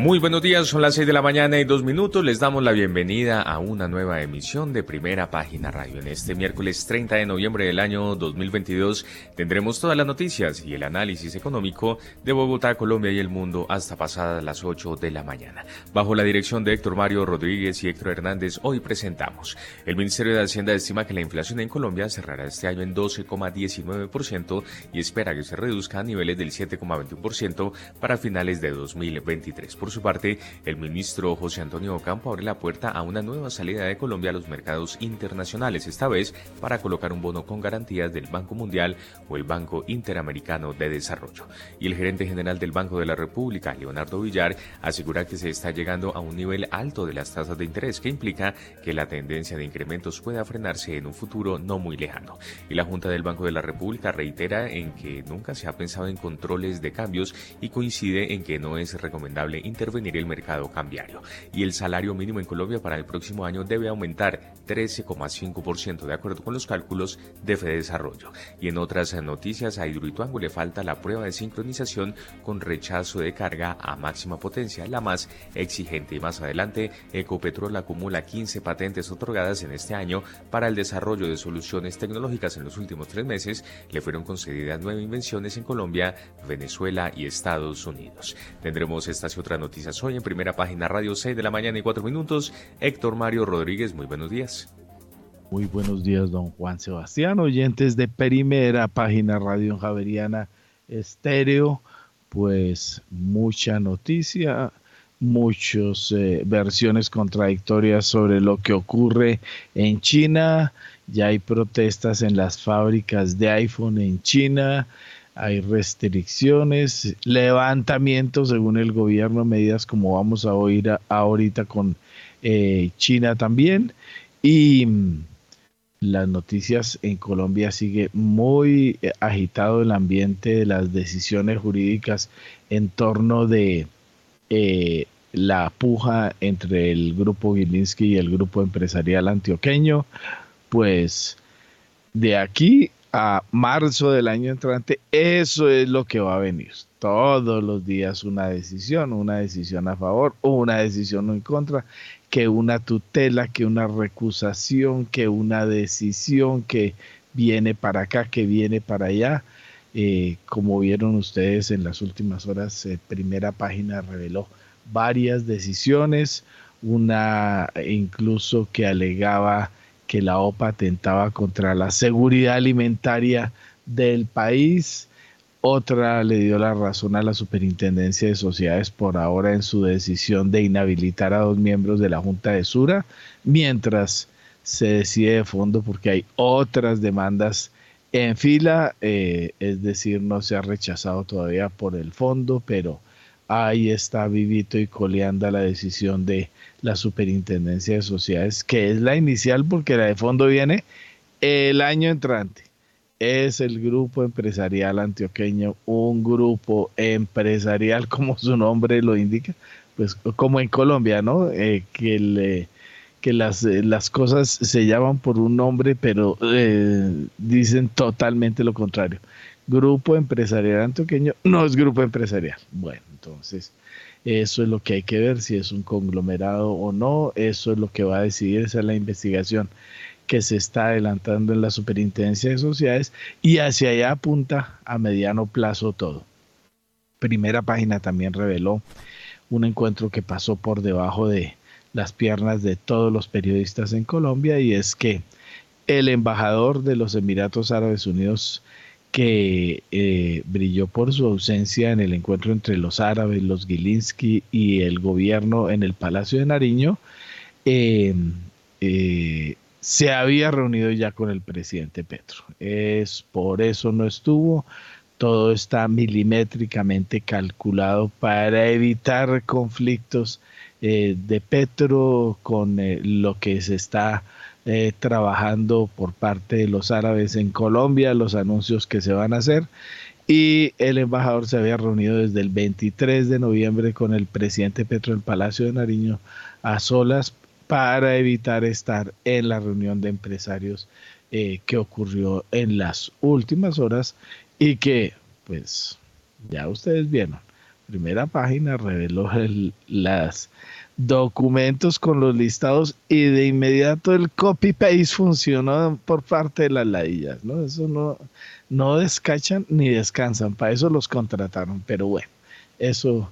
Muy buenos días, son las 6 de la mañana y dos minutos. Les damos la bienvenida a una nueva emisión de Primera Página Radio. En este miércoles 30 de noviembre del año 2022 tendremos todas las noticias y el análisis económico de Bogotá, Colombia y el mundo hasta pasadas las 8 de la mañana. Bajo la dirección de Héctor Mario Rodríguez y Héctor Hernández, hoy presentamos. El Ministerio de Hacienda estima que la inflación en Colombia cerrará este año en 12,19% y espera que se reduzca a niveles del 7,21% para finales de 2023. Por su parte, el ministro José Antonio Ocampo abre la puerta a una nueva salida de Colombia a los mercados internacionales, esta vez para colocar un bono con garantías del Banco Mundial o el Banco Interamericano de Desarrollo. Y el gerente general del Banco de la República, Leonardo Villar, asegura que se está llegando a un nivel alto de las tasas de interés que implica que la tendencia de incrementos pueda frenarse en un futuro no muy lejano. Y la Junta del Banco de la República reitera en que nunca se ha pensado en controles de cambios y coincide en que no es recomendable intervenir el mercado cambiario. Y el salario mínimo en Colombia para el próximo año debe aumentar 13,5% de acuerdo con los cálculos de Fede Desarrollo. Y en otras noticias, a Hidroituango le falta la prueba de sincronización con rechazo de carga a máxima potencia, la más exigente. Y más adelante, Ecopetrol acumula 15 patentes otorgadas en este año para el desarrollo de soluciones tecnológicas en los últimos tres meses. Le fueron concedidas nueve invenciones en Colombia, Venezuela y Estados Unidos. Tendremos estas y otras noticias noticias hoy en primera página radio 6 de la mañana y 4 minutos. Héctor Mario Rodríguez, muy buenos días. Muy buenos días, don Juan Sebastián, oyentes de primera página radio Javeriana Estéreo. Pues mucha noticia, muchas eh, versiones contradictorias sobre lo que ocurre en China. Ya hay protestas en las fábricas de iPhone en China hay restricciones, levantamientos según el gobierno, medidas como vamos a oír ahorita con eh, China también. Y mm, las noticias en Colombia sigue muy eh, agitado el ambiente de las decisiones jurídicas en torno de eh, la puja entre el grupo Gilinski y el grupo empresarial antioqueño. Pues de aquí a marzo del año entrante, eso es lo que va a venir. Todos los días una decisión, una decisión a favor o una decisión en contra, que una tutela, que una recusación, que una decisión que viene para acá, que viene para allá. Eh, como vieron ustedes en las últimas horas, eh, primera página reveló varias decisiones, una incluso que alegaba que la OPA atentaba contra la seguridad alimentaria del país. Otra le dio la razón a la Superintendencia de Sociedades por ahora en su decisión de inhabilitar a dos miembros de la Junta de Sura, mientras se decide de fondo porque hay otras demandas en fila, eh, es decir, no se ha rechazado todavía por el fondo, pero ahí está vivito y coleando la decisión de la Superintendencia de Sociedades, que es la inicial porque la de fondo viene el año entrante. Es el grupo empresarial antioqueño, un grupo empresarial como su nombre lo indica, pues como en Colombia, ¿no? Eh, que las, cosas se llaman por un nombre, pero eh, dicen totalmente lo contrario. Grupo empresarial antioqueño no es grupo empresarial. Bueno, entonces eso es lo que hay que ver, si es un conglomerado o no. Eso es lo que va a decidir, esa es la investigación que se está adelantando en la Superintendencia de Sociedades y hacia allá apunta a mediano plazo todo. Primera página también reveló un encuentro que pasó por debajo de las piernas de todos los periodistas en Colombia y es que el embajador de los Emiratos Árabes Unidos que eh, brilló por su ausencia en el encuentro entre los árabes, los Gilinski y el gobierno en el Palacio de Nariño, eh, eh, se había reunido ya con el presidente Petro. Es por eso no estuvo. Todo está milimétricamente calculado para evitar conflictos de Petro con lo que se está eh, trabajando por parte de los árabes en Colombia, los anuncios que se van a hacer. y el embajador se había reunido desde el 23 de noviembre con el presidente Petro en Palacio de Nariño a solas para evitar estar en la reunión de empresarios eh, que ocurrió en las últimas horas y que, pues, ya ustedes vieron, primera página reveló los documentos con los listados y de inmediato el copy-paste funcionó por parte de las ladillas, ¿no? Eso no, no descachan ni descansan, para eso los contrataron, pero bueno, eso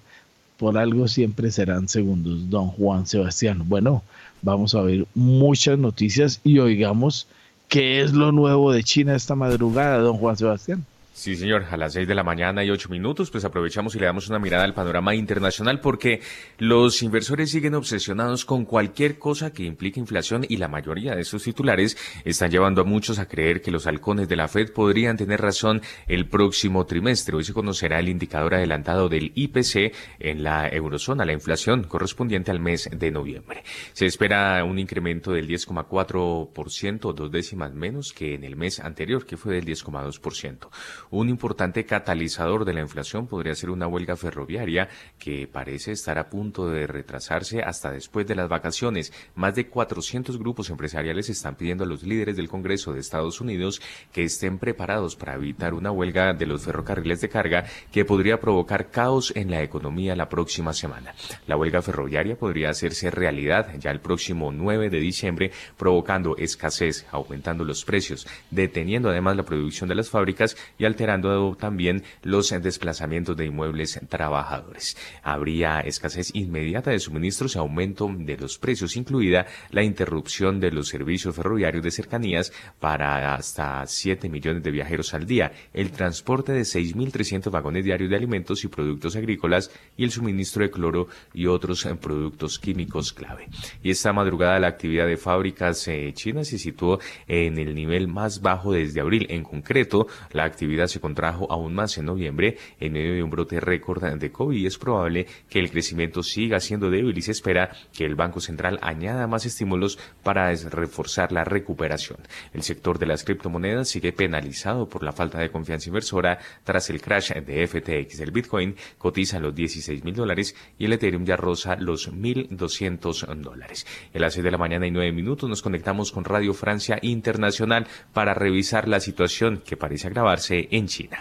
por algo siempre serán segundos, don Juan Sebastián. Bueno, vamos a ver muchas noticias y oigamos qué es lo nuevo de China esta madrugada, don Juan Sebastián. Sí, señor, a las seis de la mañana y ocho minutos, pues aprovechamos y le damos una mirada al panorama internacional porque los inversores siguen obsesionados con cualquier cosa que implique inflación y la mayoría de sus titulares están llevando a muchos a creer que los halcones de la Fed podrían tener razón el próximo trimestre. Hoy se conocerá el indicador adelantado del IPC en la eurozona, la inflación correspondiente al mes de noviembre. Se espera un incremento del 10,4%, dos décimas menos que en el mes anterior, que fue del 10,2%. Un importante catalizador de la inflación podría ser una huelga ferroviaria que parece estar a punto de retrasarse hasta después de las vacaciones. Más de 400 grupos empresariales están pidiendo a los líderes del Congreso de Estados Unidos que estén preparados para evitar una huelga de los ferrocarriles de carga que podría provocar caos en la economía la próxima semana. La huelga ferroviaria podría hacerse realidad ya el próximo 9 de diciembre, provocando escasez, aumentando los precios, deteniendo además la producción de las fábricas y alterando también los desplazamientos de inmuebles trabajadores. Habría escasez inmediata de suministros y aumento de los precios, incluida la interrupción de los servicios ferroviarios de cercanías para hasta 7 millones de viajeros al día, el transporte de 6.300 vagones diarios de alimentos y productos agrícolas y el suministro de cloro y otros productos químicos clave. Y esta madrugada la actividad de fábricas eh, chinas se situó en el nivel más bajo desde abril. En concreto, la actividad se contrajo aún más en noviembre en medio de un brote récord de COVID y es probable que el crecimiento siga siendo débil y se espera que el Banco Central añada más estímulos para reforzar la recuperación. El sector de las criptomonedas sigue penalizado por la falta de confianza inversora tras el crash de FTX. El Bitcoin cotiza los 16 mil dólares y el Ethereum ya roza los 1.200 dólares. En las 6 de la mañana y 9 minutos nos conectamos con Radio Francia Internacional para revisar la situación que parece agravarse en China.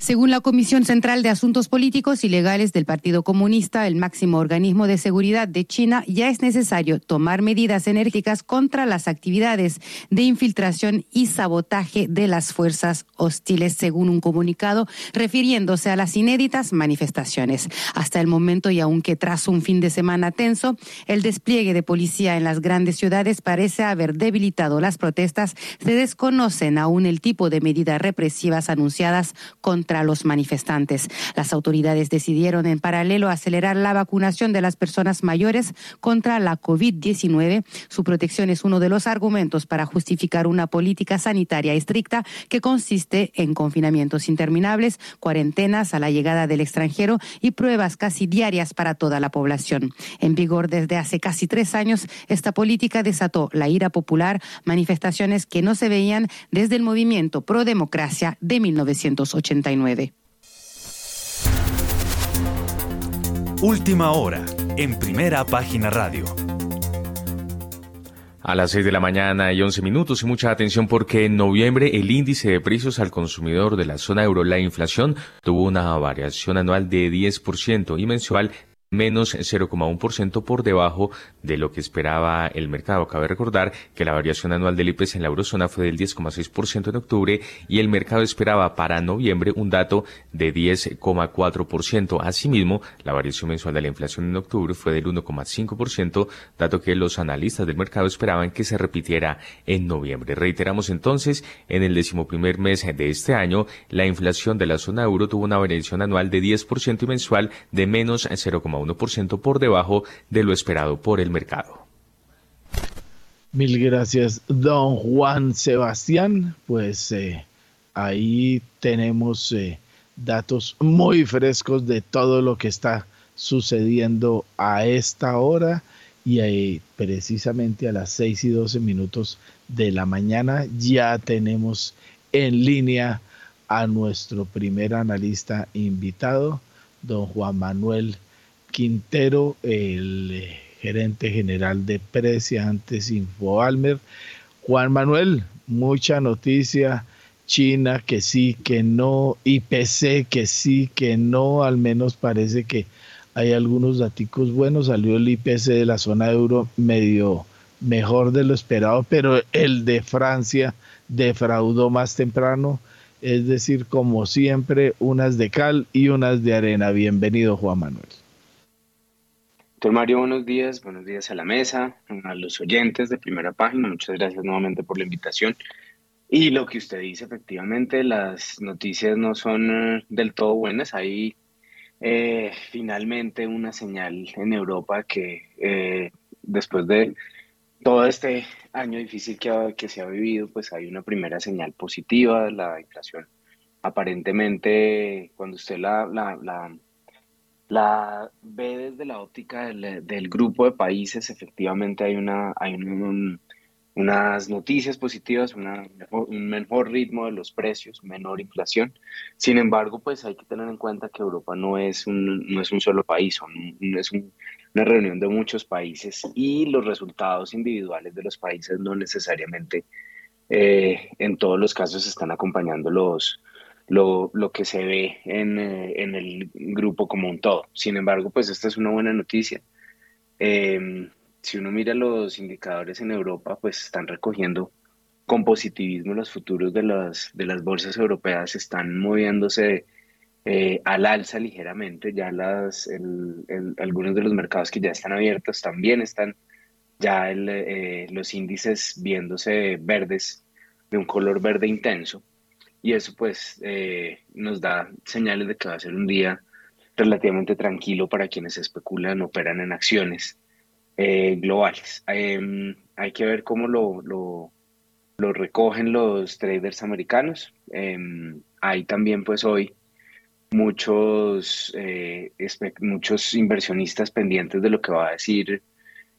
Según la Comisión Central de Asuntos Políticos y Legales del Partido Comunista, el máximo organismo de seguridad de China, ya es necesario tomar medidas enérgicas contra las actividades de infiltración y sabotaje de las fuerzas hostiles, según un comunicado refiriéndose a las inéditas manifestaciones. Hasta el momento, y aunque tras un fin de semana tenso, el despliegue de policía en las grandes ciudades parece haber debilitado las protestas, se desconocen aún el tipo de medidas represivas anunciadas contra los manifestantes. Las autoridades decidieron en paralelo acelerar la vacunación de las personas mayores contra la COVID-19. Su protección es uno de los argumentos para justificar una política sanitaria estricta que consiste en confinamientos interminables, cuarentenas a la llegada del extranjero y pruebas casi diarias para toda la población. En vigor desde hace casi tres años, esta política desató la ira popular, manifestaciones que no se veían desde el movimiento pro democracia de 1989. Última hora, en primera página radio. A las 6 de la mañana y 11 minutos y mucha atención porque en noviembre el índice de precios al consumidor de la zona euro, la inflación, tuvo una variación anual de 10% y mensual menos 0,1% por debajo de lo que esperaba el mercado. Cabe recordar que la variación anual del IPC en la eurozona fue del 10,6% en octubre y el mercado esperaba para noviembre un dato de 10,4%. Asimismo, la variación mensual de la inflación en octubre fue del 1,5%, dato que los analistas del mercado esperaban que se repitiera en noviembre. Reiteramos entonces, en el decimoprimer mes de este año, la inflación de la zona euro tuvo una variación anual de 10% y mensual de menos 0,1%. 1% por debajo de lo esperado por el mercado. Mil gracias, don Juan Sebastián. Pues eh, ahí tenemos eh, datos muy frescos de todo lo que está sucediendo a esta hora y ahí, precisamente a las 6 y 12 minutos de la mañana ya tenemos en línea a nuestro primer analista invitado, don Juan Manuel Quintero, el eh, gerente general de Precia antes InfoAlmer. Juan Manuel, mucha noticia. China que sí, que no, IPC que sí, que no, al menos parece que hay algunos datos buenos, salió el IPC de la zona euro medio mejor de lo esperado, pero el de Francia defraudó más temprano, es decir, como siempre, unas de cal y unas de arena. Bienvenido, Juan Manuel. Doctor Mario, buenos días, buenos días a la mesa, a los oyentes de primera página, muchas gracias nuevamente por la invitación. Y lo que usted dice, efectivamente, las noticias no son eh, del todo buenas. Hay eh, finalmente una señal en Europa que eh, después de todo este año difícil que, que se ha vivido, pues hay una primera señal positiva, la inflación. Aparentemente, cuando usted la, la, la la ve desde la óptica del, grupo de países, efectivamente hay, una, hay unas noticias positivas, un mejor ritmo de los precios, menor inflación. Sin embargo, pues hay que tener en cuenta que Europa no es un, no es un solo país, es una reunión de muchos países y los resultados individuales de los países no necesariamente eh, en todos los casos están acompañando los, lo, lo que se ve en, eh, en, el grupo como un todo. Sin embargo, pues esta es una buena noticia. Em, si uno mira los indicadores en Europa, pues están recogiendo con positivismo los futuros de las, de las bolsas europeas, están moviéndose eh, al alza ligeramente. Ya las, algunos de los mercados que ya están abiertos también están ya eh, los índices viéndose verdes, de un color verde intenso y eso pues eh, nos da señales de que va a ser un día relativamente tranquilo para quienes especulan, operan en acciones eh, globales. Em, hay que ver cómo lo, lo, recogen los traders americanos. Em, hay también pues hoy muchos, eh, muchos inversionistas pendientes de lo que va a decir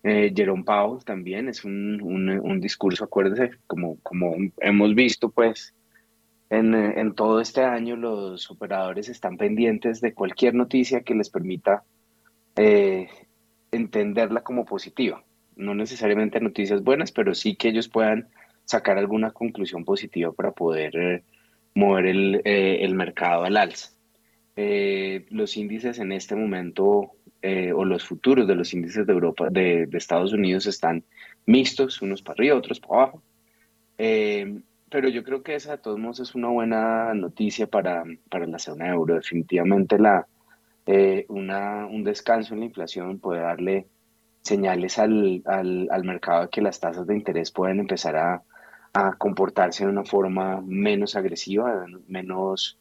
Jerome Powell también. Es un, un, un discurso, acuérdese, como, como hemos visto pues eh, en, todo este año los operadores están pendientes de cualquier noticia que les permita eh, entenderla como positiva. No necesariamente noticias buenas, pero sí que ellos puedan sacar alguna conclusión positiva para poder eh, mover el, mercado al alza. los índices en este momento, o los futuros de los índices de Europa, de, de, Estados Unidos, están mixtos, unos para arriba, otros para abajo pero yo creo que esa de todos modos es una buena noticia para, para la zona euro. Definitivamente la, eh, una, un descanso en la inflación puede darle señales al, al, al, mercado de que las tasas de interés pueden empezar a, a comportarse de una forma menos agresiva, menos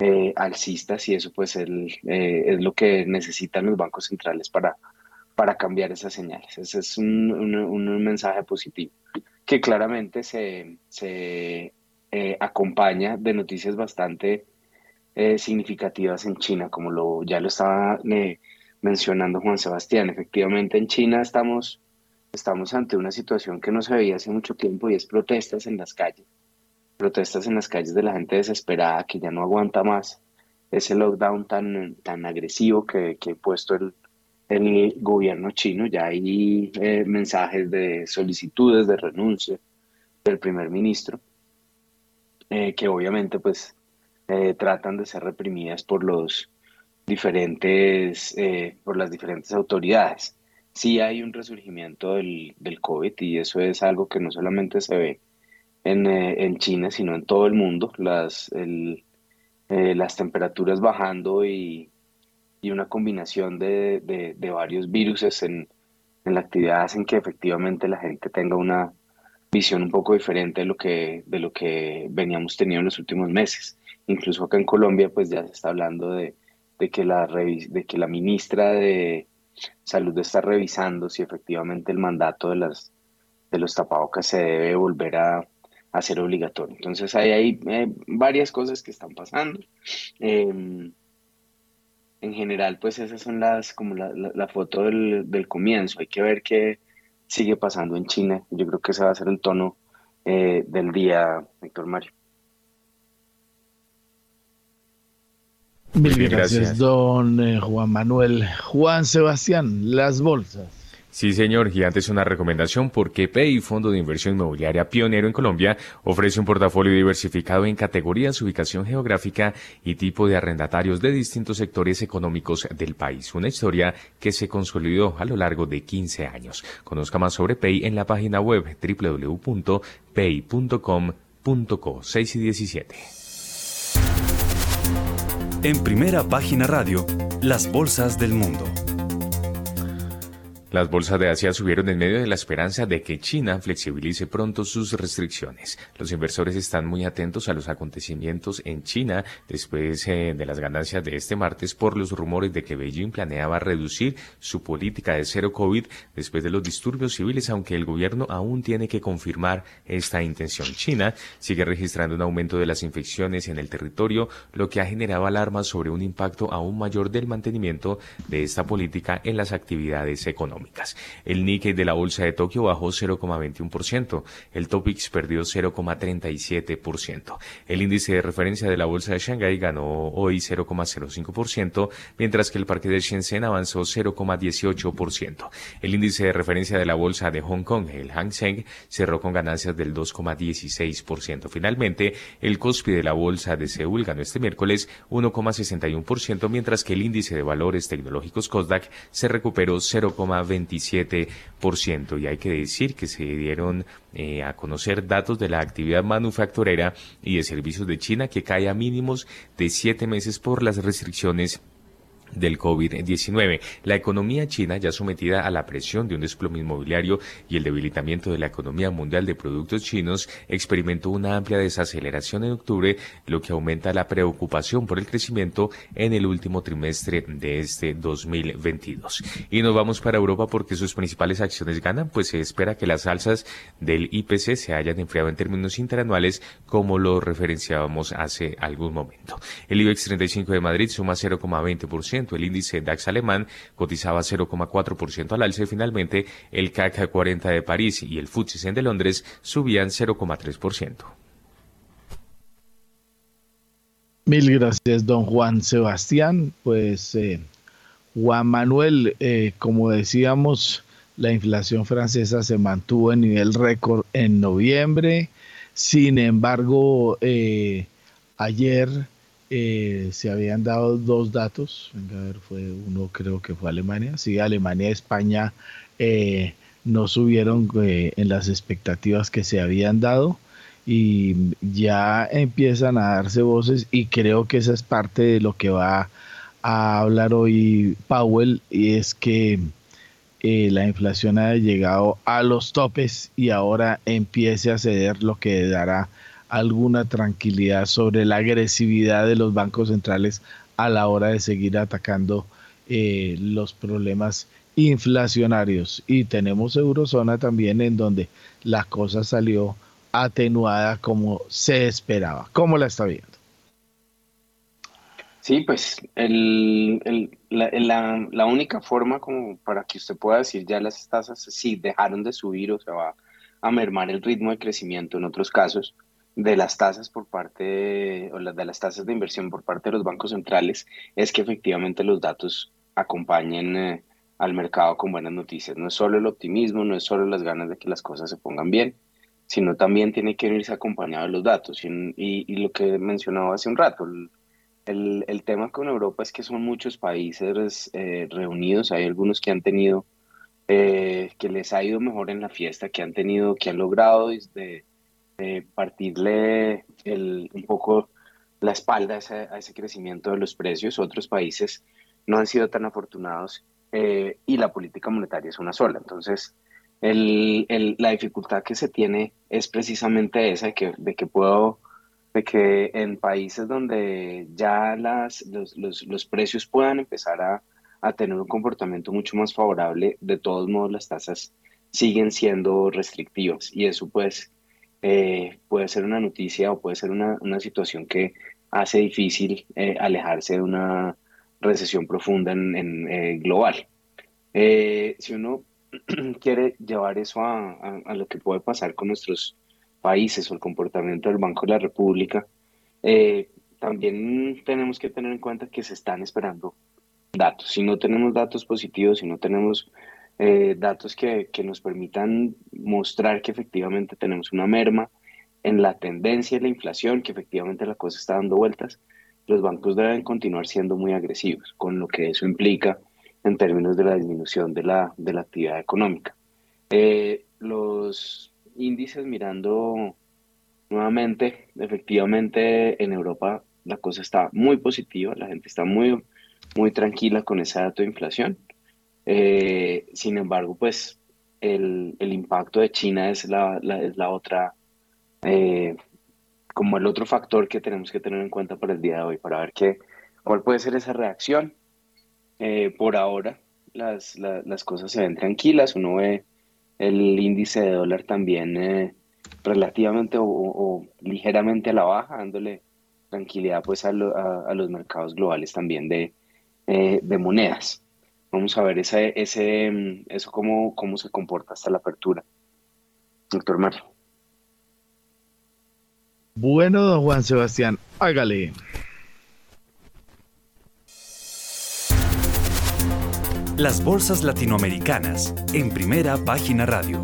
eh, alcistas y eso pues el, eh, es lo que necesitan los bancos centrales para, para cambiar esas señales. Ese es un, un mensaje positivo que claramente se, eh, acompaña de noticias bastante eh, significativas en China, como lo, ya lo estaba eh, mencionando Juan Sebastián. Efectivamente, en China estamos, estamos ante una situación que no se veía hace mucho tiempo y es protestas en las calles. Protestas en las calles de la gente desesperada que ya no aguanta más ese lockdown tan, tan agresivo que, que ha puesto el, el gobierno chino. Ya hay eh, mensajes de solicitudes de renuncia del primer ministro, eh, que obviamente pues eh, tratan de ser reprimidas por los diferentes, por las diferentes autoridades. Sí hay un resurgimiento del, del, COVID y eso es algo que no solamente se ve en, en China, sino en todo el mundo. Las, las temperaturas bajando y y una combinación de, de, varios virus en, en, la actividad hacen que efectivamente la gente tenga una visión un poco diferente de lo que, de lo que veníamos teniendo en los últimos meses. Incluso acá en Colombia pues ya se está hablando de, de que, la de que la ministra de Salud está revisando si efectivamente el mandato de, las, de los tapabocas se debe volver a, a ser obligatorio. Entonces hay, hay varias cosas que están pasando. Eh, en general, pues esas son las, como la, la, foto del, del, comienzo. Hay que ver qué sigue pasando en China. Yo creo que ese va a ser el tono eh, del día, Héctor Mario. Mil gracias, don eh, Juan Manuel. Juan Sebastián, las bolsas. Sí, señor, y antes una recomendación porque PEI, Fondo de Inversión Inmobiliaria pionero en Colombia, ofrece un portafolio diversificado en categorías, ubicación geográfica y tipo de arrendatarios de distintos sectores económicos del país. Una historia que se consolidó a lo largo de 15 años. Conozca más sobre PEI en la página web www.pei.com.co 6 y 17. En primera página radio, las bolsas del mundo. Las bolsas de Asia subieron en medio de la esperanza de que China flexibilice pronto sus restricciones. Los inversores están muy atentos a los acontecimientos en China después eh, de las ganancias de este martes por los rumores de que Beijing planeaba reducir su política de cero COVID después de los disturbios civiles, aunque el gobierno aún tiene que confirmar esta intención. China sigue registrando un aumento de las infecciones en el territorio, lo que ha generado alarmas sobre un impacto aún mayor del mantenimiento de esta política en las actividades económicas. El Nikkei de la bolsa de Tokio bajó 0,21%, el Topix perdió 0,37%. El índice de referencia de la bolsa de Shanghái ganó hoy 0,05%, mientras que el parque de Shenzhen avanzó 0,18%. El índice de referencia de la bolsa de Hong Kong, el Hang Seng, cerró con ganancias del 2,16%. Finalmente, el Kospi de la bolsa de Seúl ganó este miércoles 1,61%, mientras que el índice de valores tecnológicos Kosdaq se recuperó 0,20%. 27%. Y hay que decir que se dieron eh, a conocer datos de la actividad manufacturera y de servicios de China que cae a mínimos de siete meses por las restricciones del COVID-19. La economía china, ya sometida a la presión de un desplome inmobiliario y el debilitamiento de la economía mundial de productos chinos, experimentó una amplia desaceleración en octubre, lo que aumenta la preocupación por el crecimiento en el último trimestre de este 2022. Y nos vamos para Europa porque sus principales acciones ganan, pues se espera que las alzas del IPC se hayan enfriado en términos interanuales, como lo referenciábamos hace algún momento. El IBEX 35 de Madrid suma 0,20%, el índice DAX alemán cotizaba 0,4% al alza y finalmente el CAC 40 de París y el FTSE de Londres subían 0,3%. Mil gracias, don Juan Sebastián. Pues eh, Juan Manuel, eh, como decíamos, la inflación francesa se mantuvo en nivel récord en noviembre. Sin embargo, eh, ayer eh, se habían dado dos datos, venga a ver, fue uno creo que fue Alemania, sí, Alemania España eh, no subieron eh, en las expectativas que se habían dado y ya empiezan a darse voces y creo que esa es parte de lo que va a hablar hoy Powell y es que la inflación ha llegado a los topes y ahora empiece a ceder lo que dará alguna tranquilidad sobre la agresividad de los bancos centrales a la hora de seguir atacando eh, los problemas inflacionarios. Y tenemos eurozona también en donde la cosa salió atenuada como se esperaba. ¿Cómo la está viendo? Sí, pues la, única forma como para que usted pueda decir ya las tasas sí dejaron de subir o se va a mermar el ritmo de crecimiento en otros casos, de las tasas por parte, o de las tasas de inversión por parte de los bancos centrales, es que efectivamente los datos acompañen eh, al mercado con buenas noticias. No es solo el optimismo, no es solo las ganas de que las cosas se pongan bien, sino también tiene que irse acompañado de los datos. Y, lo que mencionaba hace un rato, el, el, tema con Europa es que son muchos países eh, reunidos, hay algunos que han tenido, eh, que les ha ido mejor en la fiesta, que han tenido, que han logrado desde partirle un poco la espalda a ese, crecimiento de los precios. Otros países no han sido tan afortunados eh, y la política monetaria es una sola. Entonces, la dificultad que se tiene es precisamente esa de que, de que puedo de que en países donde ya las, los, precios puedan empezar a, a, tener un comportamiento mucho más favorable, de todos modos las tasas siguen siendo restrictivas y eso pues eh, puede ser una noticia o puede ser una, una situación que hace difícil eh, alejarse de una recesión profunda en, eh, global. si uno quiere llevar eso a, a, lo que puede pasar con nuestros países o el comportamiento del Banco de la República, también tenemos que tener en cuenta que se están esperando datos. Si no tenemos datos positivos, si no tenemos eh, datos que, que, nos permitan mostrar que efectivamente tenemos una merma en la tendencia de la inflación, que efectivamente la cosa está dando vueltas, los bancos deben continuar siendo muy agresivos, con lo que eso implica en términos de la disminución de la, de la actividad económica. Eh, los índices mirando nuevamente, efectivamente en Europa la cosa está muy positiva, la gente está muy, muy tranquila con ese dato de inflación. Eh, sin embargo, pues el, el, impacto de China es la, es la otra, eh, como el otro factor que tenemos que tener en cuenta para el día de hoy, para ver qué, cuál puede ser esa reacción. Eh, por ahora, las, las, cosas se ven tranquilas, uno ve el índice de dólar también relativamente o, ligeramente a la baja, dándole tranquilidad pues a, los mercados globales también de, de, monedas. Vamos a ver ese, ese, mm, eso cómo, cómo se comporta hasta la apertura. Doctor Mario. Bueno, don Juan Sebastián, hágale. Las bolsas latinoamericanas en primera página radio.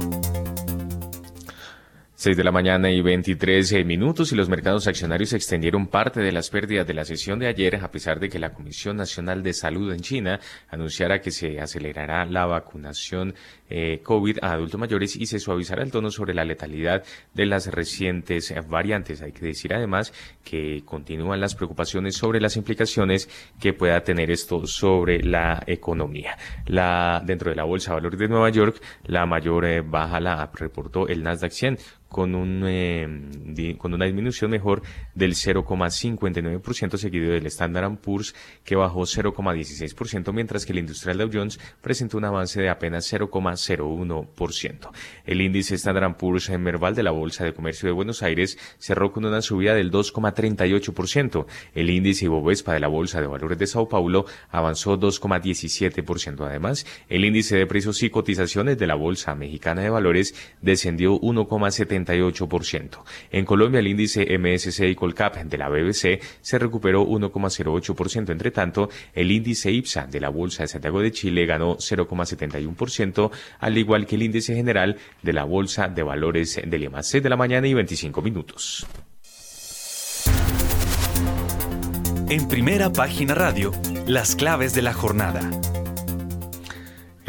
6 de la mañana y 23 eh, minutos y los mercados accionarios extendieron parte de las pérdidas de la sesión de ayer a pesar de que la Comisión Nacional de Salud en China anunciara que se acelerará la vacunación eh, COVID a adultos mayores y se suavizará el tono sobre la letalidad de las recientes variantes. Hay que decir además que continúan las preocupaciones sobre las implicaciones que pueda tener esto sobre la economía. La, dentro de la Bolsa de Valores de Nueva York, la mayor eh, baja la reportó el Nasdaq 100 con, un, eh, con una disminución mejor del 0,59%, seguido del Standard Poor's que bajó 0,16%, mientras que el industrial Dow Jones presentó un avance de apenas 0,01%. El índice Standard Poor's en Merval de la Bolsa de Comercio de Buenos Aires cerró con una subida del 2,38%. El índice Ibovespa de la Bolsa de Valores de Sao Paulo avanzó 2,17%. Además, el índice de precios y cotizaciones de la Bolsa Mexicana de Valores descendió 1,70 en Colombia, el índice MSCI Colcap de la BBC se recuperó 1,08%. Entre tanto, el índice IPSA de la Bolsa de Santiago de Chile ganó 0,71%, al igual que el índice general de la Bolsa de Valores de Lima. 6 de la mañana y 25 minutos. En primera página radio, las claves de la jornada.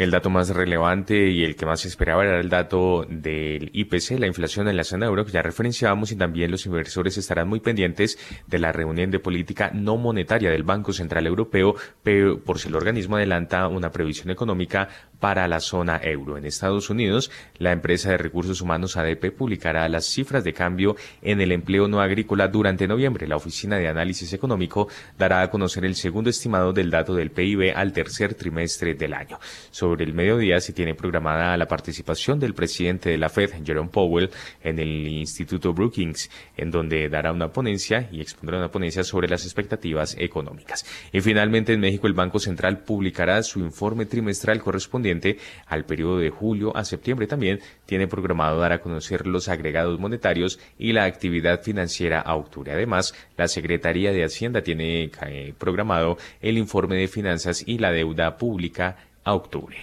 El dato más relevante y el que más se esperaba era el dato del IPC, la inflación en la zona euro, que ya referenciábamos, y también los inversores estarán muy pendientes de la reunión de política no monetaria del Banco Central Europeo, pero por si el organismo adelanta una previsión económica para la zona euro. En Estados Unidos, la empresa de recursos humanos ADP publicará las cifras de cambio en el empleo no agrícola durante noviembre. La Oficina de Análisis Económico dará a conocer el segundo estimado del dato del PIB al tercer trimestre del año el mediodía se tiene programada la participación del presidente de la Fed, Jerome Powell, en el Instituto Brookings, en donde dará una ponencia y expondrá una ponencia sobre las expectativas económicas. Y finalmente en México el Banco Central publicará su informe trimestral correspondiente al periodo de julio a septiembre. También tiene programado dar a conocer los agregados monetarios y la actividad financiera a octubre. Además, la Secretaría de Hacienda tiene eh, programado el informe de finanzas y la deuda pública octubre.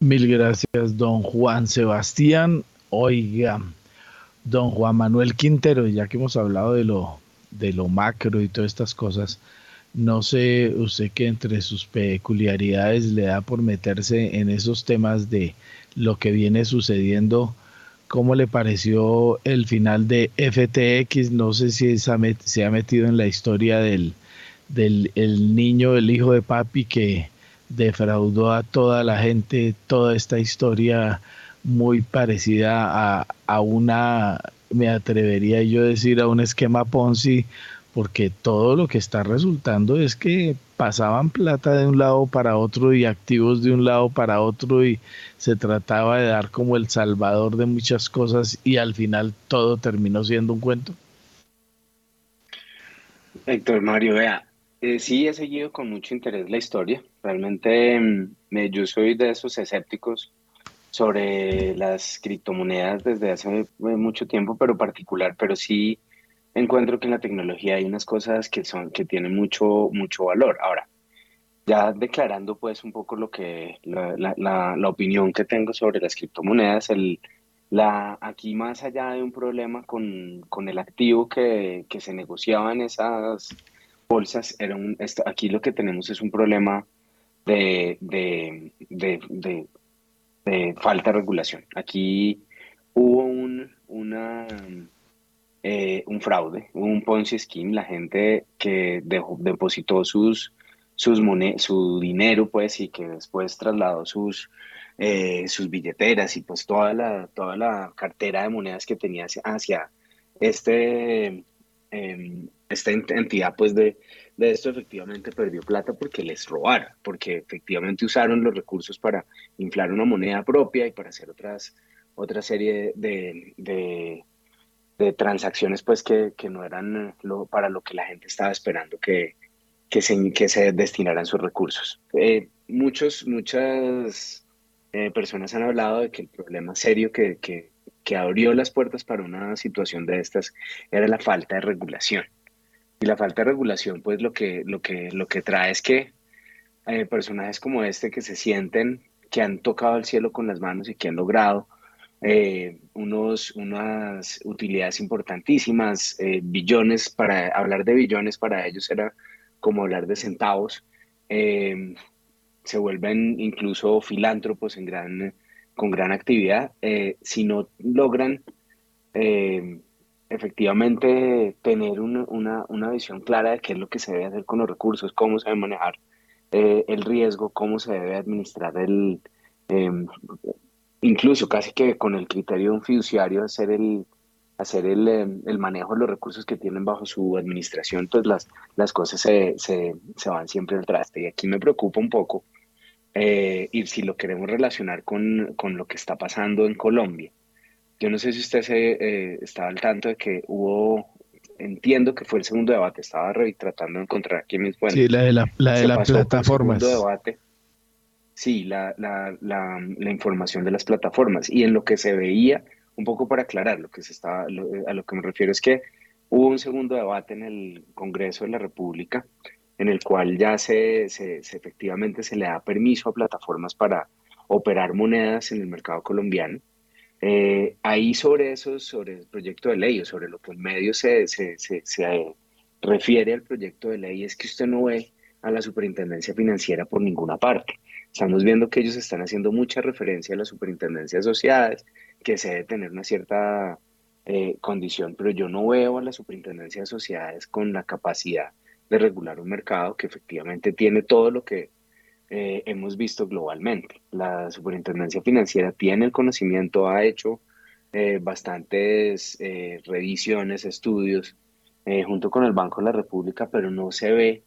Mil gracias, don Juan Sebastián. Oiga, don Juan Manuel Quintero, ya que hemos hablado de lo, de lo macro y todas estas cosas, no sé usted que entre sus peculiaridades le da por meterse en esos temas de lo que viene sucediendo. ¿Cómo le pareció el final de FTX? No sé si se ha metido en la historia del, del el niño, el hijo de papi que defraudó a toda la gente, toda esta historia muy parecida a, a una, me atrevería yo a decir, a un esquema Ponzi, porque todo lo que está resultando es que pasaban plata de un lado para otro y activos de un lado para otro y se trataba de dar como el salvador de muchas cosas y al final todo terminó siendo un cuento. Héctor Mario, vea, eh, sí, he seguido con mucho interés la historia. Realmente mm, yo soy de esos escépticos sobre las criptomonedas desde hace eh, mucho tiempo, pero particular, pero sí encuentro que en la tecnología hay unas cosas que son que tienen mucho mucho valor. Ahora, ya declarando pues un poco lo que la, la, la, opinión que tengo sobre las criptomonedas, el, la, aquí más allá de un problema con, con el activo que, que, se negociaba en esas bolsas, era un, aquí lo que tenemos es un problema de, de, de, falta de regulación. Aquí hubo un, una, eh, un fraude, un Ponzi scheme, la gente que depositó sus, sus su dinero, pues, y que después trasladó sus, eh, sus billeteras y pues toda la, toda la cartera de monedas que tenía hacia, este, em, esta entidad, pues, de, de esto efectivamente perdió plata porque les robaron, porque efectivamente usaron los recursos para inflar una moneda propia y para hacer otras, otra serie de, de, transacciones pues que, que, no eran lo, para lo que la gente estaba esperando que, que, se, que se destinaran sus recursos. Eh, muchos, muchas eh, personas han hablado de que el problema serio que, que abrió las puertas para una situación de estas era la falta de regulación. Y la falta de regulación, pues lo que, lo que, lo que trae es que eh, personajes como este que se sienten que han tocado el cielo con las manos y que han logrado eh, unos, unas utilidades importantísimas, eh, billones, para hablar de billones para ellos era como hablar de centavos, eh, se vuelven incluso filántropos en gran, con gran actividad, si no logran efectivamente tener una, una, una, visión clara de qué es lo que se debe hacer con los recursos, cómo se debe manejar el riesgo, cómo se debe administrar el, incluso casi que con el criterio de un fiduciario hacer el hacer el, em, el, manejo de los recursos que tienen bajo su administración, pues las, las cosas se, se, se van siempre al traste. Y aquí me preocupa un poco, eh, y si lo queremos relacionar con, con, lo que está pasando en Colombia. Yo no sé si usted se, eh, estaba al tanto de que hubo, entiendo que fue el segundo debate, estaba tratando de encontrar aquí mis fuentes. Sí, la de la, la de las plataformas. Segundo debate Sí, la, información de las plataformas. Y en lo que se veía, un poco para aclarar, lo que se estaba, a lo que me refiero es que hubo un segundo debate en el Congreso de la República en el cual ya se, se, efectivamente se le da permiso a plataformas para operar monedas en el mercado colombiano. Eh, ahí sobre eso, sobre el proyecto de ley o sobre lo que el medio se, se, se, refiere al proyecto de ley es que usted no ve a la superintendencia financiera por ninguna parte. Estamos viendo que ellos están haciendo mucha referencia a la superintendencia de sociedades, que se debe tener una cierta eh, condición, pero yo no veo a la superintendencia de sociedades con la capacidad de regular un mercado que efectivamente tiene todo lo que eh, hemos visto globalmente. La superintendencia financiera tiene el conocimiento, ha hecho eh, bastantes revisiones, estudios junto con el Banco de la República, pero no se ve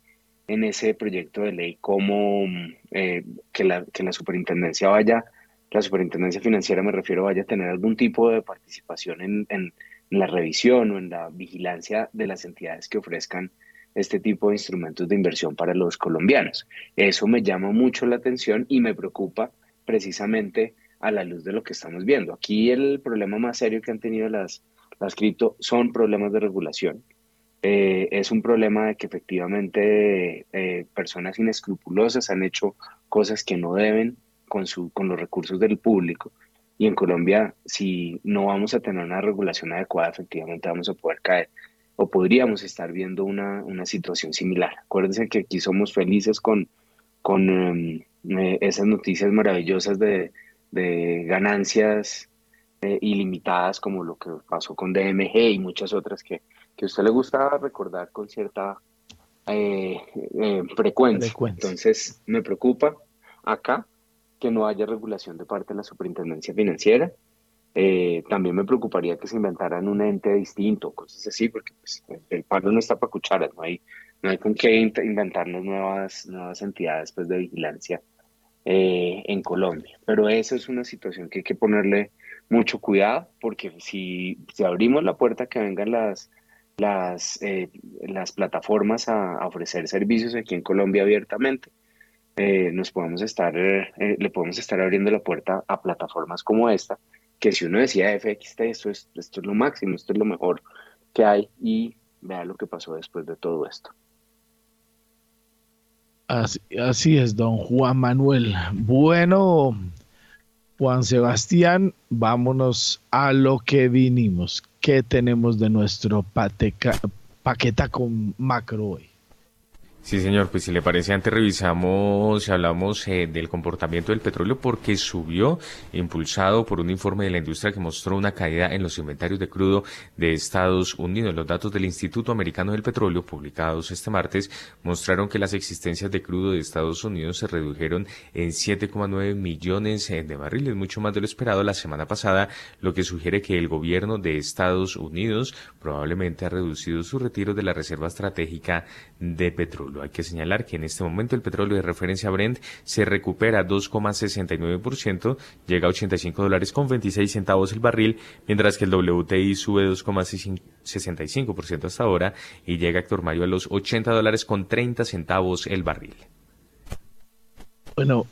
en ese proyecto de ley como eh, que, la, que la superintendencia vaya, la superintendencia financiera me refiero, vaya a tener algún tipo de participación en, en, la revisión o en la vigilancia de las entidades que ofrezcan este tipo de instrumentos de inversión para los colombianos. Eso me llama mucho la atención y me preocupa precisamente a la luz de lo que estamos viendo. Aquí el problema más serio que han tenido las, las cripto son problemas de regulación eh, es un problema de que efectivamente eh, personas inescrupulosas han hecho cosas que no deben con, su, con los recursos del público. Y en Colombia, si no vamos a tener una regulación adecuada, efectivamente vamos a poder caer o podríamos estar viendo una, una situación similar. Acuérdense que aquí somos felices con, con em, eh, esas noticias maravillosas de, de ganancias ilimitadas como lo que pasó con DMG y muchas otras que que a usted le gusta recordar con cierta eh, eh, frecuencia. Entonces, me preocupa acá que no haya regulación de parte de la superintendencia financiera. Eh, también me preocuparía que se inventaran un ente distinto, cosas así, porque pues, el palo no está para cucharas, no hay, no hay con qué inventarnos nuevas, nuevas entidades pues, de vigilancia en Colombia. Pero eso es una situación que hay que ponerle mucho cuidado, porque si, si abrimos la puerta que vengan las las, eh, las plataformas a, ofrecer servicios aquí en Colombia abiertamente. Eh, nos podemos estar, eh, le podemos estar abriendo la puerta a plataformas como esta, que si uno decía FXT, esto es, esto es lo máximo, esto es lo mejor que hay y vea lo que pasó después de todo esto. Así, así es, don Juan Manuel. Bueno, Juan Sebastián, vámonos a lo que vinimos. ¿Qué tenemos de nuestro paqueta con macro hoy? Sí, señor, pues si le parece, antes revisamos y hablamos eh, del comportamiento del petróleo porque subió, impulsado por un informe de la industria que mostró una caída en los inventarios de crudo de Estados Unidos. Los datos del Instituto Americano del Petróleo, publicados este martes, mostraron que las existencias de crudo de Estados Unidos se redujeron en 7,9 millones eh, de barriles, mucho más de lo esperado la semana pasada, lo que sugiere que el gobierno de Estados Unidos probablemente ha reducido su retiro de la reserva estratégica de petróleo. Hay que señalar que en este momento el petróleo de referencia Brent se recupera 2,69%, llega a 85 dólares con 26 centavos el barril, mientras que el WTI sube 2,65% hasta ahora y llega Héctor Mayo a los 80 dólares con 30 centavos el barril. Bueno,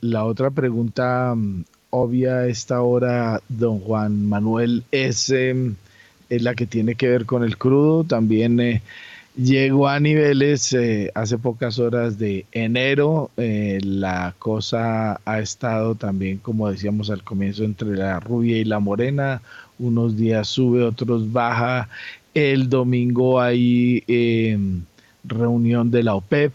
la otra pregunta mm, obvia esta hora, don Juan Manuel, es, em, es la que tiene que ver con el crudo. También eh, Llegó a niveles eh, hace pocas horas de enero. Eh, la cosa ha estado también, como decíamos al comienzo, entre la rubia y la morena. Unos días sube, otros baja. El domingo hay em, reunión de la OPEP.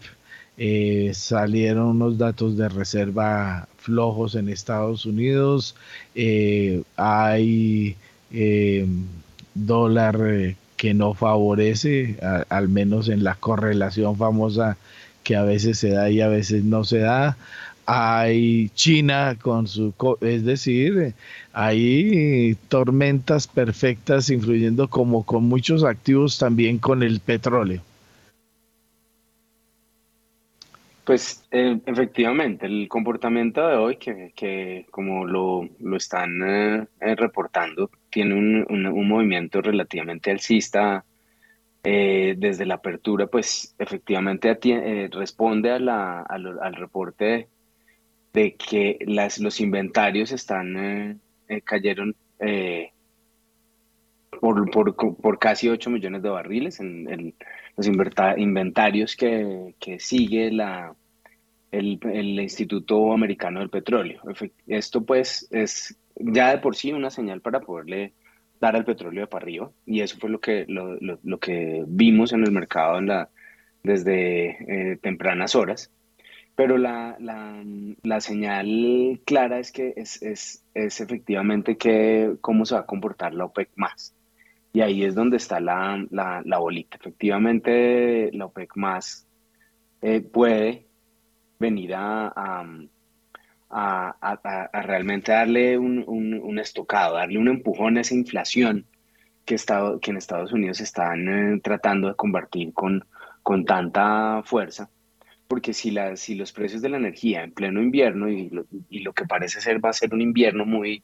Eh, salieron unos datos de reserva flojos en Estados Unidos. hay em, dólar que no favorece, al menos en la correlación famosa que a veces se da y a veces no se da. Hay China con su, es decir, hay tormentas perfectas influyendo como con muchos activos también con el petróleo. Pues eh, efectivamente, el comportamiento de hoy, que, como lo, están eh, eh, reportando, tiene un, movimiento relativamente alcista desde la apertura, pues efectivamente responde a la, al reporte de que las, los inventarios están cayeron por, por, casi 8 millones de barriles en, los inventarios que, sigue la, el, Instituto Americano del Petróleo. Esto pues es ya de por sí una señal para poderle dar al petróleo de para arriba y eso fue lo que, lo, que vimos en el mercado la, desde eh, tempranas horas. Pero la, la, señal clara es que es, es, es efectivamente que cómo se va a comportar la OPEC más. Y ahí es donde está la, la, bolita. Efectivamente, la OPEC más eh, puede venir a, a, realmente darle un, un, estocado, darle un empujón a esa inflación que, estado, que en Estados Unidos están eh, tratando de combatir con, con tanta fuerza. Porque si, la, si los precios de la energía en pleno invierno, y lo, y lo que parece ser va a ser un invierno muy,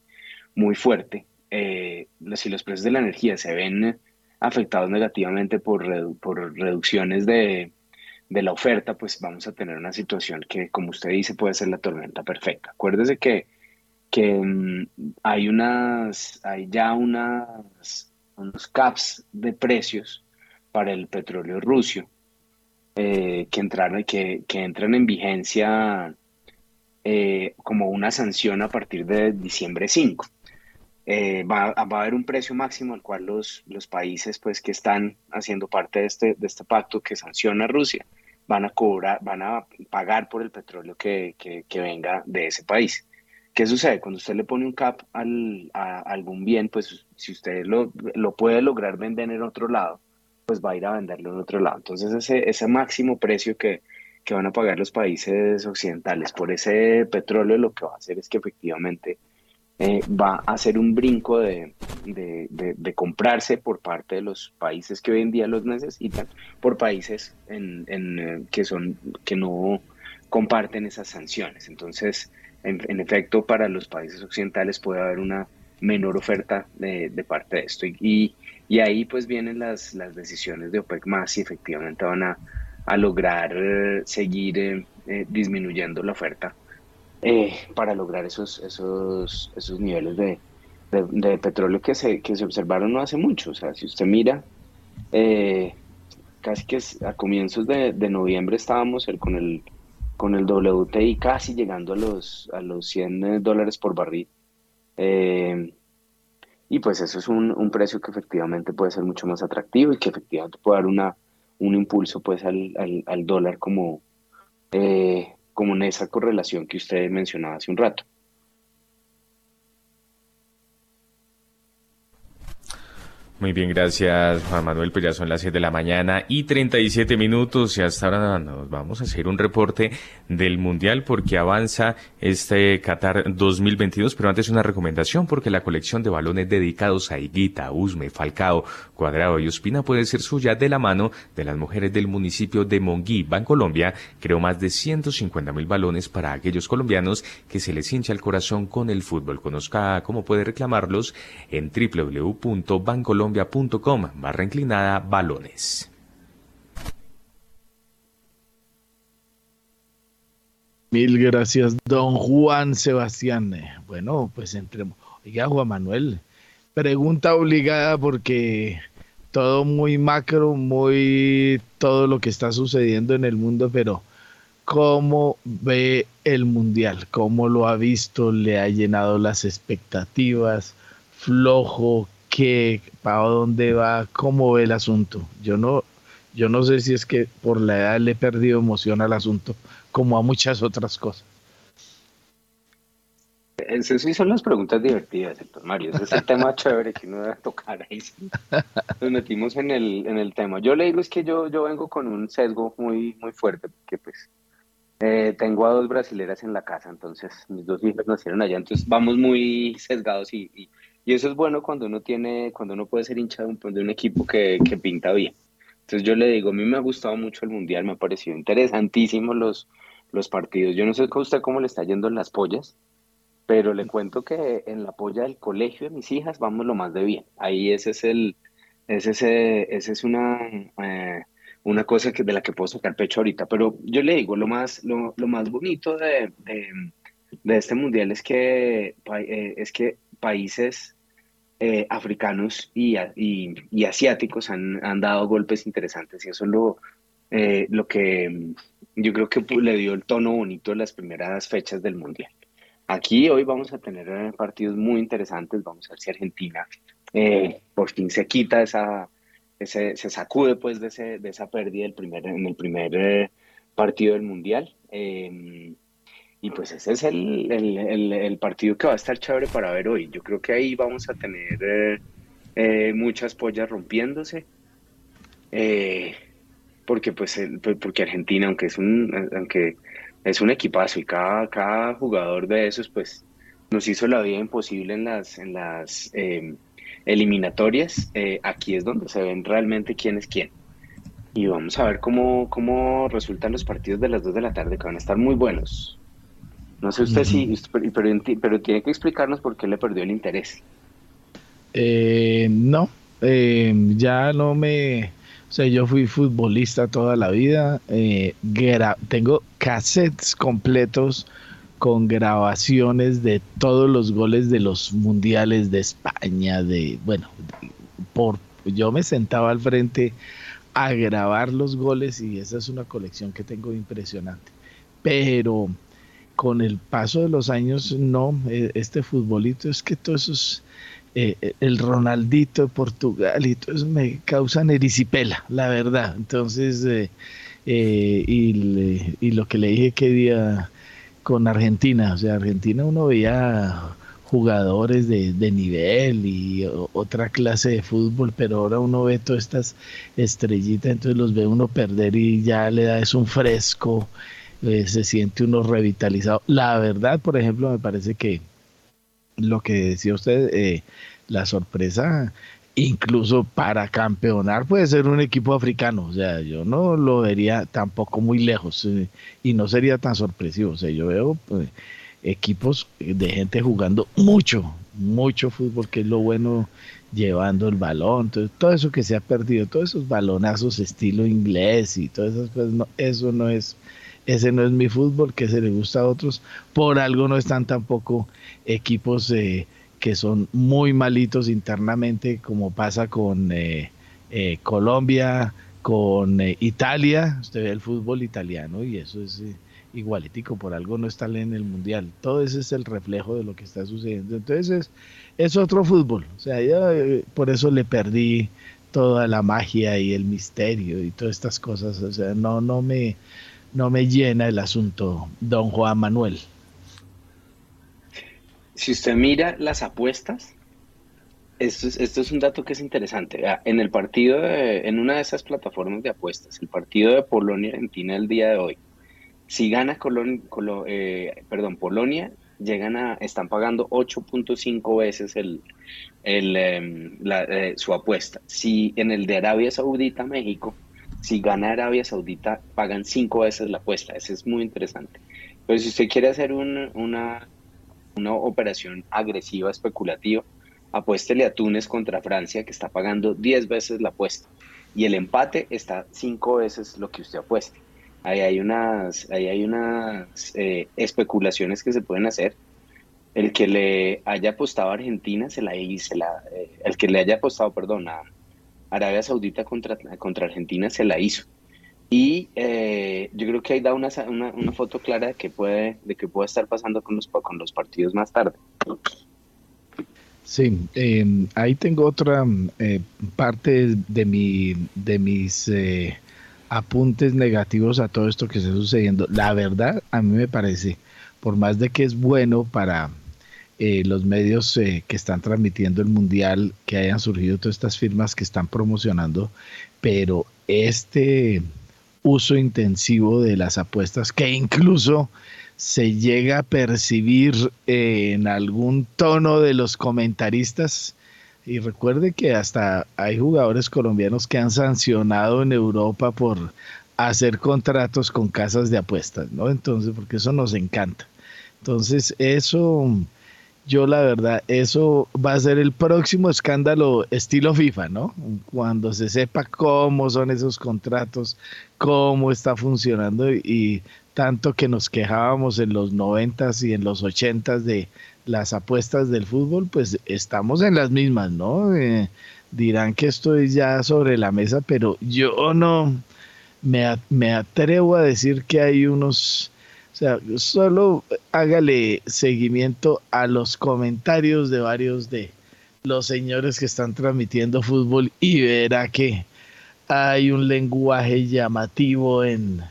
muy fuerte, eh, si los precios de la energía se ven afectados negativamente por, por reducciones de, de, la oferta, pues vamos a tener una situación que, como usted dice, puede ser la tormenta perfecta. Acuérdese que, que mm, hay, unas, hay ya unas, unos caps de precios para el petróleo ruso eh, que, entraron, que, que entran en vigencia eh, como una sanción a partir de diciembre 5. Eh, va, a haber un precio máximo al cual los, los países pues, que están haciendo parte de este, de este pacto que sanciona a Rusia van a cobrar, van a pagar por el petróleo que, que, venga de ese país. ¿Qué sucede? Cuando usted le pone un cap al, a, algún bien, pues si usted lo, lo, puede lograr vender en otro lado, pues va a ir a venderlo en otro lado. Entonces ese, ese máximo precio que, que van a pagar los países occidentales por ese petróleo, lo que va a hacer es que efectivamente eh, va a hacer un brinco de, de, comprarse por parte de los países que hoy en día los necesitan, por países en, en, eh, que, son, que no comparten esas sanciones. Entonces, en, efecto, para los países occidentales puede haber una menor oferta de, parte de esto. Y, y, ahí pues vienen las, las decisiones de OPEC más y efectivamente van a, a lograr eh, seguir disminuyendo la oferta eh, para lograr esos, esos, esos niveles de, de, petróleo que se, que se observaron no hace mucho. O sea, si usted mira eh, casi que a comienzos de, noviembre estábamos con el con el WTI casi llegando a los, a los 100 dólares por barril. Eh, y pues eso es un, precio que efectivamente puede ser mucho más atractivo y que efectivamente puede dar una, un impulso pues al, al, dólar como, eh, como en esa correlación que usted mencionaba hace un rato. Muy bien, gracias Juan Manuel. Pues ya son las 7 de la mañana y 37 minutos y hasta ahora nos vamos a hacer un reporte del Mundial porque avanza este Qatar 2022, pero antes una recomendación porque la colección de balones dedicados a Higuita, Usme, Falcao, Cuadrado y Ospina puede ser suya de la mano de las mujeres del municipio de Monguí, Bancolombia. Creó más de 150 mil balones para aquellos colombianos que se les hincha el corazón con el fútbol. Conozca cómo puede reclamarlos en www.bancolombia barra inclinada balones. Mil gracias, don Juan Sebastián. Bueno, pues entremos. Oiga, Juan Manuel, pregunta obligada porque todo muy macro, muy todo lo que está sucediendo en el mundo, pero ¿cómo ve el mundial? ¿Cómo lo ha visto? ¿Le ha llenado las expectativas? ¿Flojo? Qué, para dónde va, cómo ve el asunto. Yo no, yo no sé si es que por la edad le he perdido emoción al asunto, como a muchas otras cosas. Esas sí son las preguntas divertidas, Mario. Ese es el tema chévere que uno debe tocar ahí. Nos metimos en el, en el tema. Yo le digo es que yo, yo vengo con un sesgo muy, muy fuerte, porque pues eh, tengo a dos brasileras en la casa, entonces mis dos hijas nacieron allá, entonces vamos muy sesgados y y eso es bueno cuando uno tiene, cuando uno puede ser hincha de un, equipo que, que, pinta bien. Entonces yo le digo, a mí me ha gustado mucho el Mundial, me ha parecido interesantísimo los, los partidos. Yo no sé a usted cómo le está yendo en las pollas, pero le cuento que en la polla del colegio de mis hijas vamos lo más de bien. Ahí ese es el, ese, ese, ese es una, eh, una cosa que, de la que puedo sacar pecho ahorita. Pero yo le digo, lo más, lo, lo más bonito de, de, de, este mundial es que, eh, es que países eh, africanos y, y, asiáticos han, han, dado golpes interesantes y eso es lo, eh, lo que mm, yo creo que le dio el tono bonito a las primeras fechas del Mundial. Aquí hoy vamos a tener eh, partidos muy interesantes, vamos a ver si Argentina por fin se quita esa, se sacude pues de, ese, de esa pérdida del primer, en el primer partido del Mundial. Y pues ese es el, partido que va a estar chévere para ver hoy. Yo creo que ahí vamos a tener eh, eh, muchas pollas rompiéndose. Eh, porque pues porque Argentina, aunque es un, aunque es un equipazo y cada, cada jugador de esos, pues nos hizo la vida imposible en las, en las em, eliminatorias. aquí es donde se ven realmente quién es quién. Y vamos a ver cómo, cómo resultan los partidos de las 2 de la tarde, que van a estar muy buenos. No sé usted si, pero, tiene que explicarnos por qué le perdió el interés. Eh, no, eh, ya no me... O sea, yo fui futbolista toda la vida. Eh, tengo cassettes completos con grabaciones de todos los goles de los mundiales de España, de, bueno, por, yo me sentaba al frente a grabar los goles y esa es una colección que tengo impresionante. Pero con el paso de los años, no, eh, este futbolito es que todos esos, eh, eh, el Ronaldito de Portugal y todo eso me causan erisipela, la verdad. Entonces, y, lo que le dije que día con Argentina, o sea, Argentina uno veía jugadores de, de, nivel y otra clase de fútbol, pero ahora uno ve todas estas estrellitas, entonces los ve uno perder y ya le da es un fresco eh, se siente uno revitalizado. La verdad, por ejemplo, me parece que lo que decía usted, eh, la sorpresa, incluso para campeonar puede ser un equipo africano, o sea, yo no lo vería tampoco muy lejos eh, y no sería tan sorpresivo, o sea, yo veo pues, equipos de gente jugando mucho, mucho fútbol, que es lo bueno llevando el balón, todo eso que se ha perdido, todos esos balonazos estilo inglés y todas esas cosas, eso no es ese no es mi fútbol, que se le gusta a otros. Por algo no están tampoco equipos eh, que son muy malitos internamente, como pasa con, eh, eh, Colombia con eh, Italia, usted ve el fútbol italiano y eso es igualitico, por algo no está en el mundial. Todo ese es el reflejo de lo que está sucediendo. Entonces es, otro fútbol. O sea, yo por eso le perdí toda la magia y el misterio y todas estas cosas. O sea, no, no me, no me llena el asunto, don Juan Manuel. Si usted mira las apuestas, esto es, un dato que es interesante. Ah, en el partido, en una de esas plataformas de apuestas, el partido de Polonia-Argentina el día de hoy, si gana eh, Polonia, llegan a, están pagando 8.5 veces el, em, eh, su apuesta. Si en el de Arabia Saudita, México, si gana Arabia Saudita, pagan 5 veces la apuesta. Eso es muy interesante. Pero si usted quiere hacer una, una operación agresiva, especulativa, apuéstele a Túnez contra Francia, que está pagando 10 veces la apuesta. Y el empate está 5 veces lo que usted apueste. Ahí hay unas, ahí hay unas eh, especulaciones que se pueden hacer. El que le haya apostado a Argentina, se la, se la eh, el que le haya apostado, perdón, a Arabia Saudita contra, contra Argentina, se la hizo. Y eh, yo creo que ahí da una, una, foto clara de que puede, de que puede estar pasando con los, con los partidos más tarde. Sí, em, ahí tengo otra parte de, mi, de mis apuntes negativos a todo esto que está sucediendo. La verdad, a mí me parece, por más de que es bueno para eh, los medios eh, que están transmitiendo el mundial, que hayan surgido todas estas firmas que están promocionando, pero este uso intensivo de las apuestas, que incluso se llega a percibir eh, en algún tono de los comentaristas, y recuerde que hasta hay jugadores colombianos que han sancionado en Europa por hacer contratos con casas de apuestas, ¿no? Entonces, porque eso nos encanta. Entonces, eso, yo la verdad, eso va a ser el próximo escándalo estilo FIFA, ¿no? Cuando se sepa cómo son esos contratos, cómo está funcionando y tanto que nos quejábamos en los noventas y en los ochentas de las apuestas del fútbol, pues estamos en las mismas, ¿no? Eh, dirán que estoy ya sobre la mesa, pero yo no me atrevo a decir que hay unos, o sea, solo hágale seguimiento a los comentarios de varios de los señores que están transmitiendo fútbol y verá que hay un lenguaje llamativo en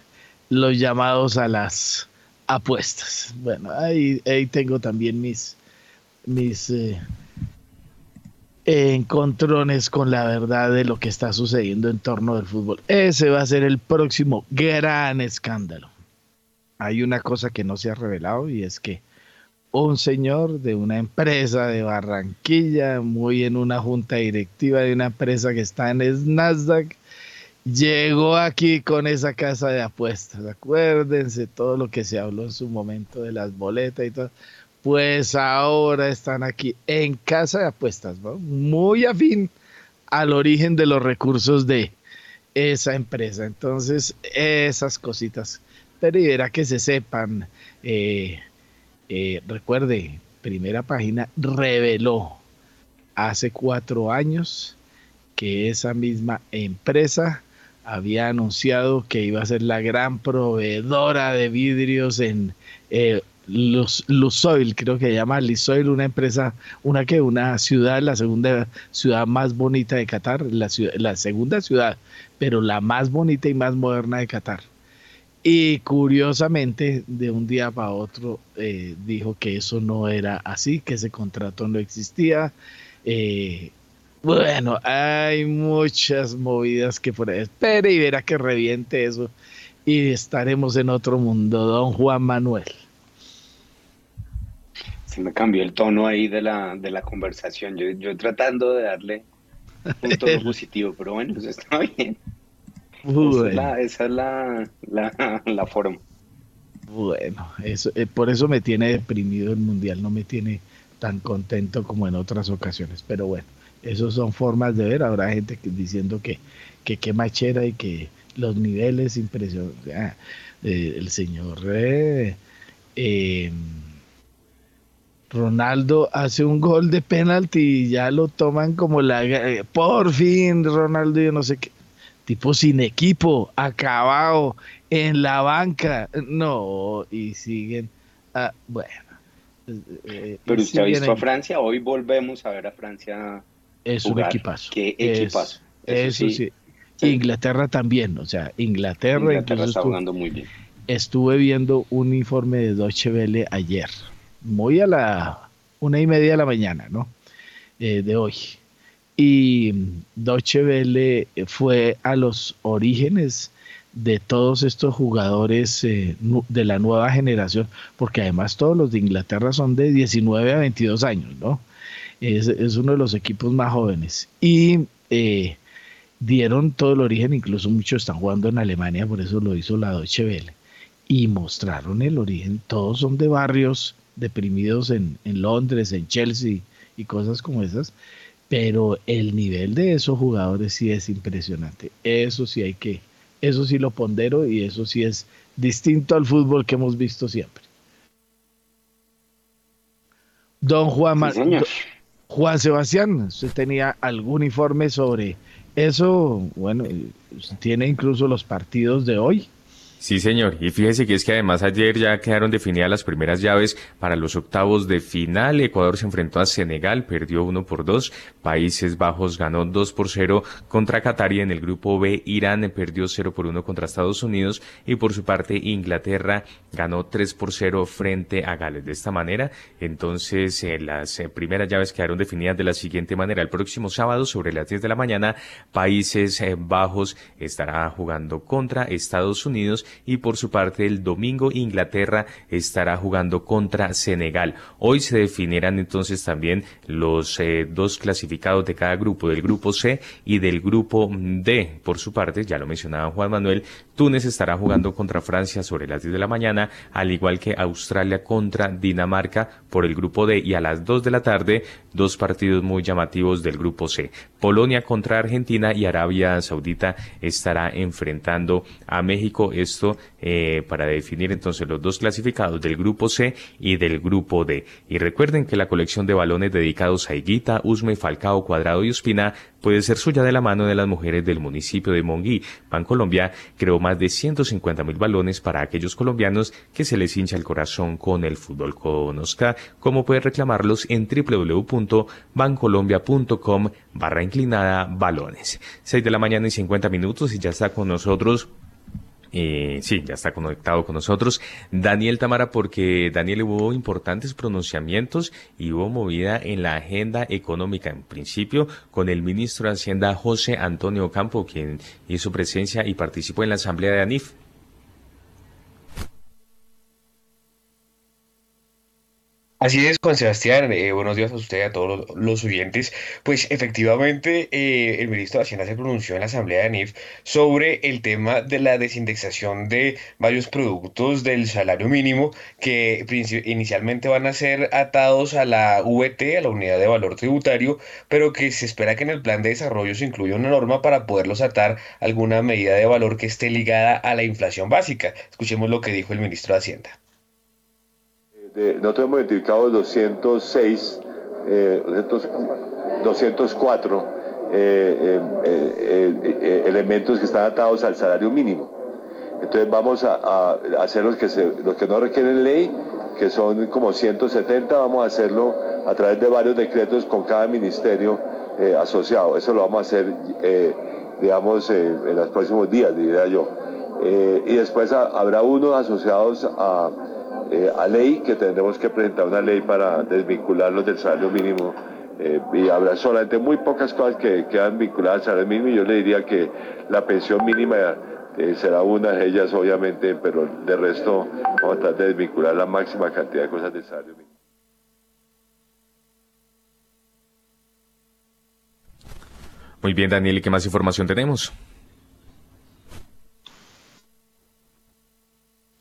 los llamados a las apuestas. Bueno, ahí, ahí tengo también mis, mis eh, encontrones con la verdad de lo que está sucediendo en torno del fútbol. Ese va a ser el próximo gran escándalo. Hay una cosa que no se ha revelado y es que un señor de una empresa de Barranquilla, muy en una junta directiva de una empresa que está en Nasdaq, llegó aquí con esa casa de apuestas. Acuérdense todo lo que se habló en su momento de las boletas y todo. Pues ahora están aquí en casa de apuestas, ¿no? muy afín al origen de los recursos de esa empresa. Entonces, esas cositas. Pero y era que se sepan, eh, eh, recuerde, primera página reveló hace cuatro años que esa misma empresa había anunciado que iba a ser la gran proveedora de vidrios en eh, creo que se llama Lusoil, una empresa, una que una ciudad, la segunda ciudad más bonita de Qatar, la, la segunda ciudad, pero la más bonita y más moderna de Qatar. Y curiosamente, de un día para otro, eh, dijo que eso no era así, que ese contrato no existía. Eh, bueno, hay muchas movidas que por ahí. Espere y verá que reviente eso. Y estaremos en otro mundo, don Juan Manuel. Se me cambió el tono ahí de la, de la conversación. Yo, yo tratando de darle un tono positivo, pero bueno, eso está bien. Esa es, la, la, forma. Bueno, eso, eh, por eso me tiene deprimido el mundial, no me tiene tan contento como en otras ocasiones, pero bueno. Esas son formas de ver. Habrá gente que, diciendo que, que qué machera y que los niveles impresionantes. Ah, eh, el señor eh, em, Ronaldo hace un gol de penalti y ya lo toman como la... Por fin, Ronaldo, yo no sé qué. Tipo sin equipo, acabado, en la banca. No, y siguen... Ah, bueno. Eh, Pero usted ha visto a Francia, hoy volvemos a ver a Francia. Es un equipazo. Qué equipazo. Eso, sí. Inglaterra también, o sea, Inglaterra, Inglaterra está jugando muy bien. Estuve viendo un informe de Deutsche Welle ayer muy a la una y media de la mañana, ¿no? Eh, de hoy. Y Deutsche fue a los orígenes de todos estos jugadores eh, de la nueva generación, porque además todos los de Inglaterra son de 19 a 22 años, ¿no? Es, uno de los equipos más jóvenes. Y eh, dieron todo el origen, incluso muchos están jugando en Alemania, por eso lo hizo la Deutsche. Y mostraron el origen, todos son de barrios deprimidos en, Londres, en Chelsea y cosas como esas, pero el nivel de esos jugadores sí es impresionante. Eso sí hay que, eso sí lo pondero y eso sí es distinto al fútbol que hemos visto siempre. Don Juan, Juan Sebastián, ¿usted tenía algún informe sobre eso? Bueno, tiene incluso los partidos de hoy. Sí, señor. Y fíjese que es que además ayer ya quedaron definidas las primeras llaves para los octavos de final. Ecuador se enfrentó a Senegal, perdió uno por dos. Países Bajos ganó dos por cero contra Qatar y en el grupo B Irán perdió cero por uno contra Estados Unidos y por su parte Inglaterra ganó tres por cero frente a Gales. De esta manera, entonces eh, las eh, primeras llaves quedaron definidas de la siguiente manera. El próximo sábado sobre las 10 de la mañana, Países eh, Bajos estará jugando contra Estados Unidos y por su parte el domingo Inglaterra estará jugando contra Senegal. Hoy se definirán entonces también los eh, dos clasificados de cada grupo, del grupo C y del grupo D. Por su parte, ya lo mencionaba Juan Manuel, Túnez estará jugando contra Francia sobre las 10 de la mañana, al igual que Australia contra Dinamarca por el grupo D y a las 2 de la tarde, dos partidos muy llamativos del grupo C. Polonia contra Argentina y Arabia Saudita estará enfrentando a México. Esto eh, para definir entonces los dos clasificados del grupo C y del grupo D. Y recuerden que la colección de balones dedicados a Higuita, Usme, Falcao, Cuadrado y Ospina puede ser suya de la mano de las mujeres del municipio de Monguí. Colombia creó más de 150 mil balones para aquellos colombianos que se les hincha el corazón con el fútbol. Conozca cómo puede reclamarlos en www.bancolombia.com barra inclinada balones. 6 de la mañana y 50 minutos y ya está con nosotros eh, sí, ya está conectado con nosotros. Daniel Tamara, porque Daniel hubo importantes pronunciamientos y hubo movida en la agenda económica, en principio, con el ministro de Hacienda José Antonio Campo, quien hizo presencia y participó en la asamblea de ANIF. Así es, Juan Sebastián, eh, buenos días a usted y a todos los, oyentes. Pues efectivamente, eh, el ministro de Hacienda se pronunció en la Asamblea de ANIF sobre el tema de la desindexación de varios productos del salario mínimo que inicialmente van a ser atados a la VT, a la Unidad de Valor Tributario, pero que se espera que en el plan de desarrollo se incluya una norma para poderlos atar a alguna medida de valor que esté ligada a la inflación básica. Escuchemos lo que dijo el ministro de Hacienda nosotros hemos identificado 206, 204 eh, eh, eh, elementos que están atados al salario mínimo. Entonces vamos a, hacer los que, los que no requieren ley, que son como 170, vamos a hacerlo a través de varios decretos con cada ministerio asociado. Eso lo vamos a hacer, digamos, en los próximos días, diría yo. y después habrá unos asociados a eh, a ley que tendremos que presentar una ley para desvincularlos del salario mínimo eh, y habrá solamente muy pocas cosas que quedan vinculadas al salario mínimo y yo le diría que la pensión mínima eh, será una de ellas obviamente, pero de resto vamos a tratar de desvincular la máxima cantidad de cosas del salario mínimo. Muy bien, Daniel, ¿y qué más información tenemos?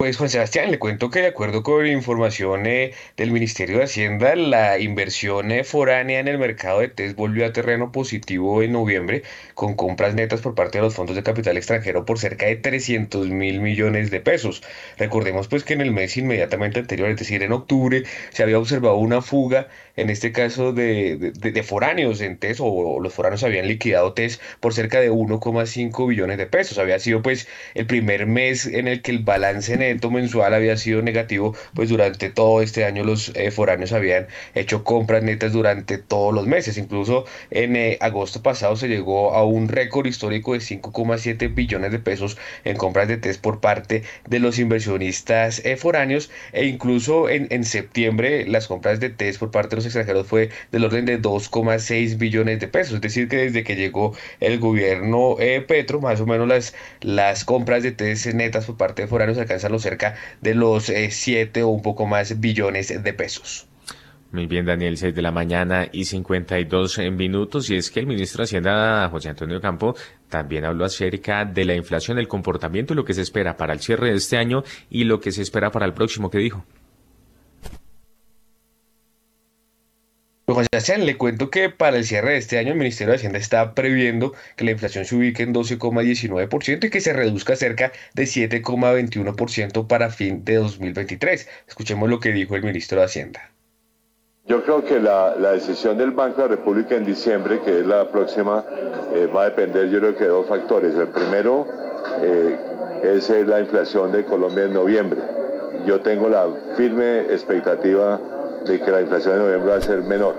Pues Juan Sebastián, le cuento que de acuerdo con información eh, del Ministerio de Hacienda, la inversión eh, foránea en el mercado de test volvió a terreno positivo en noviembre, con compras netas por parte de los fondos de capital extranjero por cerca de 300 mil millones de pesos. Recordemos pues que en el mes inmediatamente anterior, es decir, en octubre, se había observado una fuga, en este caso de, de, foráneos en test, o los foráneos habían liquidado test por cerca de 1,5 billones de pesos. Había sido pues el primer mes en el que el balance mensual había sido negativo, pues durante todo este año los eh, foráneos habían hecho compras netas durante todos los meses. Incluso en eh, agosto pasado se llegó a un récord histórico de 5,7 billones de pesos en compras de test por parte de los inversionistas eh, foráneos e incluso en, en septiembre las compras de test por parte de los extranjeros fue del orden de 2,6 billones de pesos. Es decir, que desde que llegó el gobierno Petro, más o menos las, las compras de test netas por parte de foráneos alcanzan los cerca de los 7 eh, o un poco más billones de pesos. Muy bien, Daniel, 6 de la mañana y 52 minutos. Y es que el ministro de Hacienda, José Antonio Campo, también habló acerca de la inflación, el comportamiento lo que se espera para el cierre de este año y lo que se espera para el próximo, ¿qué dijo? Juan Sebastián, le cuento que para el cierre de este año el Ministerio de Hacienda está previendo que la inflación se ubique en 12,19% y que se reduzca cerca de 7,21% para fin de 2023. Escuchemos lo que dijo el ministro de Hacienda. Yo creo que la, decisión del Banco de la República en diciembre, que es la próxima, eh, va a depender yo creo que de dos factores. El primero eh, es la inflación de Colombia en noviembre. Yo tengo la firme expectativa de que la inflación de noviembre va a ser menor.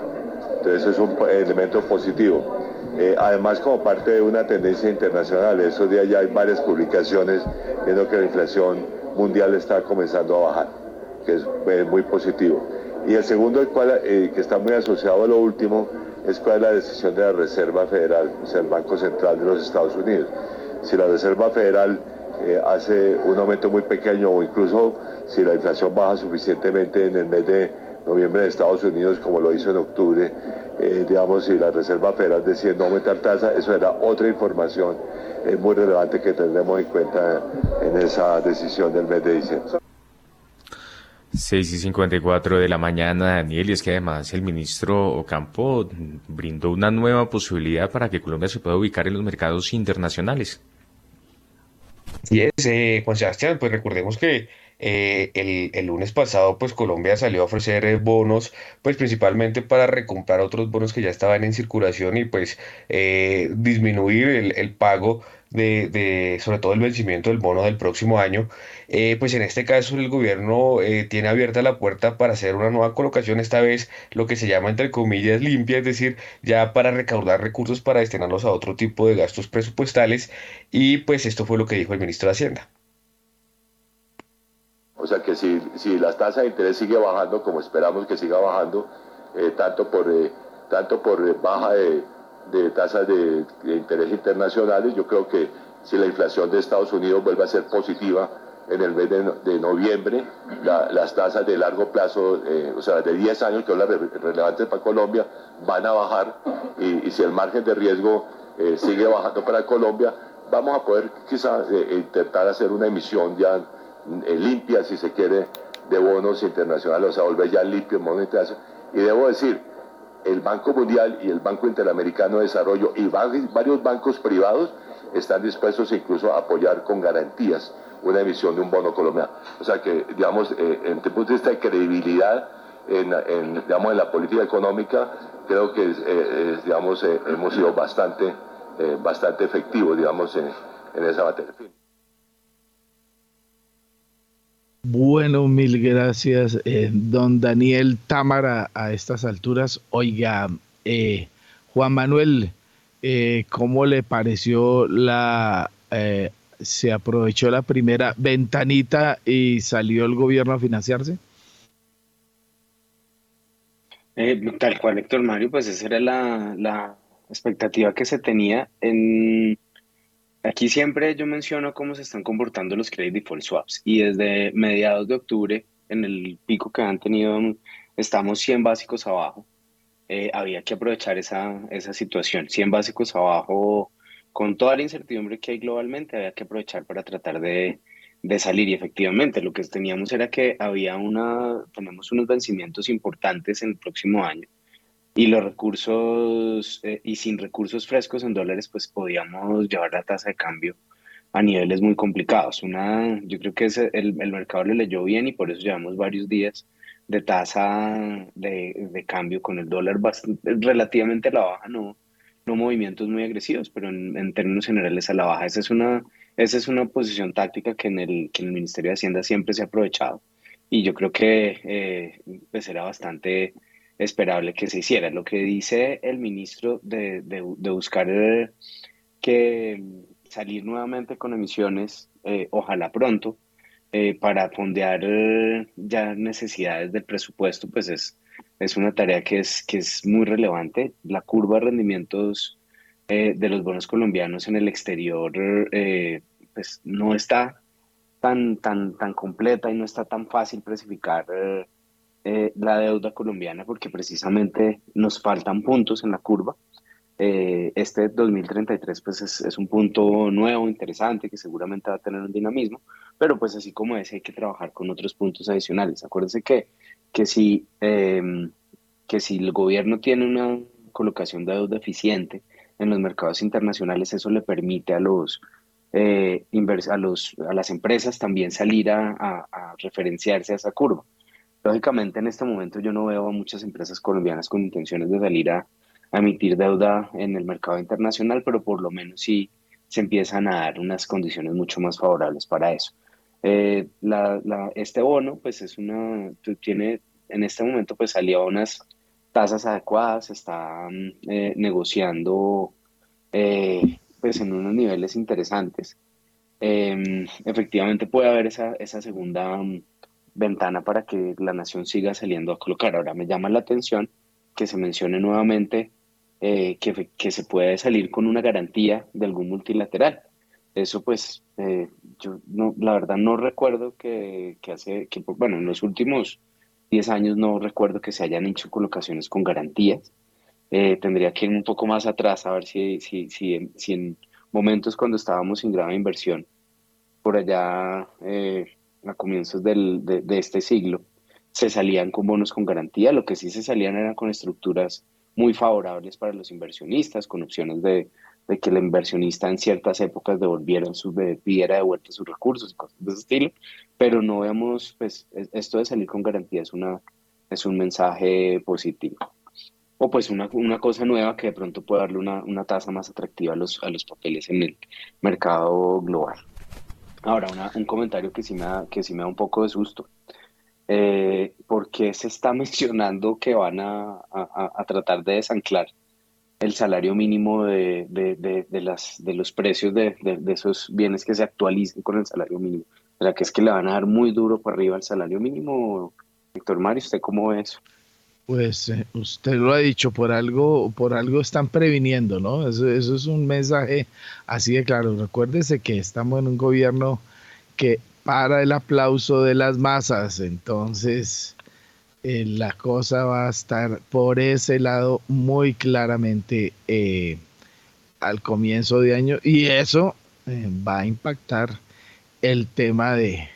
Entonces eso es un elemento positivo. Eh, además, como parte de una tendencia internacional, esos días ya hay varias publicaciones viendo que la inflación mundial está comenzando a bajar, que es eh, muy positivo. Y el segundo, el cual, eh, que está muy asociado a lo último, es cuál es la decisión de la Reserva Federal, o sea, el Banco Central de los Estados Unidos. Si la Reserva Federal hace un aumento muy pequeño o incluso si la inflación baja suficientemente en el mes de noviembre en Estados Unidos, como lo hizo en octubre, eh, digamos, si la Reserva Federal decide no aumentar tasa, eso era otra información eh, muy relevante que tendremos en cuenta en esa decisión del mes de diciembre. 6 y 54 de la mañana, Daniel, y es que además el ministro Ocampo brindó una nueva posibilidad para que Colombia se pueda ubicar en los mercados internacionales. Sí es, eh, Juan Sebastián, pues recordemos que eh, el, lunes pasado, pues Colombia salió a ofrecer eh, bonos, pues principalmente para recomprar otros bonos que ya estaban en circulación y pues eh, disminuir el, pago de, sobre todo el vencimiento del bono del próximo año. pues en este caso el gobierno tiene abierta la puerta para hacer una nueva colocación, esta vez lo que se llama entre comillas limpia, es decir, ya para recaudar recursos para destinarlos a otro tipo de gastos presupuestales y pues esto fue lo que dijo el ministro de Hacienda. O sea que si, si la tasa de interés sigue bajando, como esperamos que siga bajando, eh, tanto por, eh, tanto por eh, baja de, de tasas de, interés internacionales, yo creo que si la inflación de Estados Unidos vuelve a ser positiva en el mes de, noviembre, las tasas de largo plazo, o sea, de 10 años, que son las relevantes para Colombia, van a bajar. Y, si el margen de riesgo sigue bajando para Colombia, vamos a poder quizás intentar hacer una emisión ya limpia, si se quiere, de bonos internacionales, o sea, volver ya limpio el modo Y debo decir, el Banco Mundial y el Banco Interamericano de Desarrollo y varios bancos privados están dispuestos incluso a apoyar con garantías una emisión de un bono colombiano. O sea que, digamos, eh, en el punto de vista de credibilidad en, digamos, en la política económica, creo que, eh, digamos, hemos sido bastante, bastante efectivos, digamos, en, en esa materia. Bueno, mil gracias, eh, don Daniel Támara, a estas alturas. Oiga, eh, Juan Manuel, eh, ¿cómo le pareció la... se aprovechó la primera ventanita y salió el gobierno a financiarse? tal cual, Héctor Mario, pues esa era la, la expectativa que se tenía en Aquí siempre yo menciono cómo se están comportando los credit default swaps y desde mediados de octubre, en el pico que han tenido, estamos 100 básicos abajo. Eh, había que aprovechar esa, esa situación. 100 básicos abajo, con toda la incertidumbre que hay globalmente, había que aprovechar para tratar de, de salir y efectivamente lo que teníamos era que había una, tenemos unos vencimientos importantes en el próximo año y los recursos, eh, y sin recursos frescos en dólares, pues podíamos llevar la tasa de cambio a niveles muy complicados. Una, yo creo que ese, el, el, mercado le leyó bien y por eso llevamos varios días de tasa de, de cambio con el dólar bastante, relativamente a la baja, no, no movimientos muy agresivos, pero en, en términos generales a la baja. Esa es una esa es una posición táctica que en el, que en el Ministerio de Hacienda siempre se ha aprovechado y yo creo que eh, pues era bastante esperable que se hiciera. Lo que dice el ministro de, de, buscar eh, que salir nuevamente con emisiones, eh, ojalá pronto, para fondear ya necesidades del presupuesto, pues es, es una tarea que es, que es muy relevante. La curva de rendimientos eh, de los bonos colombianos en el exterior eh, pues no está tan, tan, tan completa y no está tan fácil precificar eh, la deuda colombiana porque precisamente nos faltan puntos en la curva. este 2033 pues es, es, un punto nuevo, interesante, que seguramente va a tener un dinamismo, pero pues así como ese hay que trabajar con otros puntos adicionales. Acuérdense que, que, si, que si el gobierno tiene una colocación de deuda eficiente, en los mercados internacionales, eso le permite a los, eh, a, los a las empresas también salir a, referenciarse a esa curva. Lógicamente, en este momento yo no veo a muchas empresas colombianas con intenciones de salir a, emitir deuda en el mercado internacional, pero por lo menos sí se empiezan a dar unas condiciones mucho más favorables para eso. Eh, este bono, pues es una, tiene, en este momento pues salió unas tasas adecuadas, está mm, eh, negociando eh, pues en unos niveles interesantes. Em, efectivamente puede haber esa, esa segunda mm, ventana para que la nación siga saliendo a colocar. Ahora me llama la atención que se mencione nuevamente eh, que, que, se puede salir con una garantía de algún multilateral. Eso pues yo no, la verdad no recuerdo que, que hace, que, bueno, en los últimos 10 años no recuerdo que se hayan hecho colocaciones con garantías. Eh, tendría que ir un poco más atrás a ver si, si, si, si en momentos cuando estábamos sin grave inversión, por allá eh, a comienzos del, de, este siglo, se salían con bonos con garantía. Lo que sí se salían eran con estructuras muy favorables para los inversionistas, con opciones de, de que el inversionista en ciertas épocas devolviera sus, pidiera de vuelta sus recursos y cosas de ese estilo, pero no vemos, pues, esto de salir con garantía es, una, es un mensaje positivo. O pues una, una cosa nueva que de pronto puede darle una, una tasa más atractiva a los, a los papeles en el mercado global. Ahora, un comentario que sí, me da, que sí me da un poco de susto. Eh, ¿Por qué se está mencionando que van a, a, tratar de desanclar el salario mínimo de, de, de, las, de los precios de, esos bienes que se actualicen con el salario mínimo. ¿Será que es que le van a dar muy duro para arriba el salario mínimo, Víctor Mario? ¿Usted cómo ve eso? Pues eh, usted lo ha dicho, por algo, por algo están previniendo, ¿no? Eso, es un mensaje así de claro. Recuérdese que estamos en un gobierno que para el aplauso de las masas, entonces eh, la cosa va a estar por ese lado muy claramente eh, al comienzo de año y eso va a impactar el tema de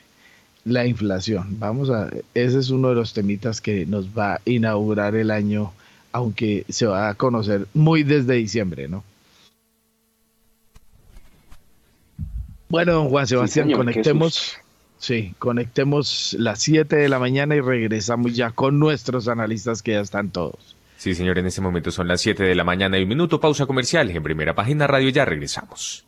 la inflación. Vamos a, ese es uno de los temitas que nos va a inaugurar el año, aunque se va a conocer muy desde diciembre, ¿no? Bueno, don Juan Sebastián, conectemos. Sí, conectemos las 7 de la mañana y regresamos ya con nuestros analistas que ya están todos. Sí, señor, en este momento son las 7 de la mañana y un minuto, pausa comercial. En primera página radio ya regresamos.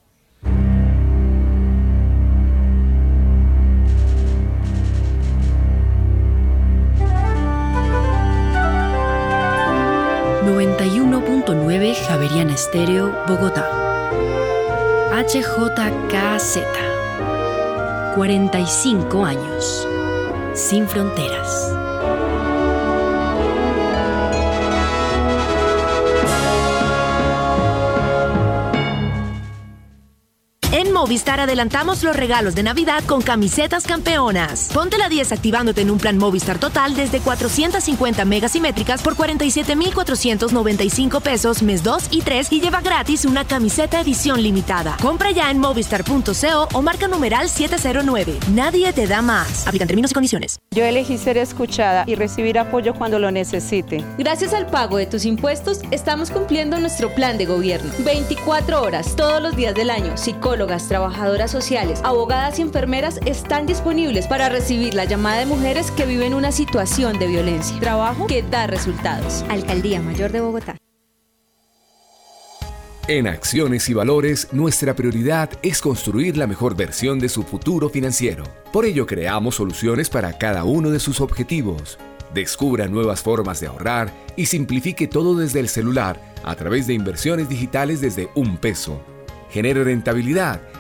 ...91.9 Javeriana Estéreo, Bogotá. HJKZ 45 años. Sin fronteras. Movistar adelantamos los regalos de Navidad con camisetas campeonas. Ponte la 10 activándote en un plan Movistar total desde 450 megasimétricas por 47,495 pesos mes 2 y 3 y lleva gratis una camiseta edición limitada. Compra ya en movistar.co o marca numeral 709. Nadie te da más. Aplican términos y condiciones. Yo elegí ser escuchada y recibir apoyo cuando lo necesite. Gracias al pago de tus impuestos, estamos cumpliendo nuestro plan de gobierno. 24 horas todos los días del año. Psicólogas, trabajadoras sociales, abogadas y enfermeras están disponibles para recibir la llamada de mujeres que viven una situación de violencia. Trabajo que da resultados. Alcaldía Mayor de Bogotá. En Acciones y Valores, nuestra prioridad es construir la mejor versión de su futuro financiero. Por ello, creamos soluciones para cada uno de sus objetivos. Descubra nuevas formas de ahorrar y simplifique todo desde el celular a través de inversiones digitales desde un peso. Genere rentabilidad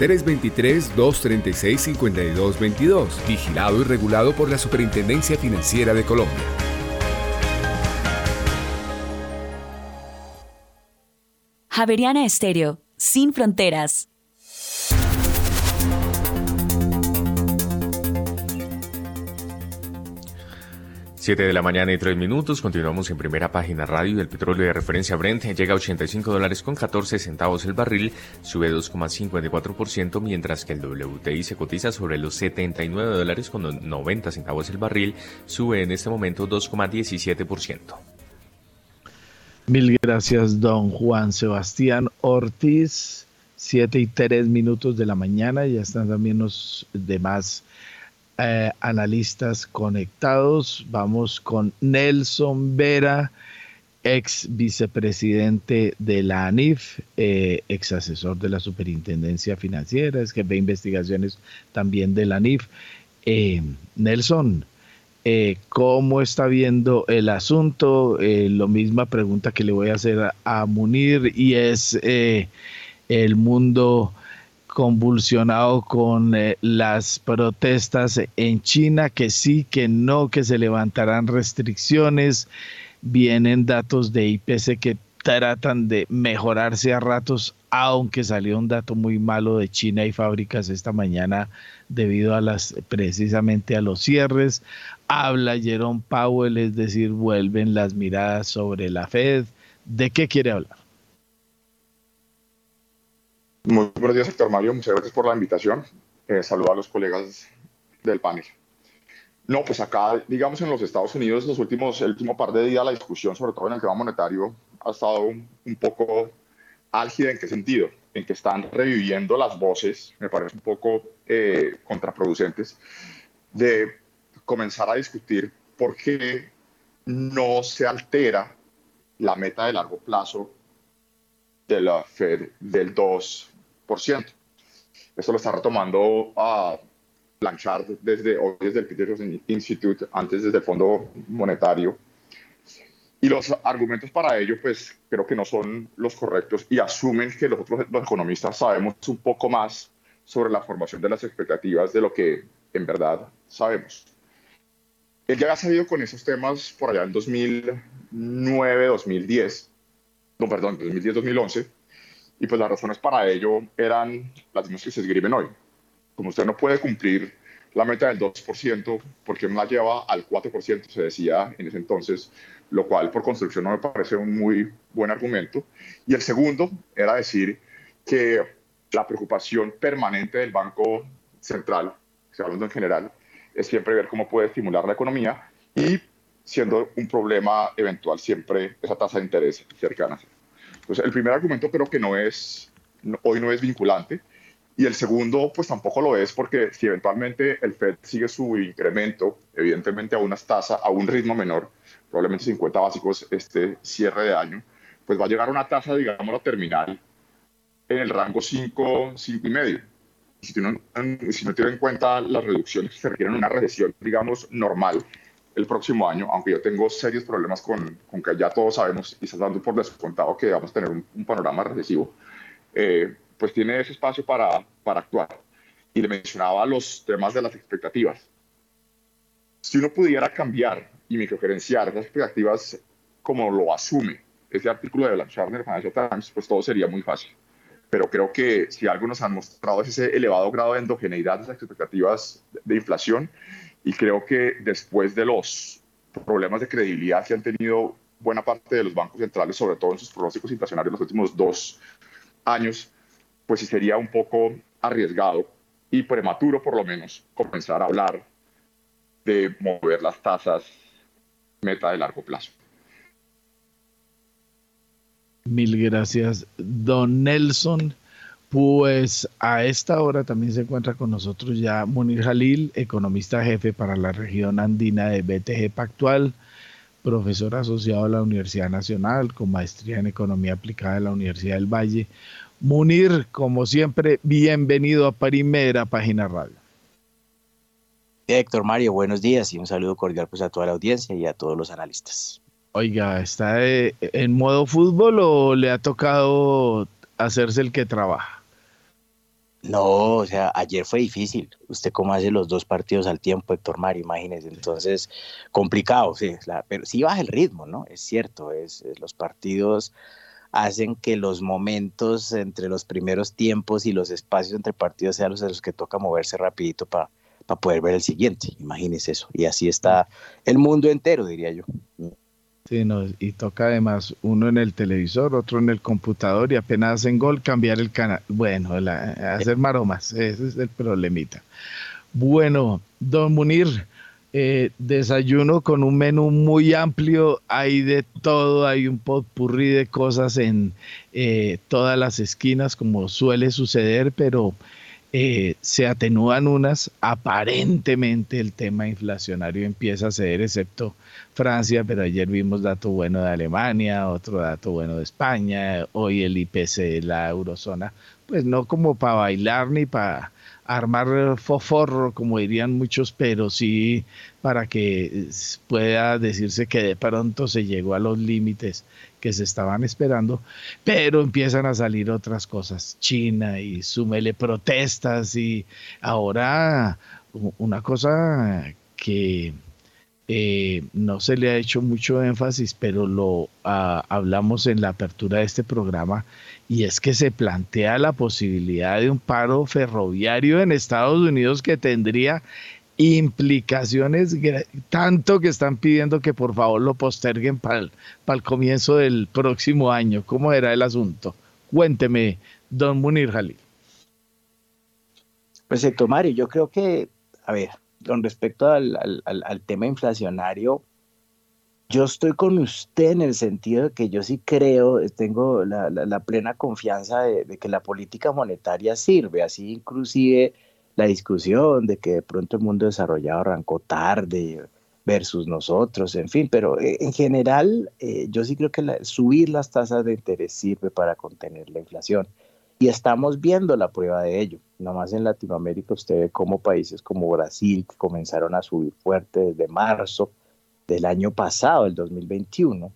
323-236-5222, vigilado y regulado por la Superintendencia Financiera de Colombia. Javeriana Estéreo, sin fronteras. Siete de la mañana y tres minutos, continuamos en primera página radio y el petróleo de referencia Brent llega a 85 dólares con 14 centavos el barril, sube 2,54%, mientras que el WTI se cotiza sobre los 79 dólares con 90 centavos el barril, sube en este momento 2,17%. Mil gracias, don Juan Sebastián Ortiz. Siete y tres minutos de la mañana, ya están también los demás eh, analistas conectados. Vamos con Nelson Vera, ex vicepresidente de la ANIF, eh, ex asesor de la Superintendencia Financiera, es que ve investigaciones también de la ANIF. Eh, Nelson, ¿cómo está viendo el asunto? lo misma pregunta que le voy a hacer a Munir y es el mundo convulsionado con eh, las protestas en China, que sí, que no, que se levantarán restricciones. Vienen datos de IPC que tratan de mejorarse a ratos, aunque salió un dato muy malo de China y fábricas esta mañana debido a las precisamente a los cierres. Habla Jerome Powell, es decir, vuelven las miradas sobre la Fed. ¿De qué quiere hablar? Muy buenos días, sector Mario. Muchas gracias por la invitación. Eh, saludo a los colegas del panel. No, pues acá, digamos, en los Estados Unidos, los últimos, el último par de días, la discusión, sobre todo en el tema monetario, ha estado un, poco álgida. ¿En qué sentido? En que están reviviendo las voces, me parece un poco eh, contraproducentes, de comenzar a discutir por qué no se altera la meta de largo plazo de la Fed del 2 eso lo está retomando a Blanchard desde desde el Peterson Institute, antes desde el Fondo Monetario. Y los argumentos para ello, pues creo que no son los correctos y asumen que nosotros los economistas sabemos un poco más sobre la formación de las expectativas de lo que en verdad sabemos. Él ya ha salido con esos temas por allá en 2009, 2010, no, perdón, 2010-2011, y pues las razones para ello eran las mismas que se escriben hoy. Como usted no puede cumplir la meta del 2%, porque no la lleva al 4%, se decía en ese entonces, lo cual por construcción no me parece un muy buen argumento. Y el segundo era decir que la preocupación permanente del Banco Central, se hablando en general, es siempre ver cómo puede estimular la economía y siendo un problema eventual siempre esa tasa de interés cercana. Pues el primer argumento creo que no es, hoy no es vinculante. Y el segundo, pues tampoco lo es porque si eventualmente el Fed sigue su incremento, evidentemente a unas tasas, a un ritmo menor, probablemente 50 básicos este cierre de año, pues va a llegar a una tasa, digámoslo, terminal en el rango 5, 5 y medio. si, uno, si no tiene en cuenta las reducciones que se requieren en una recesión, digamos, normal el próximo año, aunque yo tengo serios problemas con, con que ya todos sabemos y estás dando por descontado que vamos a tener un, panorama recesivo, eh, pues tiene ese espacio para, para actuar. Y le mencionaba los temas de las expectativas. Si uno pudiera cambiar y microgerenciar esas expectativas como lo asume ese artículo de Blanchard en Financial Times, pues todo sería muy fácil. Pero creo que si algo nos han mostrado es ese elevado grado de endogeneidad de esas expectativas de inflación y creo que después de los problemas de credibilidad que han tenido buena parte de los bancos centrales, sobre todo en sus pronósticos inflacionarios los últimos dos años, pues sí sería un poco arriesgado y prematuro por lo menos comenzar a hablar de mover las tasas meta de largo plazo. Mil gracias, don Nelson. Pues a esta hora también se encuentra con nosotros ya Munir Jalil, economista jefe para la región andina de BTG Pactual, profesor asociado a la Universidad Nacional con maestría en Economía Aplicada de la Universidad del Valle. Munir, como siempre, bienvenido a Primera Página Radio. Héctor Mario, buenos días y un saludo cordial pues a toda la audiencia y a todos los analistas. Oiga, ¿está en modo fútbol o le ha tocado hacerse el que trabaja? No, o sea, ayer fue difícil. Usted cómo hace los dos partidos al tiempo, Héctor Mario, imagínese. Entonces, complicado, sí, pero sí baja el ritmo, ¿no? Es cierto, es, los partidos hacen que los momentos entre los primeros tiempos y los espacios entre partidos sean los los que toca moverse rapidito para poder ver el siguiente. Imagínese eso. Y así está el mundo entero, diría yo. Y toca además uno en el televisor, otro en el computador y apenas hacen gol cambiar el canal. Bueno, hacer maromas, ese es el problemita. Bueno, don Munir, eh, desayuno con un menú muy amplio, hay de todo, hay un potpurrí de cosas en eh, todas las esquinas como suele suceder, pero eh, se atenúan unas, aparentemente el tema inflacionario empieza a ceder, excepto Francia, pero ayer vimos dato bueno de Alemania, otro dato bueno de España, hoy el IPC de la eurozona, pues no como para bailar ni para armar foforro, como dirían muchos, pero sí para que pueda decirse que de pronto se llegó a los límites que se estaban esperando, pero empiezan a salir otras cosas, China y súmele protestas y ahora una cosa que eh, no se le ha hecho mucho énfasis, pero lo ah, hablamos en la apertura de este programa, y es que se plantea la posibilidad de un paro ferroviario en Estados Unidos que tendría implicaciones, tanto que están pidiendo que por favor lo posterguen para el, comienzo del próximo año. ¿Cómo era el asunto? Cuénteme, don Munir Jalil. Pues Mario, yo creo que, a ver, con respecto al, tema inflacionario, yo estoy con usted en el sentido de que yo sí creo, tengo la, plena confianza de, de, que la política monetaria sirve, así inclusive la discusión de que de pronto el mundo desarrollado arrancó tarde versus nosotros, en fin, pero eh, en general eh, yo sí creo que subir las tasas de interés sirve para contener la inflación y estamos viendo la prueba de ello. Nomás en Latinoamérica usted ve cómo países como Brasil que comenzaron a subir fuerte desde marzo del año pasado, el 2021,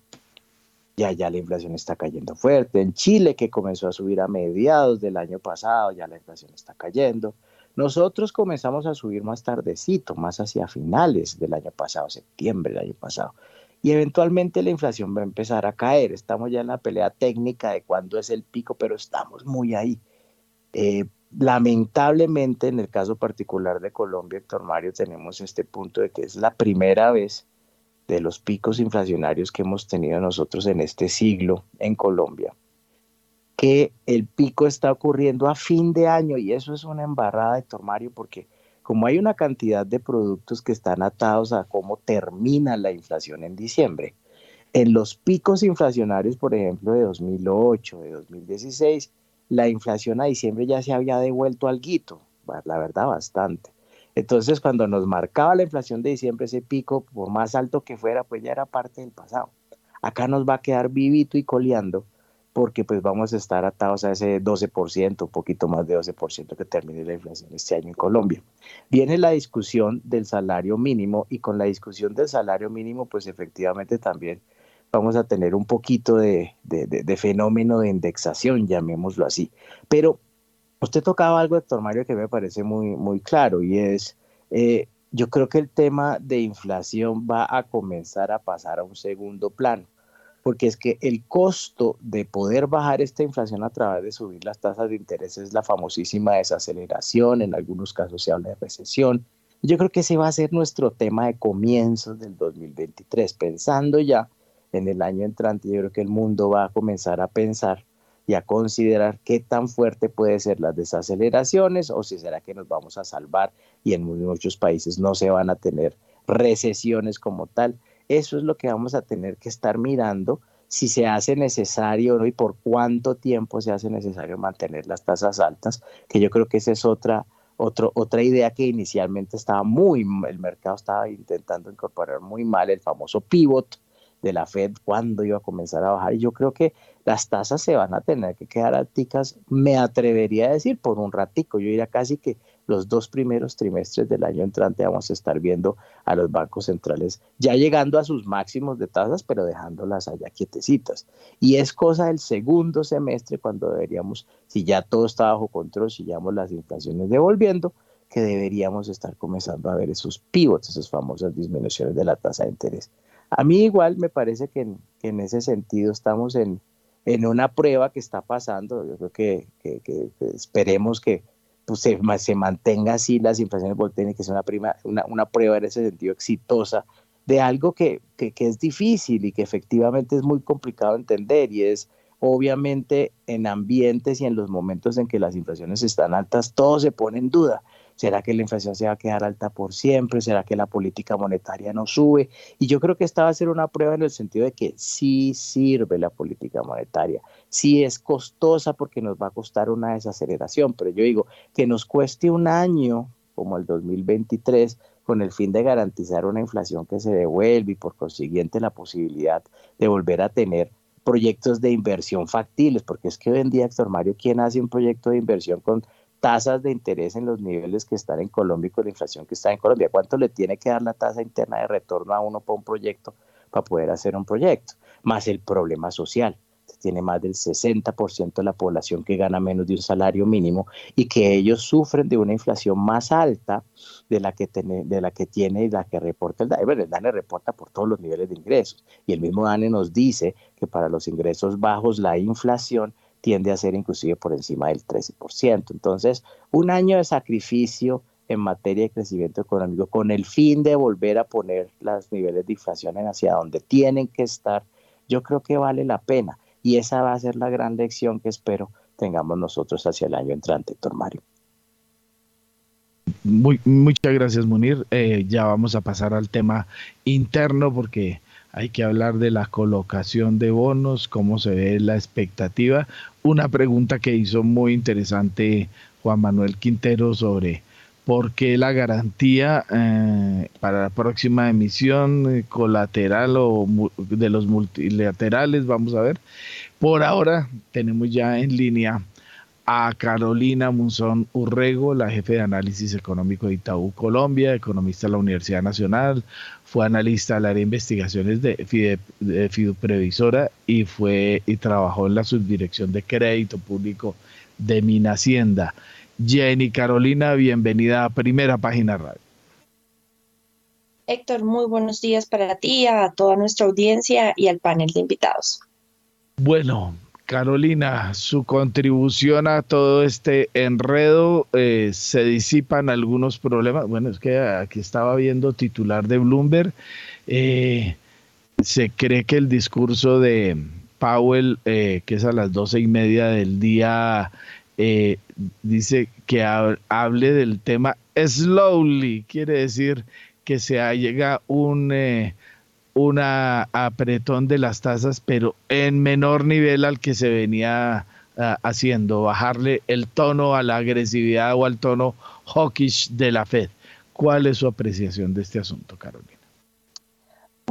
ya ya la inflación está cayendo fuerte. En Chile que comenzó a subir a mediados del año pasado, ya la inflación está cayendo. Nosotros comenzamos a subir más tardecito, más hacia finales del año pasado, septiembre del año pasado. Y eventualmente la inflación va a empezar a caer. Estamos ya en la pelea técnica de cuándo es el pico, pero estamos muy ahí. Eh, lamentablemente, en el caso particular de Colombia, Héctor Mario, tenemos este punto de que es la primera vez de los picos inflacionarios que hemos tenido nosotros en este siglo en Colombia que el pico está ocurriendo a fin de año y eso es una embarrada, de Mario, porque como hay una cantidad de productos que están atados a cómo termina la inflación en diciembre, en los picos inflacionarios, por ejemplo, de 2008, de 2016, la inflación a diciembre ya se había devuelto al guito, la verdad bastante. Entonces, cuando nos marcaba la inflación de diciembre, ese pico, por más alto que fuera, pues ya era parte del pasado. Acá nos va a quedar vivito y coleando porque pues vamos a estar atados a ese 12%, un poquito más de 12% que termine la inflación este año en Colombia. Viene la discusión del salario mínimo y con la discusión del salario mínimo pues efectivamente también vamos a tener un poquito de, fenómeno de indexación, llamémoslo así. Pero usted tocaba algo, doctor Mario, que me parece muy, muy claro y es, eh, yo creo que el tema de inflación va a comenzar a pasar a un segundo plano porque es que el costo de poder bajar esta inflación a través de subir las tasas de interés es la famosísima desaceleración, en algunos casos se habla de recesión. Yo creo que ese va a ser nuestro tema de comienzos del 2023, pensando ya en el año entrante, yo creo que el mundo va a comenzar a pensar y a considerar qué tan fuerte puede ser las desaceleraciones o si será que nos vamos a salvar y en muchos países no se van a tener recesiones como tal. Eso es lo que vamos a tener que estar mirando si se hace necesario ¿no? y por cuánto tiempo se hace necesario mantener las tasas altas, que yo creo que esa es otra, otra idea que inicialmente estaba muy, el mercado estaba intentando incorporar muy mal, el famoso pivot de la Fed, cuándo iba a comenzar a bajar. Y yo creo que las tasas se van a tener que quedar alticas, me atrevería a decir, por un ratico. Yo diría casi que los dos primeros trimestres del año entrante vamos a estar viendo a los bancos centrales ya llegando a sus máximos de tasas, pero dejándolas allá quietecitas. Y es cosa del segundo semestre cuando deberíamos, si ya todo está bajo control, si ya las inflaciones devolviendo, que deberíamos estar comenzando a ver esos pivots, esas famosas disminuciones de la tasa de interés. A mí igual me parece que en, ese sentido estamos en, en, una prueba que está pasando. Yo creo que esperemos que pues se, se mantenga así las inflaciones volteen que es una, prima, una, prueba en ese sentido exitosa de algo que, que, que, es difícil y que efectivamente es muy complicado entender y es obviamente en ambientes y en los momentos en que las inflaciones están altas, todo se pone en duda. ¿Será que la inflación se va a quedar alta por siempre? ¿Será que la política monetaria no sube? Y yo creo que esta va a ser una prueba en el sentido de que sí sirve la política monetaria, sí es costosa porque nos va a costar una desaceleración, pero yo digo que nos cueste un año como el 2023 con el fin de garantizar una inflación que se devuelve y por consiguiente la posibilidad de volver a tener proyectos de inversión factibles, porque es que hoy en día, Héctor Mario, ¿quién hace un proyecto de inversión con tasas de interés en los niveles que están en Colombia y con la inflación que está en Colombia. ¿Cuánto le tiene que dar la tasa interna de retorno a uno para un proyecto para poder hacer un proyecto? Más el problema social. Tiene más del 60% de la población que gana menos de un salario mínimo y que ellos sufren de una inflación más alta de la que, tiene, de la que tiene y la que reporta el DANE. Bueno, el DANE reporta por todos los niveles de ingresos y el mismo DANE nos dice que para los ingresos bajos la inflación tiende a ser inclusive por encima del 13%. Entonces, un año de sacrificio en materia de crecimiento económico con el fin de volver a poner los niveles de inflación en hacia donde tienen que estar, yo creo que vale la pena. Y esa va a ser la gran lección que espero tengamos nosotros hacia el año entrante, Héctor Mario. Muy, muchas gracias, Munir. Eh, ya vamos a pasar al tema interno porque hay que hablar de la colocación de bonos, cómo se ve la expectativa. Una pregunta que hizo muy interesante Juan Manuel Quintero sobre por qué la garantía eh, para la próxima emisión eh, colateral o de los multilaterales, vamos a ver. Por ahora tenemos ya en línea a Carolina Munzón Urrego, la jefe de análisis económico de Itaú Colombia, economista de la Universidad Nacional, fue analista del área de investigaciones de, Fidu Previsora y fue y trabajó en la subdirección de crédito público de Hacienda. Jenny Carolina, bienvenida a Primera Página Radio. Héctor, muy buenos días para ti, a toda nuestra audiencia y al panel de invitados. Bueno, Carolina, su contribución a todo este enredo, eh, se disipan algunos problemas. Bueno, es que aquí estaba viendo titular de Bloomberg. Eh, se cree que el discurso de Powell, eh, que es a las doce y media del día, dice que hable del tema slowly, quiere decir que se llega un una apretón de las tasas, pero en menor nivel al que se venía ah, haciendo, bajarle el tono a la agresividad o al tono hawkish de la Fed. ¿Cuál es su apreciación de este asunto, Carolina?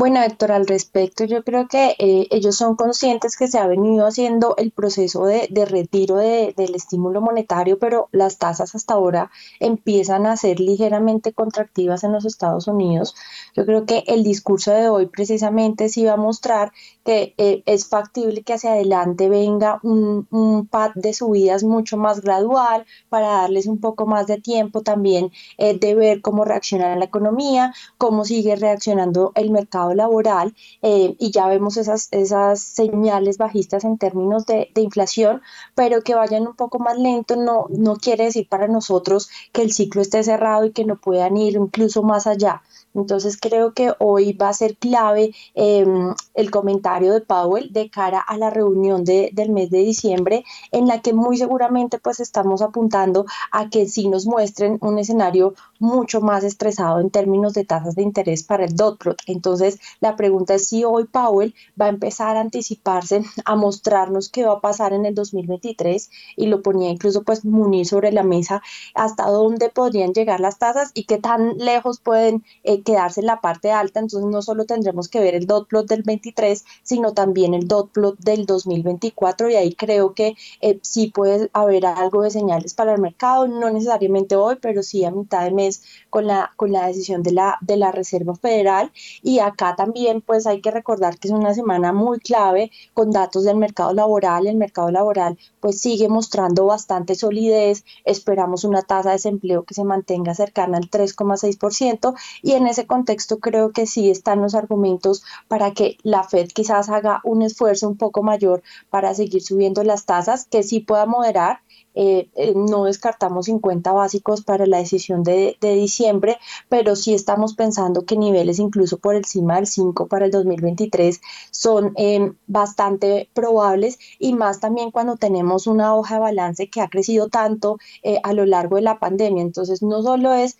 Bueno, Héctor, al respecto, yo creo que eh, ellos son conscientes que se ha venido haciendo el proceso de, retiro del estímulo monetario, pero las tasas hasta ahora empiezan a ser ligeramente contractivas en los Estados Unidos. Yo creo que el discurso de hoy precisamente sí va a mostrar que eh, es factible que hacia adelante venga un, un pad de subidas mucho más gradual para darles un poco más de tiempo también eh, de ver cómo reacciona la economía, cómo sigue reaccionando el mercado laboral eh, y ya vemos esas, esas señales bajistas en términos de, de, inflación, pero que vayan un poco más lento no, no quiere decir para nosotros que el ciclo esté cerrado y que no puedan ir incluso más allá. Entonces creo que hoy va a ser clave em, el comentario de Powell de cara a la reunión de, del mes de diciembre, en la que muy seguramente pues estamos apuntando a que sí nos muestren un escenario mucho más estresado en términos de tasas de interés para el dot plot. Entonces la pregunta es si hoy Powell va a empezar a anticiparse, a mostrarnos qué va a pasar en el 2023 y lo ponía incluso pues munir sobre la mesa hasta dónde podrían llegar las tasas y qué tan lejos pueden eh, quedarse en la parte alta, entonces no solo tendremos que ver el dot plot del 23, sino también el dot plot del 2024 y ahí creo que eh, sí puede haber algo de señales para el mercado, no necesariamente hoy, pero sí a mitad de mes con la, con la decisión de la, de la Reserva Federal. Y acá también pues hay que recordar que es una semana muy clave con datos del mercado laboral, el mercado laboral pues sigue mostrando bastante solidez, esperamos una tasa de desempleo que se mantenga cercana al 3,6% y en ese contexto creo que sí están los argumentos para que la Fed quizás haga un esfuerzo un poco mayor para seguir subiendo las tasas, que sí pueda moderar eh, eh, no descartamos 50 básicos para la decisión de, diciembre, pero sí estamos pensando que niveles incluso por encima del 5 para el 2023 son eh, bastante probables y más también cuando tenemos una hoja de balance que ha crecido tanto a lo largo de la pandemia. Entonces no solo es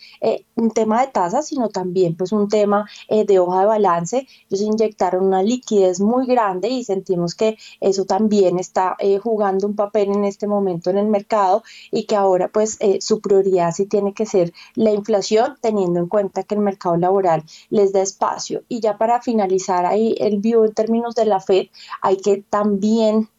un tema de tasas, sino también pues un tema de hoja de balance. Ellos inyectaron una liquidez muy grande y sentimos que eso también está jugando un papel en este momento en el mercado y que ahora pues eh, su prioridad sí tiene que ser la inflación teniendo en cuenta que el mercado laboral les da espacio. Y ya para finalizar ahí el view en términos de la Fed, hay que también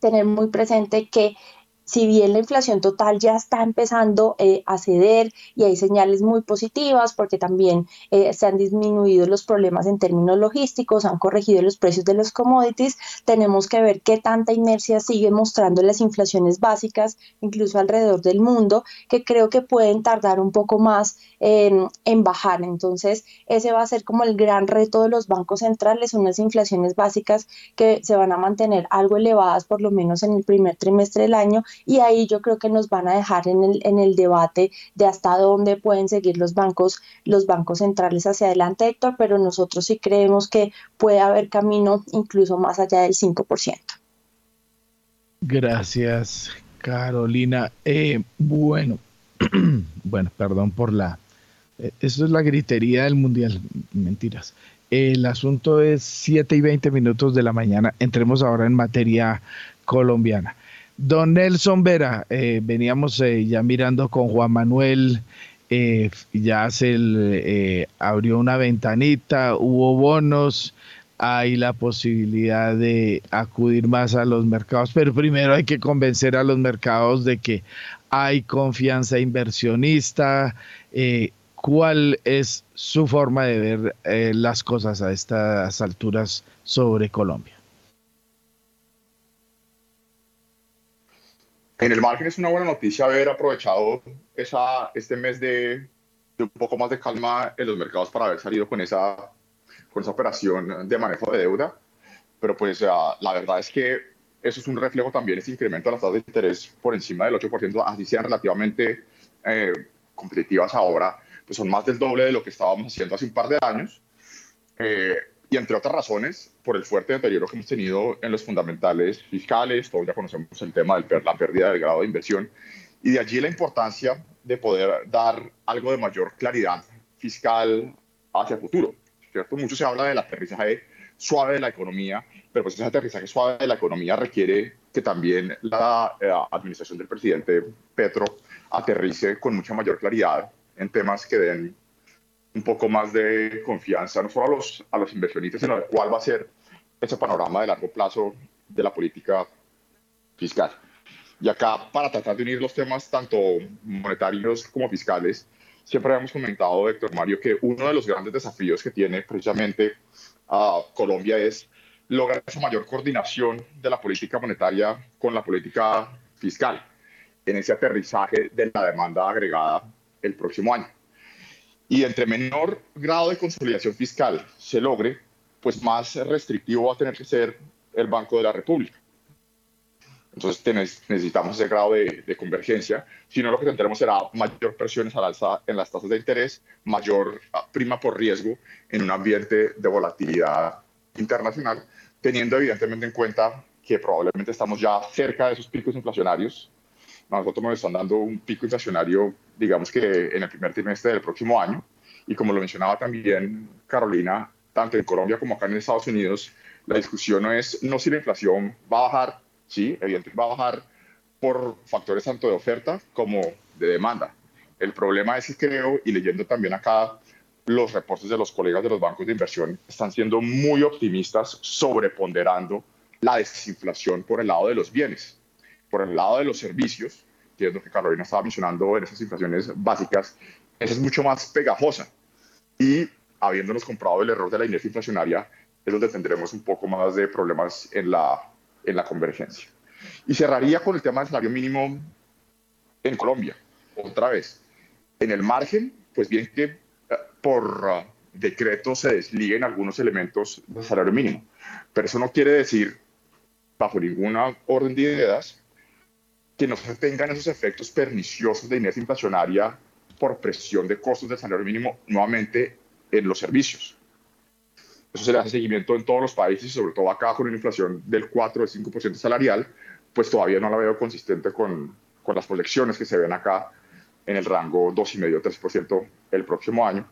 tener muy presente que si bien la inflación total ya está empezando eh, a ceder y hay señales muy positivas porque también eh, se han disminuido los problemas en términos logísticos, han corregido los precios de los commodities, tenemos que ver qué tanta inercia sigue mostrando las inflaciones básicas, incluso alrededor del mundo, que creo que pueden tardar un poco más en, en bajar. Entonces, ese va a ser como el gran reto de los bancos centrales, unas inflaciones básicas que se van a mantener algo elevadas por lo menos en el primer trimestre del año y ahí yo creo que nos van a dejar en el, en el debate de hasta dónde pueden seguir los bancos, los bancos centrales hacia adelante, Héctor, pero nosotros sí creemos que puede haber camino incluso más allá del 5%. Gracias, Carolina. Eh, bueno, bueno, perdón por la... Eh, eso es la gritería del mundial, mentiras. El asunto es 7 y 20 minutos de la mañana. Entremos ahora en materia colombiana. Don Nelson Vera, eh, veníamos eh, ya mirando con Juan Manuel, eh, ya se abrió una ventanita, hubo bonos, hay la posibilidad de acudir más a los mercados, pero primero hay que convencer a los mercados de que hay confianza inversionista. ¿Cuál es su forma de ver las cosas a estas alturas sobre Colombia? En el margen es una buena noticia haber aprovechado este mes de, un poco más de calma en los mercados para haber salido con esa, operación de manejo de deuda. Pero pues la verdad es que eso es un reflejo también, ese incremento de las tasas de interés por encima del 8%, así sean relativamente eh, competitivas ahora, pues son más del doble de lo que estábamos haciendo hace un par de años. Eh, y entre otras razones, por el fuerte deterioro que hemos tenido en los fundamentales fiscales, todos ya conocemos el tema de la pérdida del grado de inversión, y de allí la importancia de poder dar algo de mayor claridad fiscal hacia el futuro. ¿cierto? Mucho se habla del aterrizaje suave de la economía, pero pues ese aterrizaje suave de la economía requiere que también la eh, administración del presidente Petro aterrice con mucha mayor claridad en temas que den un poco más de confianza, no solo a los, a los inversionistas, sino de cuál va a ser ese panorama de largo plazo de la política fiscal. Y acá, para tratar de unir los temas tanto monetarios como fiscales, siempre hemos comentado, Héctor Mario, que uno de los grandes desafíos que tiene precisamente a Colombia es lograr esa mayor coordinación de la política monetaria con la política fiscal en ese aterrizaje de la demanda agregada el próximo año. Y entre menor grado de consolidación fiscal se logre, pues más restrictivo va a tener que ser el Banco de la República. Entonces necesitamos ese grado de, convergencia, si no lo que tendremos será mayor presiones al alza en las tasas de interés, mayor ah, prima por riesgo en un ambiente de volatilidad internacional, teniendo evidentemente en cuenta que probablemente estamos ya cerca de esos picos inflacionarios. Nosotros nos están dando un pico inflacionario, digamos que en el primer trimestre del próximo año, y como lo mencionaba también Carolina, tanto en Colombia como acá en Estados Unidos, la discusión no es no si la inflación va a bajar, sí, evidentemente va a bajar por factores tanto de oferta como de demanda. El problema es que creo, y leyendo también acá los reportes de los colegas de los bancos de inversión, están siendo muy optimistas sobreponderando la desinflación por el lado de los bienes. Por el lado de los servicios, que es lo que Carolina estaba mencionando en esas inflaciones básicas, esa es mucho más pegajosa. Y habiéndonos comprado el error de la inercia inflacionaria, es donde tendremos un poco más de problemas en la en la convergencia. Y cerraría con el tema del salario mínimo en Colombia. Otra vez, en el margen, pues bien que eh, por uh, decreto se desliguen algunos elementos del salario mínimo, pero eso no quiere decir, bajo ninguna orden de ideas, que no se tengan esos efectos perniciosos de inercia inflacionaria por presión de costos del salario mínimo nuevamente en los servicios. Eso se le hace seguimiento en todos los países y sobre todo acá con una inflación del 4 o 5% salarial, pues todavía no la veo consistente con, con las proyecciones que se ven acá en el rango 2,5-3% el próximo año.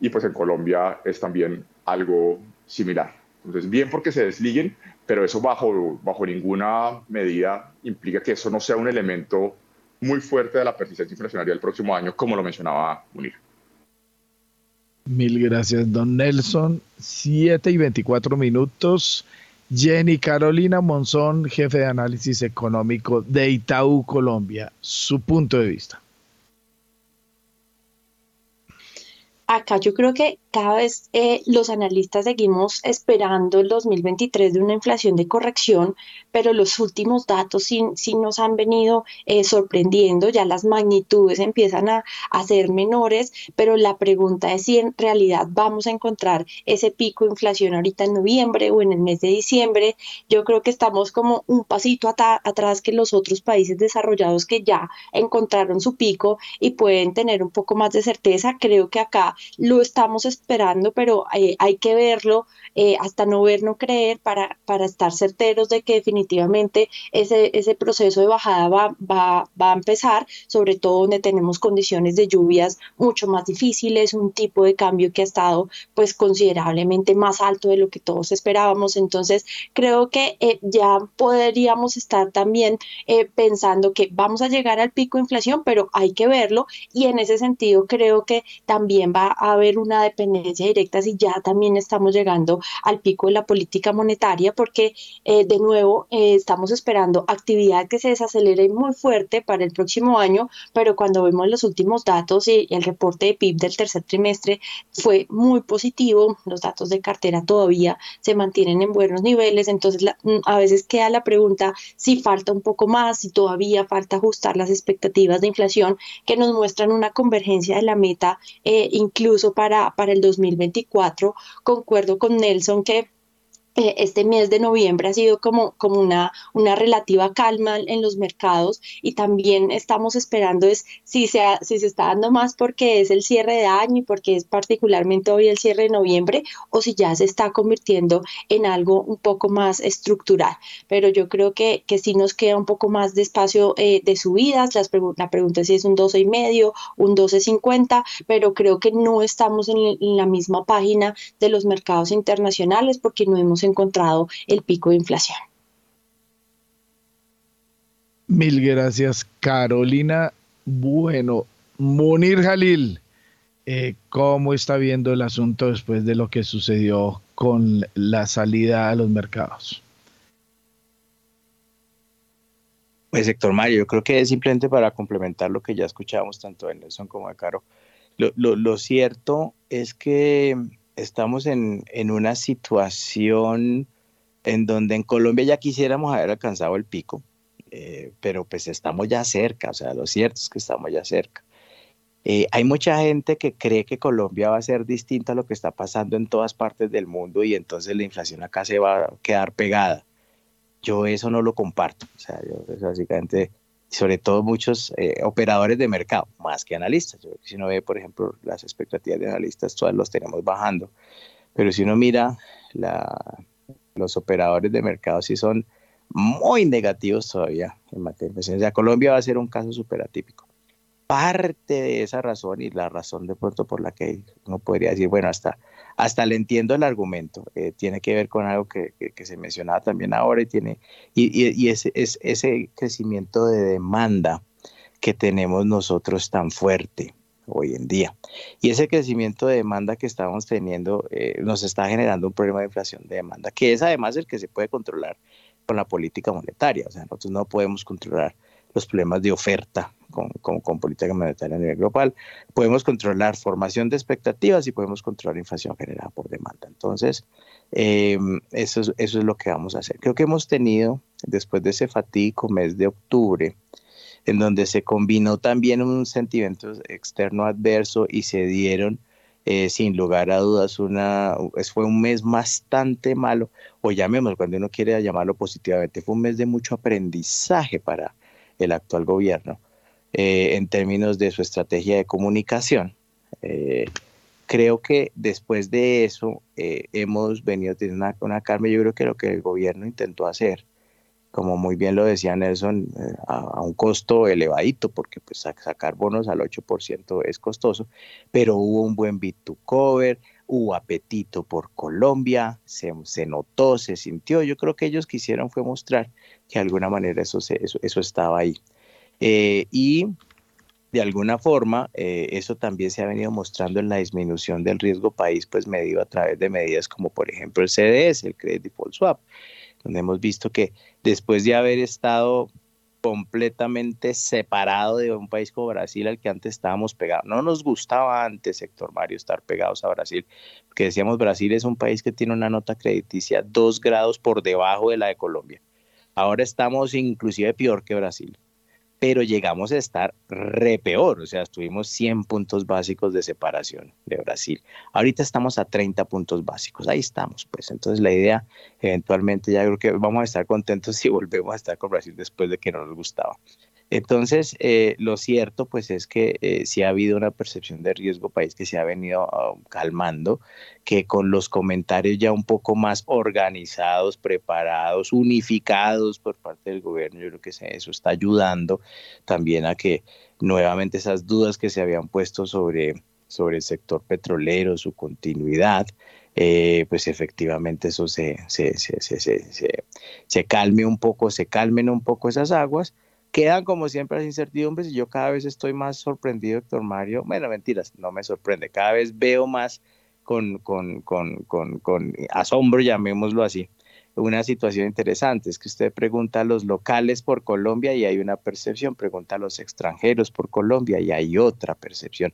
Y pues en Colombia es también algo similar. Entonces, bien porque se desliguen, pero eso bajo, bajo ninguna medida implica que eso no sea un elemento muy fuerte de la persistencia inflacionaria del próximo año, como lo mencionaba Munir. Mil gracias, don Nelson. Siete y veinticuatro minutos. Jenny Carolina Monzón, jefe de análisis económico de Itaú Colombia, su punto de vista. Acá yo creo que cada vez eh, los analistas seguimos esperando el 2023 de una inflación de corrección, pero los últimos datos sí, nos han venido eh, sorprendiendo, ya las magnitudes empiezan a, a, ser menores, pero la pregunta es si en realidad vamos a encontrar ese pico de inflación ahorita en noviembre o en el mes de diciembre. Yo creo que estamos como un pasito atrás que los otros países desarrollados que ya encontraron su pico y pueden tener un poco más de certeza. Creo que acá lo estamos esperando esperando, pero eh, hay que verlo eh, hasta no ver, no creer, para, para estar certeros de que definitivamente ese, ese proceso de bajada va, va, va a empezar, sobre todo donde tenemos condiciones de lluvias mucho más difíciles, un tipo de cambio que ha estado pues considerablemente más alto de lo que todos esperábamos. Entonces, creo que eh, ya podríamos estar también pensando que vamos a llegar al pico de inflación, pero hay que verlo y en ese sentido creo que también va a haber una dependencia directa si ya también estamos llegando al pico de la política monetaria, porque eh, de nuevo eh, estamos esperando actividad que se desacelere muy fuerte para el próximo año, pero cuando vemos los últimos datos y, el reporte de PIB del tercer trimestre fue muy positivo, los datos de cartera todavía se mantienen en buenos niveles, entonces mm, a veces queda la pregunta si falta un poco más, si todavía falta ajustar las expectativas de inflación que nos muestran una convergencia de la meta eh, incluso para, para el 2024. Concuerdo con Nelson que este mes de noviembre ha sido como, como una, una relativa calma en los mercados y también estamos esperando es si se, si se está dando más porque es el cierre de año y porque es particularmente hoy el cierre de noviembre o si ya se está convirtiendo en algo un poco más estructural. Pero yo creo que, que sí nos queda un poco más de espacio eh, de subidas. Las la pregunta es si es un 12 y medio, un 12.50, pero creo que no estamos en la misma página de los mercados internacionales porque no hemos encontrado el pico de inflación. Mil gracias, Carolina. Bueno, Munir Jalil, eh, cómo está viendo el asunto después de lo que sucedió con la salida a los mercados. Pues Héctor Mario, yo creo que es simplemente para complementar lo que ya escuchábamos tanto de Nelson como de Caro. Lo, cierto es que estamos en, una situación en donde en Colombia ya quisiéramos haber alcanzado el pico, eh, pero pues estamos ya cerca, o sea, lo cierto es que estamos ya cerca. Eh, hay mucha gente que cree que Colombia va a ser distinta a lo que está pasando en todas partes del mundo y entonces la inflación acá se va a quedar pegada. Yo eso no lo comparto. O sea, yo básicamente, sobre todo muchos eh, operadores de mercado, más que analistas. si uno ve, por ejemplo, las expectativas de analistas, todas los tenemos bajando. Pero si uno mira los operadores de mercado, sí son muy negativos todavía en materia de O sea, Colombia va a ser un caso súper atípico parte de esa razón y la razón de pronto por la que uno podría decir, bueno, hasta, hasta le entiendo el argumento, eh, tiene que ver con algo que, que, se mencionaba también ahora y tiene, y, y, ese, es, ese crecimiento de demanda que tenemos nosotros tan fuerte hoy en día. Y ese crecimiento de demanda que estamos teniendo eh, nos está generando un problema de inflación de demanda, que es además el que se puede controlar con la política monetaria. O sea, nosotros no podemos controlar los problemas de oferta con, con, política monetaria a nivel global. Podemos controlar formación de expectativas y podemos controlar inflación generada por demanda. Entonces, em, eso, es, eso es lo que vamos a hacer. Creo que hemos tenido, después de ese fatídico mes de octubre, en donde se combinó también un sentimiento externo adverso y se dieron, eh, sin lugar a dudas, una, fue un mes bastante malo, o llamémoslo cuando uno quiere llamarlo positivamente, fue un mes de mucho aprendizaje para el actual gobierno. Eh, en términos de su estrategia de comunicación. Eh, creo que después de eso eh, hemos venido teniendo una, una calma. Yo creo que lo que el gobierno intentó hacer, como muy bien lo decía Nelson, a, un costo elevadito, porque pues sacar bonos al 8% es costoso, pero hubo un buen bit to cover, hubo apetito por Colombia, se, se, notó, se sintió. Yo creo que ellos quisieron fue mostrar que de alguna manera eso, eso, eso estaba ahí. Eh, y de alguna forma, eh, eso también se ha venido mostrando en la disminución del riesgo país, pues medido a través de medidas como por ejemplo el CDS, el Credit Default Swap, donde hemos visto que después de haber estado completamente separado de un país como Brasil al que antes estábamos pegados. No nos gustaba antes, sector Mario, estar pegados a Brasil, porque decíamos Brasil es un país que tiene una nota crediticia dos grados por debajo de la de Colombia. Ahora estamos inclusive peor que Brasil pero llegamos a estar re peor, o sea, estuvimos 100 puntos básicos de separación de Brasil. Ahorita estamos a 30 puntos básicos, ahí estamos, pues entonces la idea, eventualmente ya creo que vamos a estar contentos si volvemos a estar con Brasil después de que no nos gustaba. Entonces, eh, lo cierto pues es que eh, sí ha habido una percepción de riesgo país que se ha venido ah, calmando, que con los comentarios ya un poco más organizados, preparados, unificados por parte del gobierno, yo creo que eso está ayudando también a que nuevamente esas dudas que se habían puesto sobre, sobre el sector petrolero, su continuidad, eh, pues efectivamente eso se, se, se, se, calme un poco, se calmen un poco esas aguas quedan como siempre las incertidumbres y yo cada vez estoy más sorprendido, doctor Mario. Bueno, mentiras, no me sorprende. Cada vez veo más con, con, con, con asombro, llamémoslo así, una situación interesante. Es que usted pregunta a los locales por Colombia y hay una percepción, pregunta a los extranjeros por Colombia y hay otra percepción.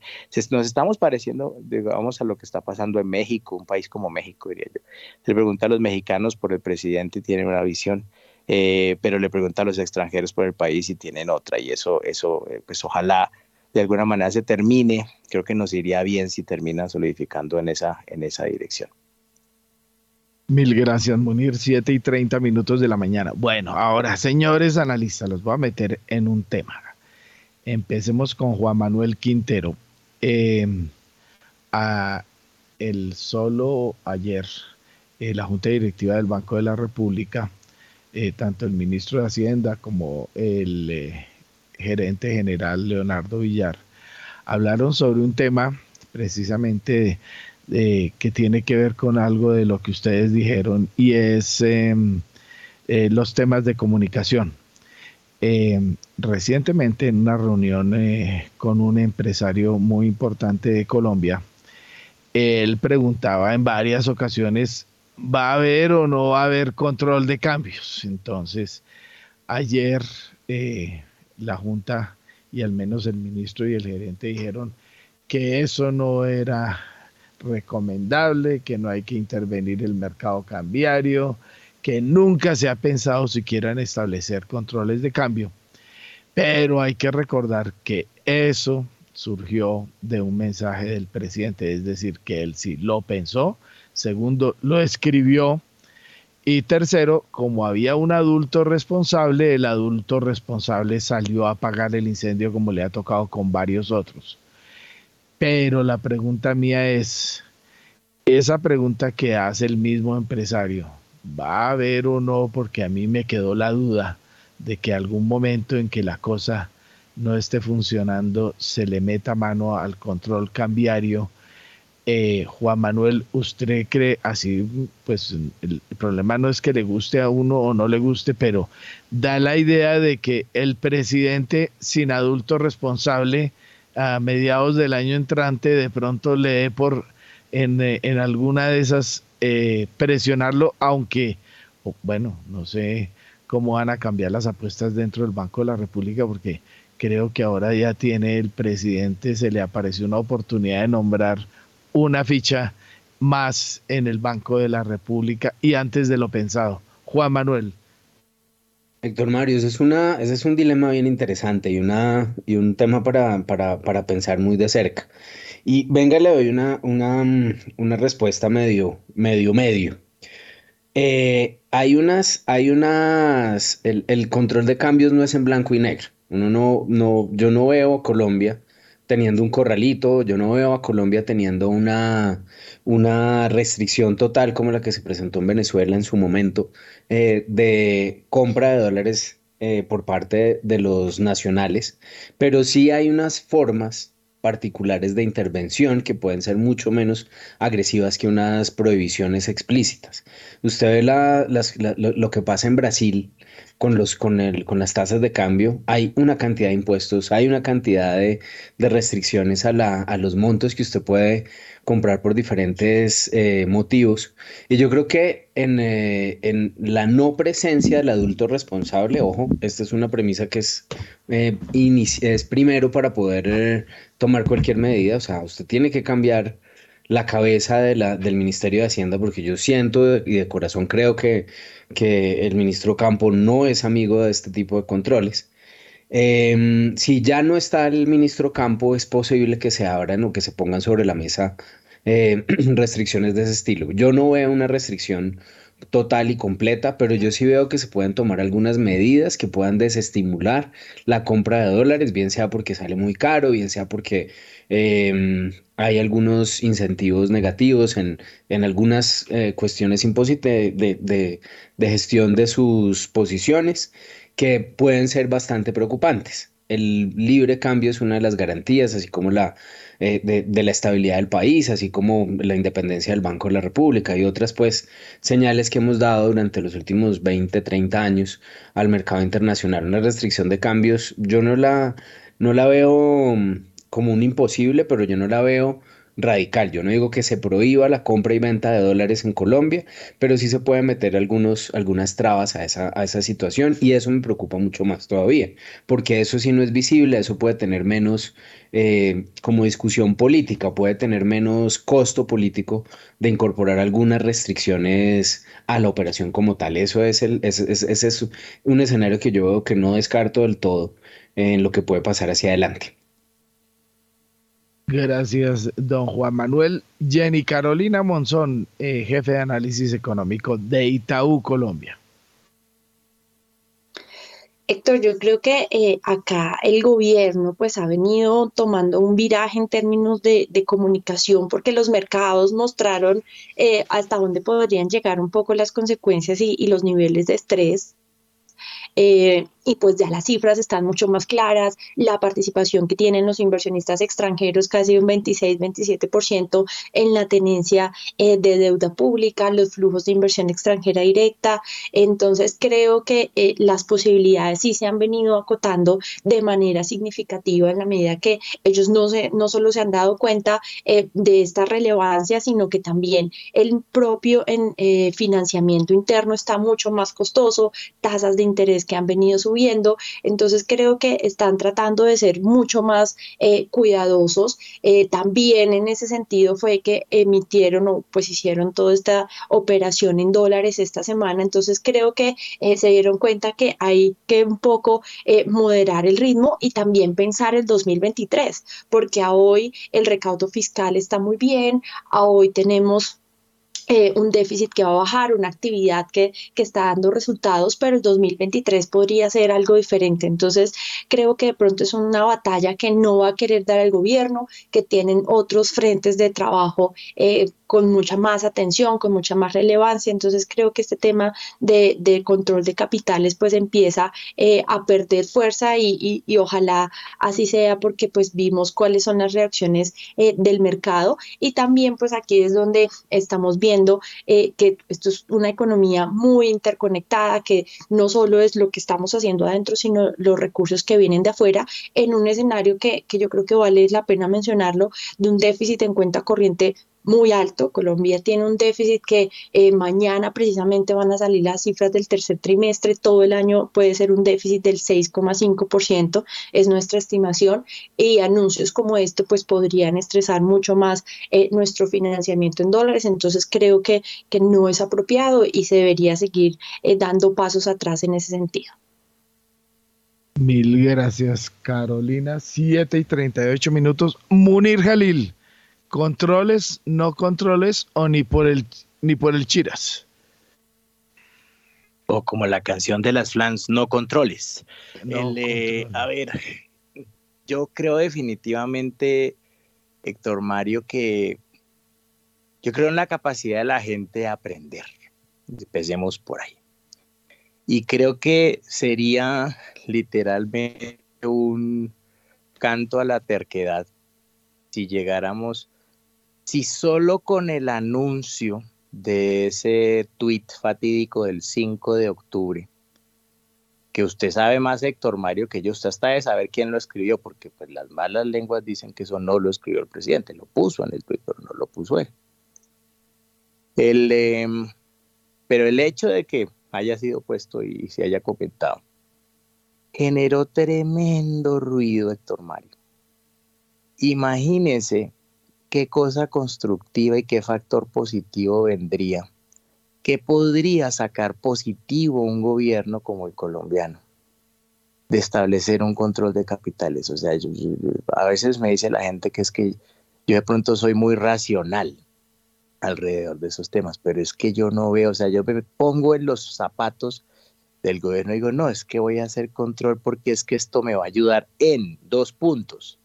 Nos estamos pareciendo, digamos, a lo que está pasando en México, un país como México, diría yo. Se pregunta a los mexicanos por el presidente tienen una visión eh, pero le pregunta a los extranjeros por el país si tienen otra y eso, eso eh, pues ojalá de alguna manera se termine, creo que nos iría bien si termina solidificando en esa, en esa dirección. Mil gracias, Munir. Siete y 30 minutos de la mañana. Bueno, ahora, señores analistas, los voy a meter en un tema. Empecemos con Juan Manuel Quintero. Em, a el solo ayer, eh, la Junta Directiva del Banco de la República eh, tanto el ministro de Hacienda como el eh, gerente general Leonardo Villar hablaron sobre un tema precisamente que tiene que ver con algo de lo que ustedes dijeron y es em, eh, los temas de comunicación. eh, recientemente en una reunión con un empresario muy importante de Colombia, él preguntaba en varias ocasiones, ¿va a haber o no va a haber control de cambios? Entonces, ayer eh, la Junta y al menos el ministro y el gerente dijeron que eso no era recomendable, que no hay que intervenir el mercado cambiario, que nunca se ha pensado siquiera en establecer controles de cambio. Pero hay que recordar que eso surgió de un mensaje del presidente, es decir, que él sí lo pensó, segundo, lo escribió y tercero, como había un adulto responsable, el adulto responsable salió a apagar el incendio como le ha tocado con varios otros. Pero la pregunta mía es, esa pregunta que hace el mismo empresario, ¿va a haber o no? Porque a mí me quedó la duda de que algún momento en que la cosa no esté funcionando se le meta mano al control cambiario. Eh, Juan Manuel, ¿usted cree así? Pues el, problema no es que le guste a uno o no le guste, pero da la idea de que el presidente sin adulto responsable a mediados del año entrante de pronto le dé por en, en alguna de esas eh, presionarlo, aunque, bueno, no sé cómo van a cambiar las apuestas dentro del Banco de la República, porque creo que ahora ya tiene el presidente, se le apareció una oportunidad de nombrar una ficha más en el Banco de la República y antes de lo pensado. Juan Manuel. Héctor Mario, ese es, una, ese es un dilema bien interesante y, una, y un tema para, para, para pensar muy de cerca. Y venga, le doy una, una, una respuesta medio, medio, medio. Eh, hay unas, hay unas, el, el, control de cambios no es en blanco y negro. Uno no, no, yo no veo Colombia teniendo un corralito, yo no veo a Colombia teniendo una, una restricción total como la que se presentó en Venezuela en su momento eh, de compra de dólares eh, por parte de los nacionales, pero sí hay unas formas particulares de intervención que pueden ser mucho menos agresivas que unas prohibiciones explícitas. Usted ve la, lo, que pasa en Brasil con, los, con, el, con las tasas de cambio, hay una cantidad de impuestos, hay una cantidad de, de restricciones a, la, a los montos que usted puede comprar por diferentes eh, motivos. Y yo creo que en, eh, en, la no presencia del adulto responsable, ojo, esta es una premisa que es, eh, es primero para poder tomar cualquier medida, o sea, usted tiene que cambiar la cabeza de la, del Ministerio de Hacienda porque yo siento y de corazón creo que, que el ministro Campo no es amigo de este tipo de controles. Em, si ya no está el ministro Campo, es posible que se abran o que se pongan sobre la mesa eh, restricciones de ese estilo. Yo no veo una restricción total y completa, pero yo sí veo que se pueden tomar algunas medidas que puedan desestimular la compra de dólares, bien sea porque sale muy caro, bien sea porque em, hay algunos incentivos negativos en, en algunas eh, cuestiones de, de, de gestión de sus posiciones que pueden ser bastante preocupantes. El libre cambio es una de las garantías, así como la eh, de, la estabilidad del país, así como la independencia del Banco de la República y otras pues señales que hemos dado durante los últimos 20, 30 años al mercado internacional. Una restricción de cambios, yo no la, no la veo como un imposible, pero yo no la veo radical. Yo no digo que se prohíba la compra y venta de dólares en Colombia, pero sí se puede meter algunos, algunas trabas a esa, a esa situación y eso me preocupa mucho más todavía, porque eso sí no es visible, eso puede tener menos eh, como discusión política, puede tener menos costo político de incorporar algunas restricciones a la operación como tal. Eso es, el, ese es un escenario que yo veo que no descarto del todo en lo que puede pasar hacia adelante. Gracias, don Juan Manuel. Jenny Carolina Monzón, eh, jefe de análisis económico de Itaú, Colombia. Héctor, yo creo que eh, acá el gobierno pues ha venido tomando un viraje en términos de, comunicación porque los mercados mostraron eh, hasta dónde podrían llegar un poco las consecuencias y, los niveles de estrés. y y pues ya las cifras están mucho más claras, la participación que tienen los inversionistas extranjeros casi un 26-27% en la tenencia eh, de deuda pública, los flujos de inversión extranjera directa, entonces creo que eh, las posibilidades sí se han venido acotando de manera significativa en la medida que ellos no, se, no solo se han dado cuenta eh, de esta relevancia, sino que también el propio en, financiamiento interno está mucho más costoso, tasas de interés que han venido subiendo. Entonces creo que están tratando de ser mucho más eh, cuidadosos. Eh, también en ese sentido fue que emitieron o pues hicieron toda esta operación en dólares esta semana. Entonces creo que eh, se dieron cuenta que hay que un poco moderar el ritmo y también pensar el 2023, porque hoy el recaudo fiscal está muy bien, a hoy tenemos eh, un déficit que va a bajar, una actividad que, que, está dando resultados, pero el 2023 podría ser algo diferente. Entonces, creo que de pronto es una batalla que no va a querer dar el gobierno, que tienen otros frentes de trabajo eh, con mucha más atención, con mucha más relevancia. Entonces creo que este tema de, de control de capitales pues empieza eh, a perder fuerza y, y, ojalá así sea porque pues vimos cuáles son las reacciones eh, del mercado y también pues aquí es donde estamos viendo eh, que esto es una economía muy interconectada, que no solo es lo que estamos haciendo adentro, sino los recursos que vienen de afuera en un escenario que, que yo creo que vale la pena mencionarlo, de un déficit en cuenta corriente muy alto. Colombia tiene un déficit que eh, mañana precisamente van a salir las cifras del tercer trimestre. Todo el año puede ser un déficit del 6,5%, es nuestra estimación. Y anuncios como este pues podrían estresar mucho más eh, nuestro financiamiento en dólares. Entonces creo que, que no es apropiado y se debería seguir eh, dando pasos atrás en ese sentido. Mil gracias, Carolina. 7 y 38 minutos. Munir Jalil controles, no controles o ni por el ni por el chiras. O como la canción de las flans, no controles. Eh, a ver, yo creo definitivamente, Héctor Mario, que yo creo en la capacidad de la gente de aprender. Empecemos por ahí. Y creo que sería literalmente un canto a la terquedad si llegáramos si solo con el anuncio de ese tweet fatídico del 5 de octubre, que usted sabe más, Héctor Mario, que yo, usted está de saber quién lo escribió, porque pues las malas lenguas dicen que eso no lo escribió el presidente, lo puso en el tweet, pero no lo puso él. El, em, pero el hecho de que haya sido puesto y se haya comentado generó tremendo ruido, Héctor Mario. Imagínense qué cosa constructiva y qué factor positivo vendría. ¿Qué podría sacar positivo un gobierno como el colombiano? De establecer un control de capitales. O sea, a veces me dice la gente que es que yo de pronto soy muy racional alrededor de esos temas, pero es que yo no veo, o sea, yo me pongo en los zapatos del gobierno y digo, no, es que voy a hacer control porque es que esto me va a ayudar en dos puntos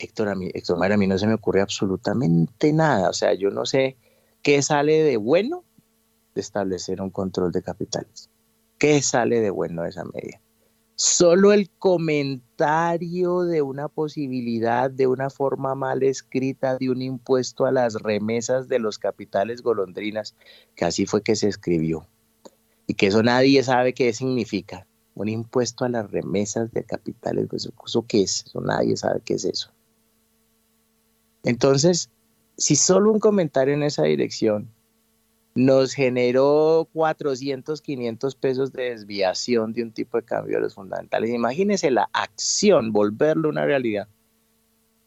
Héctor, a mí, Héctor a mí no se me ocurre absolutamente nada. O sea, yo no sé qué sale de bueno de establecer un control de capitales. ¿Qué sale de bueno de esa medida? Solo el comentario de una posibilidad de una forma mal escrita de un impuesto a las remesas de los capitales golondrinas, que así fue que se escribió. Y que eso nadie sabe qué significa. Un impuesto a las remesas de capitales, pues, ¿eso qué es? Eso nadie sabe qué es eso. Entonces, si solo un comentario en esa dirección nos generó 400, 500 pesos de desviación de un tipo de cambio de los fundamentales, imagínese la acción, volverlo una realidad,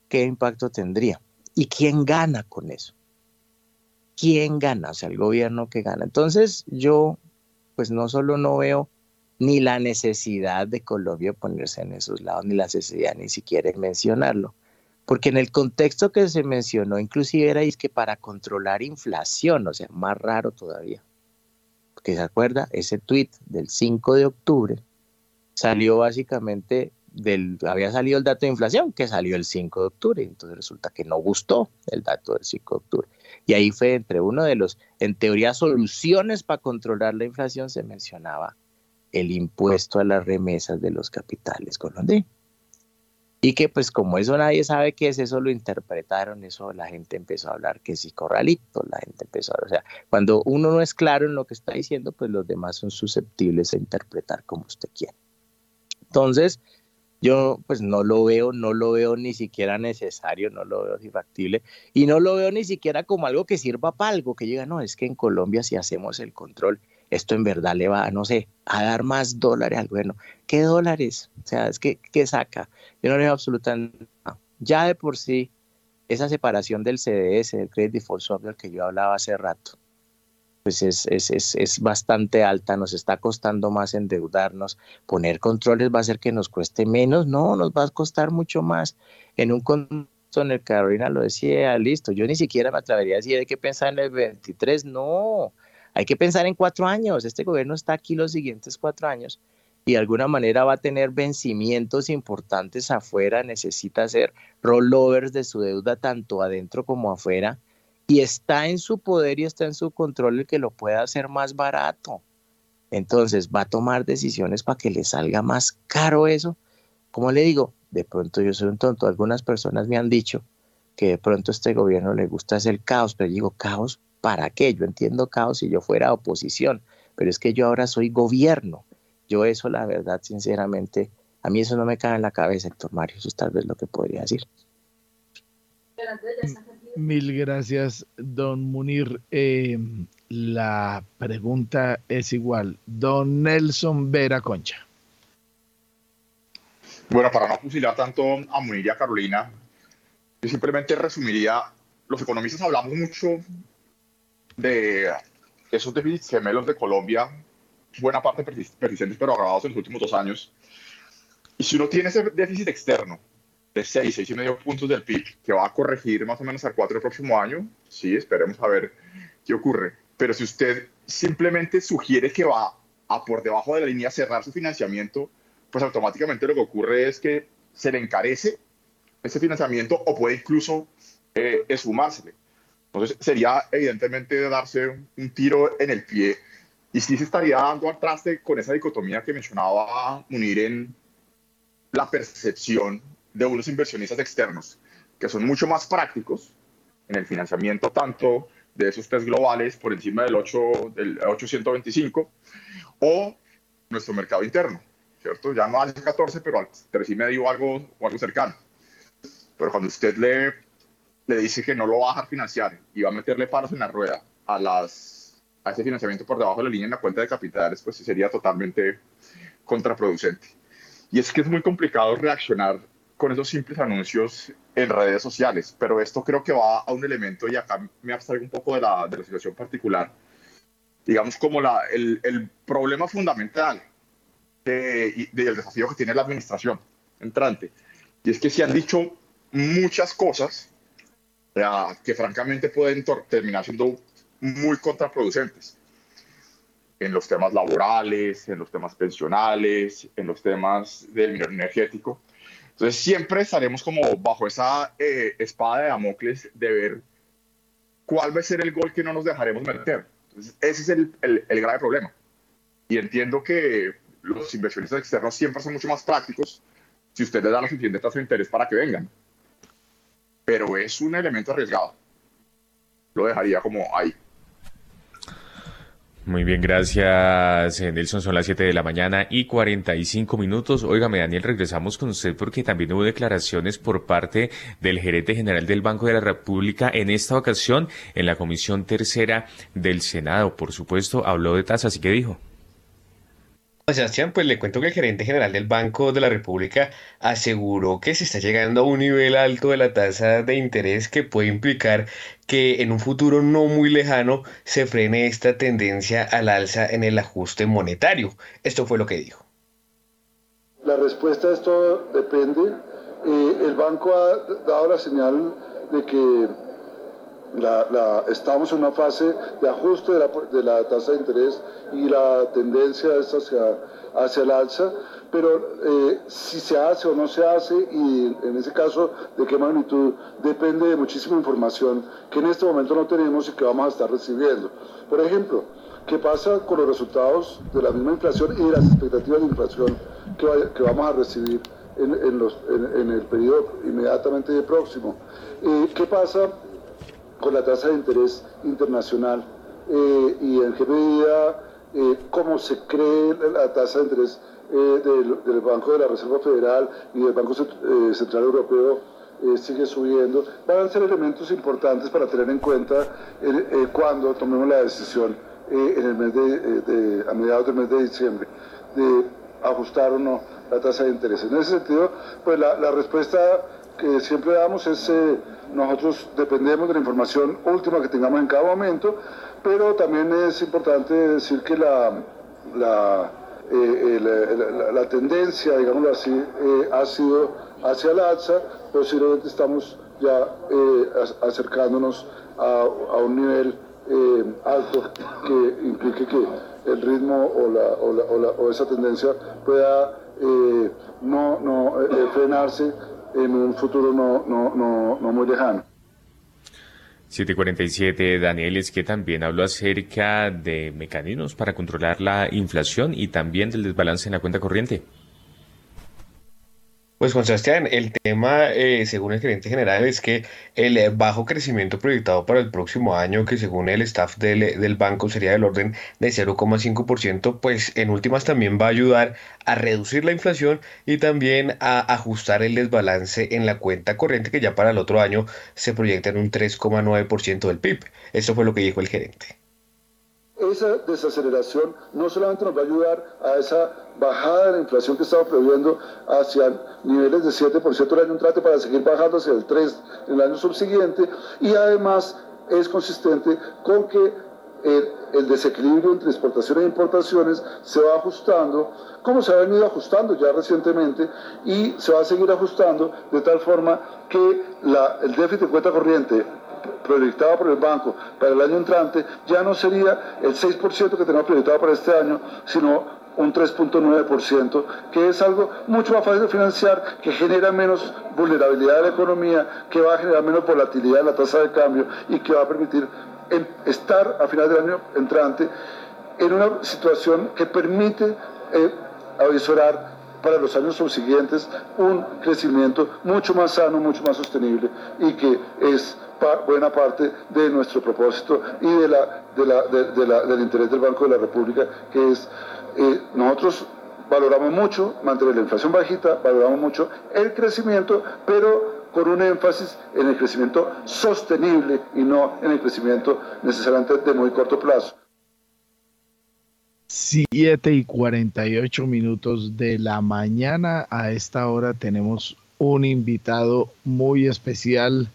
¿qué impacto tendría? ¿Y quién gana con eso? ¿Quién gana? O sea, el gobierno que gana. Entonces, yo, pues no solo no veo ni la necesidad de Colombia ponerse en esos lados, ni la necesidad ni siquiera mencionarlo porque en el contexto que se mencionó, inclusive era que para controlar inflación, o sea, más raro todavía. Porque se acuerda, ese tweet del 5 de octubre salió básicamente del, había salido el dato de inflación que salió el 5 de octubre, entonces resulta que no gustó el dato del 5 de octubre. Y ahí fue entre uno de los, en teoría, soluciones para controlar la inflación, se mencionaba el impuesto a las remesas de los capitales colombianos. Y que pues como eso nadie sabe qué es, eso lo interpretaron, eso la gente empezó a hablar que sí, corralito, la gente empezó a, o sea, cuando uno no es claro en lo que está diciendo, pues los demás son susceptibles a interpretar como usted quiere. Entonces, yo pues no lo veo, no lo veo ni siquiera necesario, no lo veo factible y no lo veo ni siquiera como algo que sirva para algo, que llega, no, es que en Colombia si hacemos el control esto en verdad le va, no sé, a dar más dólares al gobierno. ¿Qué dólares? O sea, es que, ¿qué saca? Yo no le veo absolutamente nada. Ya de por sí, esa separación del CDS, del Credit Default Swap del que yo hablaba hace rato, pues es, es, es, es, bastante alta, nos está costando más endeudarnos, poner controles va a hacer que nos cueste menos, no, nos va a costar mucho más. En un contexto en el que Carolina lo decía, listo, yo ni siquiera me atrevería a decir hay que pensar en el 23, no, hay que pensar en cuatro años. Este gobierno está aquí los siguientes cuatro años y de alguna manera va a tener vencimientos importantes afuera, necesita hacer rollovers de su deuda tanto adentro como afuera y está en su poder y está en su control el que lo pueda hacer más barato. Entonces va a tomar decisiones para que le salga más caro eso. Como le digo, de pronto yo soy un tonto. Algunas personas me han dicho que de pronto este gobierno le gusta hacer caos, pero digo, caos, ¿para qué? Yo entiendo caos si yo fuera oposición, pero es que yo ahora soy gobierno. Yo eso, la verdad, sinceramente, a mí eso no me cae en la cabeza, Héctor Mario, eso es tal vez lo que podría decir. Mil gracias, don Munir. Eh, la pregunta es igual. Don Nelson Vera Concha. Bueno, para no fusilar tanto a Munir y a Carolina, yo simplemente resumiría, los economistas hablamos mucho de esos déficits gemelos de Colombia, buena parte persistentes pero agravados en los últimos dos años. Y si uno tiene ese déficit externo de 6, 6,5 puntos del PIB, que va a corregir más o menos a 4 el próximo año, sí, esperemos a ver qué ocurre. Pero si usted simplemente sugiere que va a por debajo de la línea cerrar su financiamiento, pues automáticamente lo que ocurre es que se le encarece ese financiamiento o puede incluso eh, esfumársele. Entonces sería evidentemente darse un tiro en el pie y sí se estaría dando al traste con esa dicotomía que mencionaba unir en la percepción de unos inversionistas externos que son mucho más prácticos en el financiamiento tanto de esos test globales por encima del, 8, del 825 o nuestro mercado interno, ¿cierto? Ya no al 14, pero al 3,5 o algo, o algo cercano. Pero cuando usted le le dice que no lo va a dejar financiar y va a meterle paros en la rueda a, las, a ese financiamiento por debajo de la línea en la cuenta de capitales, pues sería totalmente contraproducente. Y es que es muy complicado reaccionar con esos simples anuncios en redes sociales, pero esto creo que va a un elemento, y acá me abstraigo un poco de la, de la situación particular, digamos como la, el, el problema fundamental de, del desafío que tiene la administración entrante, y es que se han dicho muchas cosas que francamente pueden terminar siendo muy contraproducentes en los temas laborales, en los temas pensionales, en los temas del energético. Entonces siempre estaremos como bajo esa eh, espada de Damocles de ver cuál va a ser el gol que no nos dejaremos meter. Entonces, ese es el, el, el grave problema. Y entiendo que los inversionistas externos siempre son mucho más prácticos si usted le da la suficiente tasa de interés para que vengan pero es un elemento arriesgado. Lo dejaría como ahí. Muy bien, gracias eh, Nelson. Son las 7 de la mañana y 45 minutos. Óigame, Daniel, regresamos con usted porque también hubo declaraciones por parte del gerente general del Banco de la República en esta ocasión en la Comisión Tercera del Senado. Por supuesto, habló de tasas y qué dijo. Sebastián, pues le cuento que el gerente general del Banco de la República aseguró que se está llegando a un nivel alto de la tasa de interés que puede implicar que en un futuro no muy lejano se frene esta tendencia al alza en el ajuste monetario. Esto fue lo que dijo. La respuesta a esto depende. Eh, el banco ha dado la señal de que la, estamos en una fase de ajuste de la, de la, tasa de interés y la tendencia es hacia, hacia el alza, pero eh, si se hace o no se hace y en ese caso de qué magnitud depende de muchísima información que en este momento no tenemos y que vamos a estar recibiendo. Por ejemplo, ¿qué pasa con los resultados de la misma inflación y de las expectativas de inflación que, que vamos a recibir en, en, los, en, el periodo inmediatamente próximo? Eh, ¿Qué pasa con la tasa de interés internacional eh, y en qué medida, eh, cómo se cree la tasa de interés eh, del, Banco de la Reserva Federal y del Banco Central Europeo sigue subiendo, van a ser elementos importantes para tener en cuenta cuando tomemos la decisión en el mes de, a mediados del mes de diciembre de ajustar o no la tasa de interés. En ese sentido, pues la, la respuesta que siempre damos es nosotros dependemos de la información última que tengamos en cada momento, pero también es importante decir que la, la, eh, la, tendencia, digámoslo así, eh, ha sido hacia el alza, posiblemente estamos ya eh, acercándonos a, a, un nivel alto que implique que el ritmo o, la, o, la, o, la, o esa tendencia pueda no, no frenarse en un futuro no, no, no, no muy lejano. 747, Daniel, es que también habló acerca de mecanismos para controlar la inflación y también del desbalance en la cuenta corriente. Pues Juan Sebastián, el tema, eh, según el gerente general, es que el eh, bajo crecimiento proyectado para el próximo año, que según el staff del, eh, del banco sería del orden de 0,5%, pues en últimas también va a ayudar a reducir la inflación y también a ajustar el desbalance en la cuenta corriente, que ya para el otro año se proyecta en un 3,9% del PIB. Eso fue lo que dijo el gerente esa desaceleración no solamente nos va a ayudar a esa bajada de la inflación que estamos previendo hacia niveles de 7% el año entrante para seguir bajando hacia el 3% en el año subsiguiente y además es consistente con que el, desequilibrio entre exportaciones e importaciones se va ajustando, como se ha venido ajustando ya recientemente, y se va a seguir ajustando de tal forma que el déficit de cuenta corriente proyectado por el banco para el año entrante ya no sería el 6% que tenemos proyectado para este año, sino un 3.9%, que es algo mucho más fácil de financiar, que genera menos vulnerabilidad de la economía, que va a generar menos volatilidad de la tasa de cambio y que va a permitir estar a final del año entrante en una situación que permite eh, avisorar para los años subsiguientes un crecimiento mucho más sano, mucho más sostenible y que es buena parte de nuestro propósito y de la, de la, del interés del Banco de la República, que es eh, nosotros valoramos mucho mantener la inflación bajita, valoramos mucho el crecimiento, pero con un énfasis en el crecimiento sostenible y no en el crecimiento necesariamente de muy corto plazo. 7 y 48 minutos de la mañana. A esta hora tenemos un invitado muy especial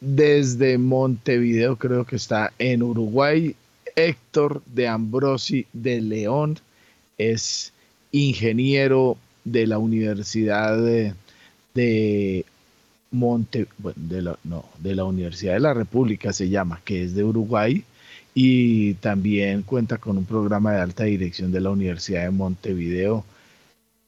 desde Montevideo, creo que está en Uruguay. Héctor de Ambrosi de León es ingeniero de la Universidad de, Monte, de la, no, de la Universidad de la República se llama, que es de Uruguay y también cuenta con un programa de alta dirección de la Universidad de Montevideo.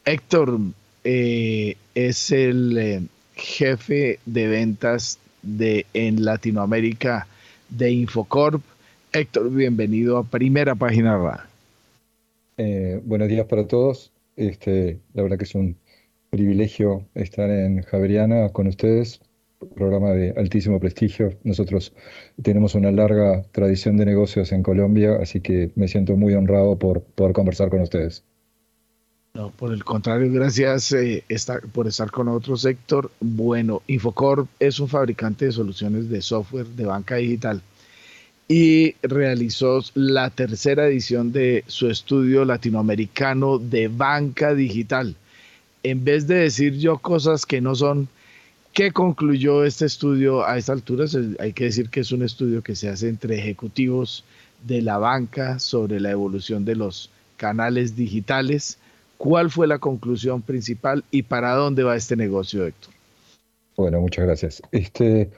Héctor eh, es el eh, jefe de ventas de, en Latinoamérica de Infocorp. Héctor, bienvenido a Primera Página RA. Eh, buenos días para todos. Este, la verdad que es un privilegio estar en Javeriana con ustedes programa de altísimo prestigio. Nosotros tenemos una larga tradición de negocios en Colombia, así que me siento muy honrado por poder conversar con ustedes. No, por el contrario, gracias eh, por estar con otro sector. Bueno, Infocorp es un fabricante de soluciones de software de banca digital y realizó la tercera edición de su estudio latinoamericano de banca digital. En vez de decir yo cosas que no son ¿Qué concluyó este estudio a esta altura? Hay que decir que es un estudio que se hace entre ejecutivos de la banca sobre la evolución de los canales digitales. ¿Cuál fue la conclusión principal y para dónde va este negocio, Héctor? Bueno, muchas gracias. Este,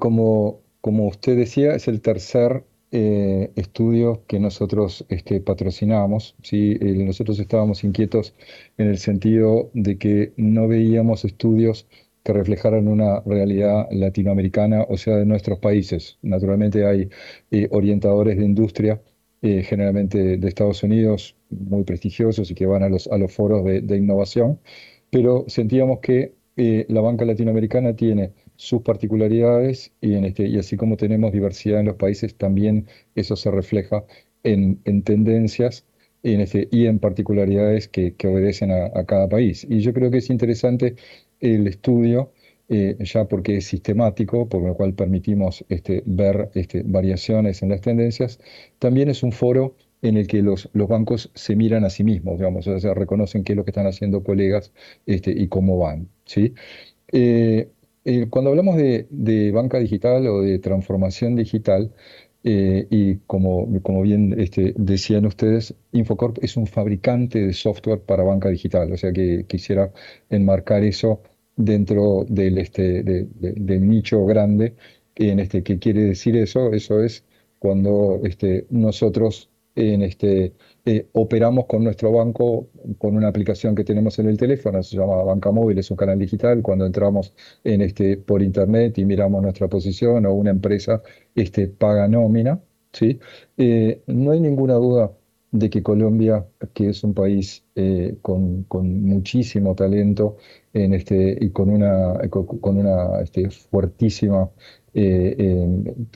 como como usted decía, es el tercer eh, estudio que nosotros este, patrocinamos. ¿sí? Eh, nosotros estábamos inquietos en el sentido de que no veíamos estudios que reflejaran una realidad latinoamericana, o sea, de nuestros países. Naturalmente hay eh, orientadores de industria, generalmente de Estados Unidos, muy prestigiosos y que van a los, a los foros de, de innovación, pero sentíamos que la banca latinoamericana tiene sus particularidades y, en este, y así como tenemos diversidad en los países, también eso se refleja en, en tendencias y en, este, y en particularidades que, que obedecen a, cada país. Y yo creo que es interesante el estudio, eh, ya porque es sistemático, por lo cual permitimos este, ver este, variaciones en las tendencias, también es un foro en el que los, bancos se miran a sí mismos, digamos, o sea, reconocen qué es lo que están haciendo colegas este, y cómo van. ¿sí? Eh, eh, cuando hablamos de, banca digital o de transformación digital, y como, como bien decían ustedes, Infocorp es un fabricante de software para banca digital, o sea que quisiera enmarcar eso dentro del, este, del nicho grande. En este, ¿Qué quiere decir eso? Eso es cuando este, nosotros este, eh, operamos con nuestro banco con una aplicación que tenemos en el teléfono, se llama Banca Móvil, es un canal digital. Cuando entramos en este, por internet y miramos nuestra posición o una empresa este, paga nómina, ¿sí? Eh, no hay ninguna duda de que Colombia, que es un país eh, con, con, muchísimo talento en este, y con una, con, una este, fuertísima,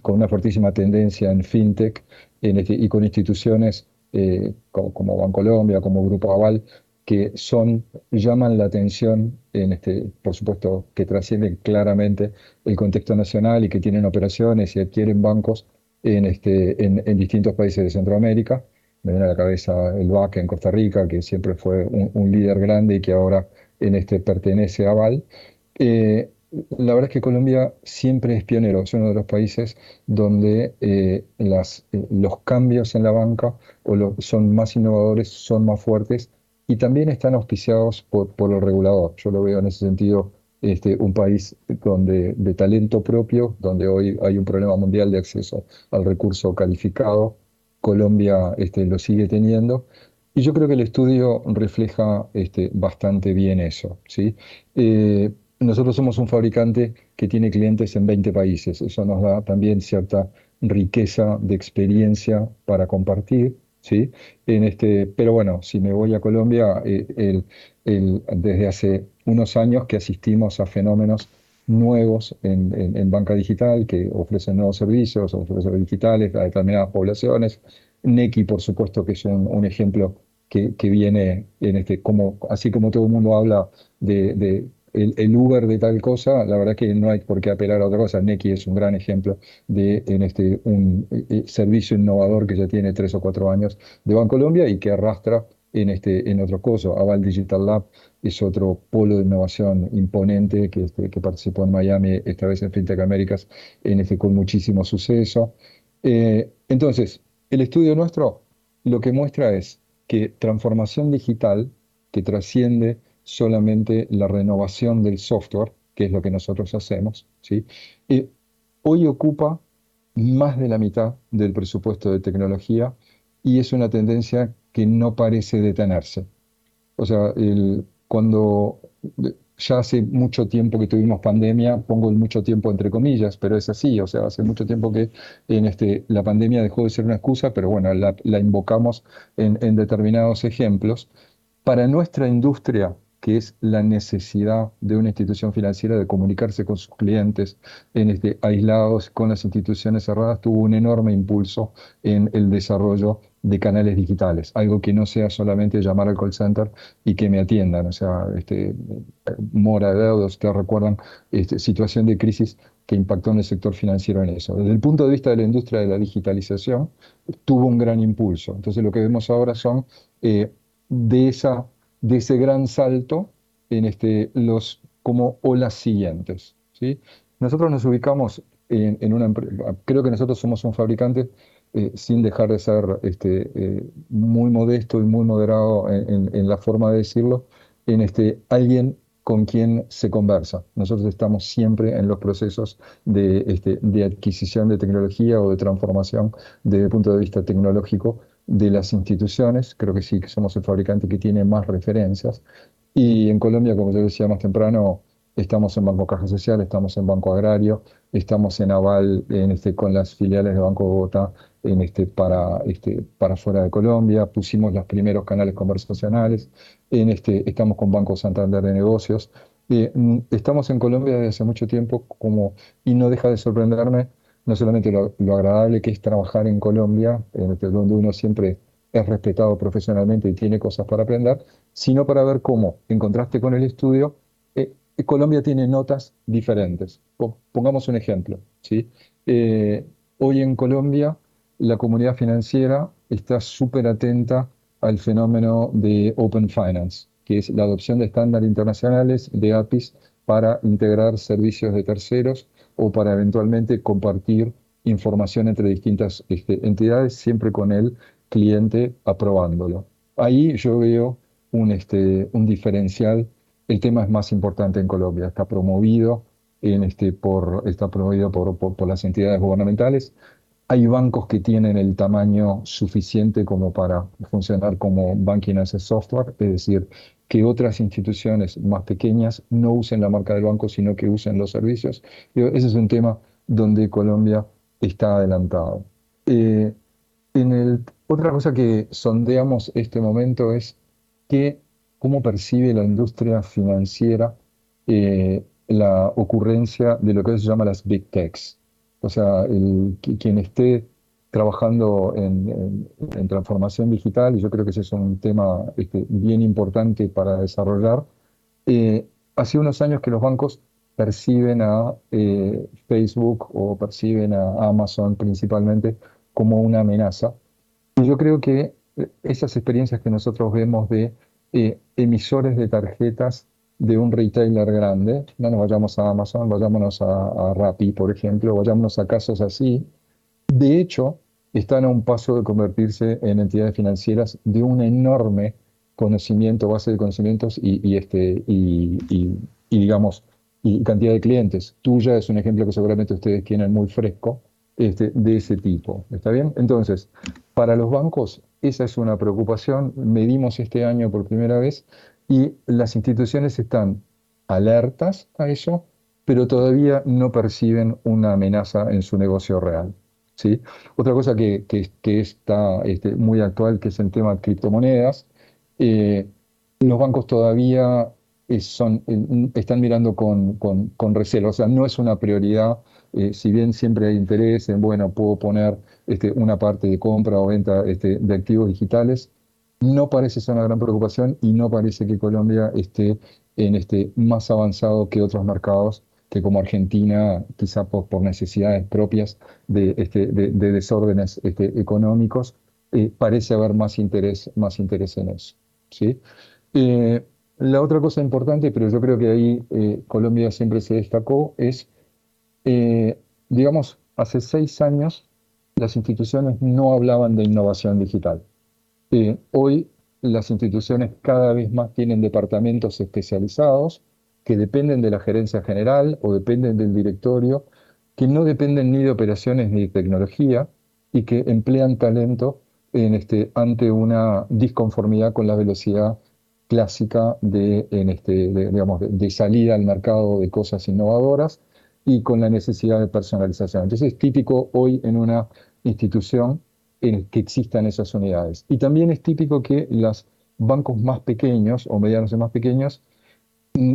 con una fuertísima tendencia en fintech en este, y con instituciones eh, como, como Bancolombia, como Grupo Aval, que son, llaman la atención, en este, por supuesto, que trascienden claramente el contexto nacional y que tienen operaciones y adquieren bancos en, este, en, distintos países de Centroamérica. Me viene a la cabeza el BAC en Costa Rica, que siempre fue un, líder grande y que ahora en este pertenece a Aval. Eh, la verdad es que Colombia siempre es pionero, es uno de los países donde eh, las, eh, los cambios en la banca o son más innovadores, son más fuertes y también están auspiciados por, por el regulador. Yo lo veo en ese sentido este, un país donde, de talento propio, donde hoy hay un problema mundial de acceso al recurso calificado. Colombia este, lo sigue teniendo. Y yo creo que el estudio refleja este, bastante bien eso. ¿sí? Eh, nosotros somos un fabricante que tiene clientes en 20 países. Eso nos da también cierta riqueza de experiencia para compartir. ¿sí? En este, pero bueno, si me voy a Colombia, eh, desde hace unos años que asistimos a fenómenos nuevos en, banca digital que ofrecen nuevos servicios, ofrecen digitales a determinadas poblaciones. Neki, por supuesto, que es un, ejemplo que, viene en este, como, así como todo el mundo habla de el, Uber de tal cosa, la verdad que no hay por qué apelar a otra cosa. Neki es un gran ejemplo de en este, un eh, eh, servicio innovador que ya tiene tres o cuatro años de Bancolombia y que arrastra en, este, en otro coso. Aval Digital Lab es otro polo de innovación imponente que, este, que participó en Miami, esta vez en FinTech Américas, en este, con muchísimo suceso. Eh, entonces, el estudio nuestro lo que muestra es que transformación digital que trasciende solamente la renovación del software, que es lo que nosotros hacemos, ¿sí? Y hoy ocupa más de la mitad del presupuesto de tecnología y es una tendencia que no parece detenerse. O sea, el, cuando ya hace mucho tiempo que tuvimos pandemia, pongo el mucho tiempo entre comillas, pero es así, o sea, hace mucho tiempo que en este, la pandemia dejó de ser una excusa, pero bueno, la, invocamos en, en determinados ejemplos. Para nuestra industria, que es la necesidad de una institución financiera de comunicarse con sus clientes en este, aislados con las instituciones cerradas, tuvo un enorme impulso en el desarrollo de canales digitales, algo que no sea solamente llamar al call center y que me atiendan, o sea, este, mora de deuda, ustedes recuerdan, este, situación de crisis que impactó en el sector financiero en eso. Desde el punto de vista de la industria de la digitalización, tuvo un gran impulso. Entonces lo que vemos ahora son eh, de esa de ese gran salto en este, los, como olas siguientes. ¿sí? Nosotros nos ubicamos en, una empresa, creo que nosotros somos un fabricante eh, sin dejar de ser este, eh, muy modesto y muy moderado en, la forma de decirlo, en este, alguien con quien se conversa. Nosotros estamos siempre en los procesos de, este, de adquisición de tecnología o de transformación desde el punto de vista tecnológico de las instituciones. Creo que sí, que somos el fabricante que tiene más referencias. Y en Colombia, como yo decía más temprano, estamos en Banco Caja Social, estamos en Banco Agrario, estamos en Aval en este, con las filiales de Banco Bogotá en este, para, este, para fuera de Colombia, pusimos los primeros canales conversacionales, en este, estamos con Banco Santander de Negocios. Eh, mm, estamos en Colombia desde hace mucho tiempo como, y no deja de sorprenderme no solamente lo, agradable que es trabajar en Colombia, en donde uno siempre es respetado profesionalmente y tiene cosas para aprender, sino para ver cómo, en contraste con el estudio, eh, Colombia tiene notas diferentes. Pongamos un ejemplo. ¿sí? Eh, hoy en Colombia la comunidad financiera está súper atenta al fenómeno de Open Finance, que es la adopción de estándares internacionales de APIs para integrar servicios de terceros o para eventualmente compartir información entre distintas este, entidades, siempre con el cliente aprobándolo. Ahí yo veo un, este, un diferencial. El tema es más importante en Colombia. Está promovido, en este, por, está promovido por, por las entidades gubernamentales. Hay bancos que tienen el tamaño suficiente como para funcionar como banking as a software, es decir, que otras instituciones más pequeñas no usen la marca del banco, sino que usen los servicios. Ese es un tema donde Colombia está adelantado. Eh, en el, otra cosa que sondeamos este momento es que, cómo percibe la industria financiera eh, la ocurrencia de lo que se llama las big techs. O sea, el, quien esté trabajando en, transformación digital, y yo creo que ese es un tema este, bien importante para desarrollar. Eh, hace unos años que los bancos perciben a eh, Facebook o perciben a Amazon principalmente como una amenaza. Y yo creo que eh, esas experiencias que nosotros vemos de emisores de tarjetas de un retailer grande, no nos vayamos a Amazon, vayámonos a, a Rappi, por ejemplo, vayámonos a casos así. De hecho, están a un paso de convertirse en entidades financieras de un enorme conocimiento, base de conocimientos y, este, y, digamos, y cantidad de clientes. Tuya es un ejemplo que seguramente ustedes tienen muy fresco este, de ese tipo. ¿Está bien? Entonces, para los bancos, esa es una preocupación. Medimos este año por primera vez y las instituciones están alertas a eso, pero todavía no perciben una amenaza en su negocio real. Otra cosa que, está este, muy actual, que es el tema de criptomonedas, eh, los bancos todavía eh, son, eh, están mirando con, con, recelo, o sea, no es una prioridad, si bien siempre hay interés en, bueno, puedo poner este, una parte de compra o venta este, de activos digitales, no parece ser una gran preocupación y no parece que Colombia esté más avanzado que otros mercados como Argentina, quizá por, necesidades propias de, este, de, desórdenes este, económicos, eh, parece haber más interés, más interés en eso. ¿sí? Eh, la otra cosa importante, pero yo creo que ahí eh, Colombia siempre se destacó, es, digamos, hace seis años las instituciones no hablaban de innovación digital. hoy las instituciones cada vez más tienen departamentos especializados que dependen de la gerencia general o dependen del directorio, que no dependen ni de operaciones ni de tecnología y que emplean talento en este, ante una disconformidad con la velocidad clásica de, este, digamos, de, salida al mercado de cosas innovadoras y con la necesidad de personalización. Entonces es típico hoy en una institución en que existan esas unidades. Y también es típico que los bancos más pequeños o medianos y más pequeños mm,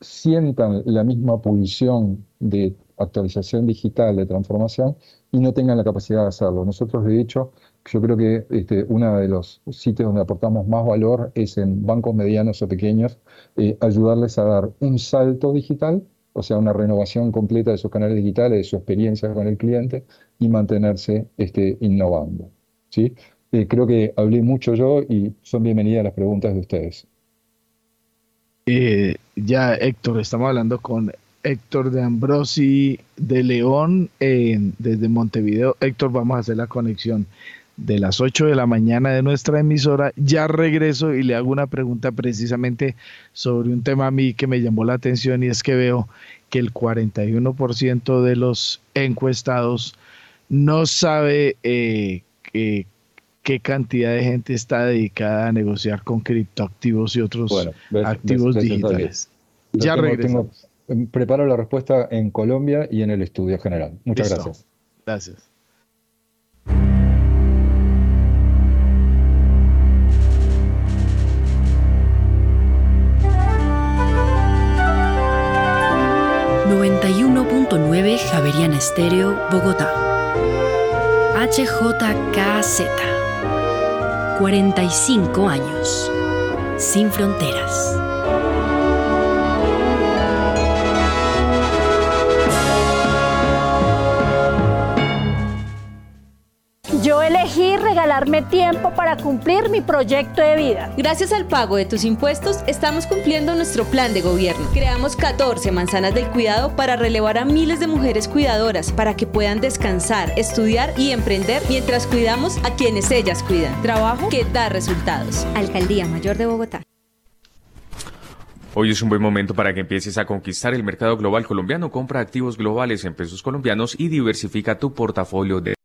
sientan la misma pulsión de actualización digital, de transformación, y no tengan la capacidad de hacerlo. Nosotros, de hecho, yo creo que este, uno de los sitios donde aportamos más valor es en bancos medianos o pequeños, eh, ayudarles a dar un salto digital, o sea, una renovación completa de sus canales digitales, de su experiencia con el cliente, y mantenerse este, innovando. ¿sí? Eh, creo que hablé mucho yo y son bienvenidas las preguntas de ustedes. Eh, ya, Héctor, estamos hablando con Héctor de Ambrosi de León desde Montevideo. Héctor, vamos a hacer la conexión de las 8 de la mañana de nuestra emisora. Ya regreso y le hago una pregunta precisamente sobre un tema a mí que me llamó la atención y es que veo que el 41% de los encuestados no sabe eh, qué cantidad de gente está dedicada a negociar con criptoactivos y otros activos digitales. Ya regreso. Preparo la respuesta en Colombia y en el estudio general. Muchas gracias. Gracias. .9 Javeriana Estéreo, Bogotá. HJKZ. 45 años. Sin fronteras. Elegí regalarme tiempo para cumplir mi proyecto de vida. Gracias al pago de tus impuestos, estamos cumpliendo nuestro plan de gobierno. Creamos 14 manzanas del cuidado para relevar a miles de mujeres cuidadoras para que puedan descansar, estudiar y emprender mientras cuidamos a quienes ellas cuidan. Trabajo que da resultados. Alcaldía Mayor de Bogotá. Hoy es un buen momento para que empieces a conquistar el mercado global colombiano. Compra activos globales en pesos colombianos y diversifica tu portafolio de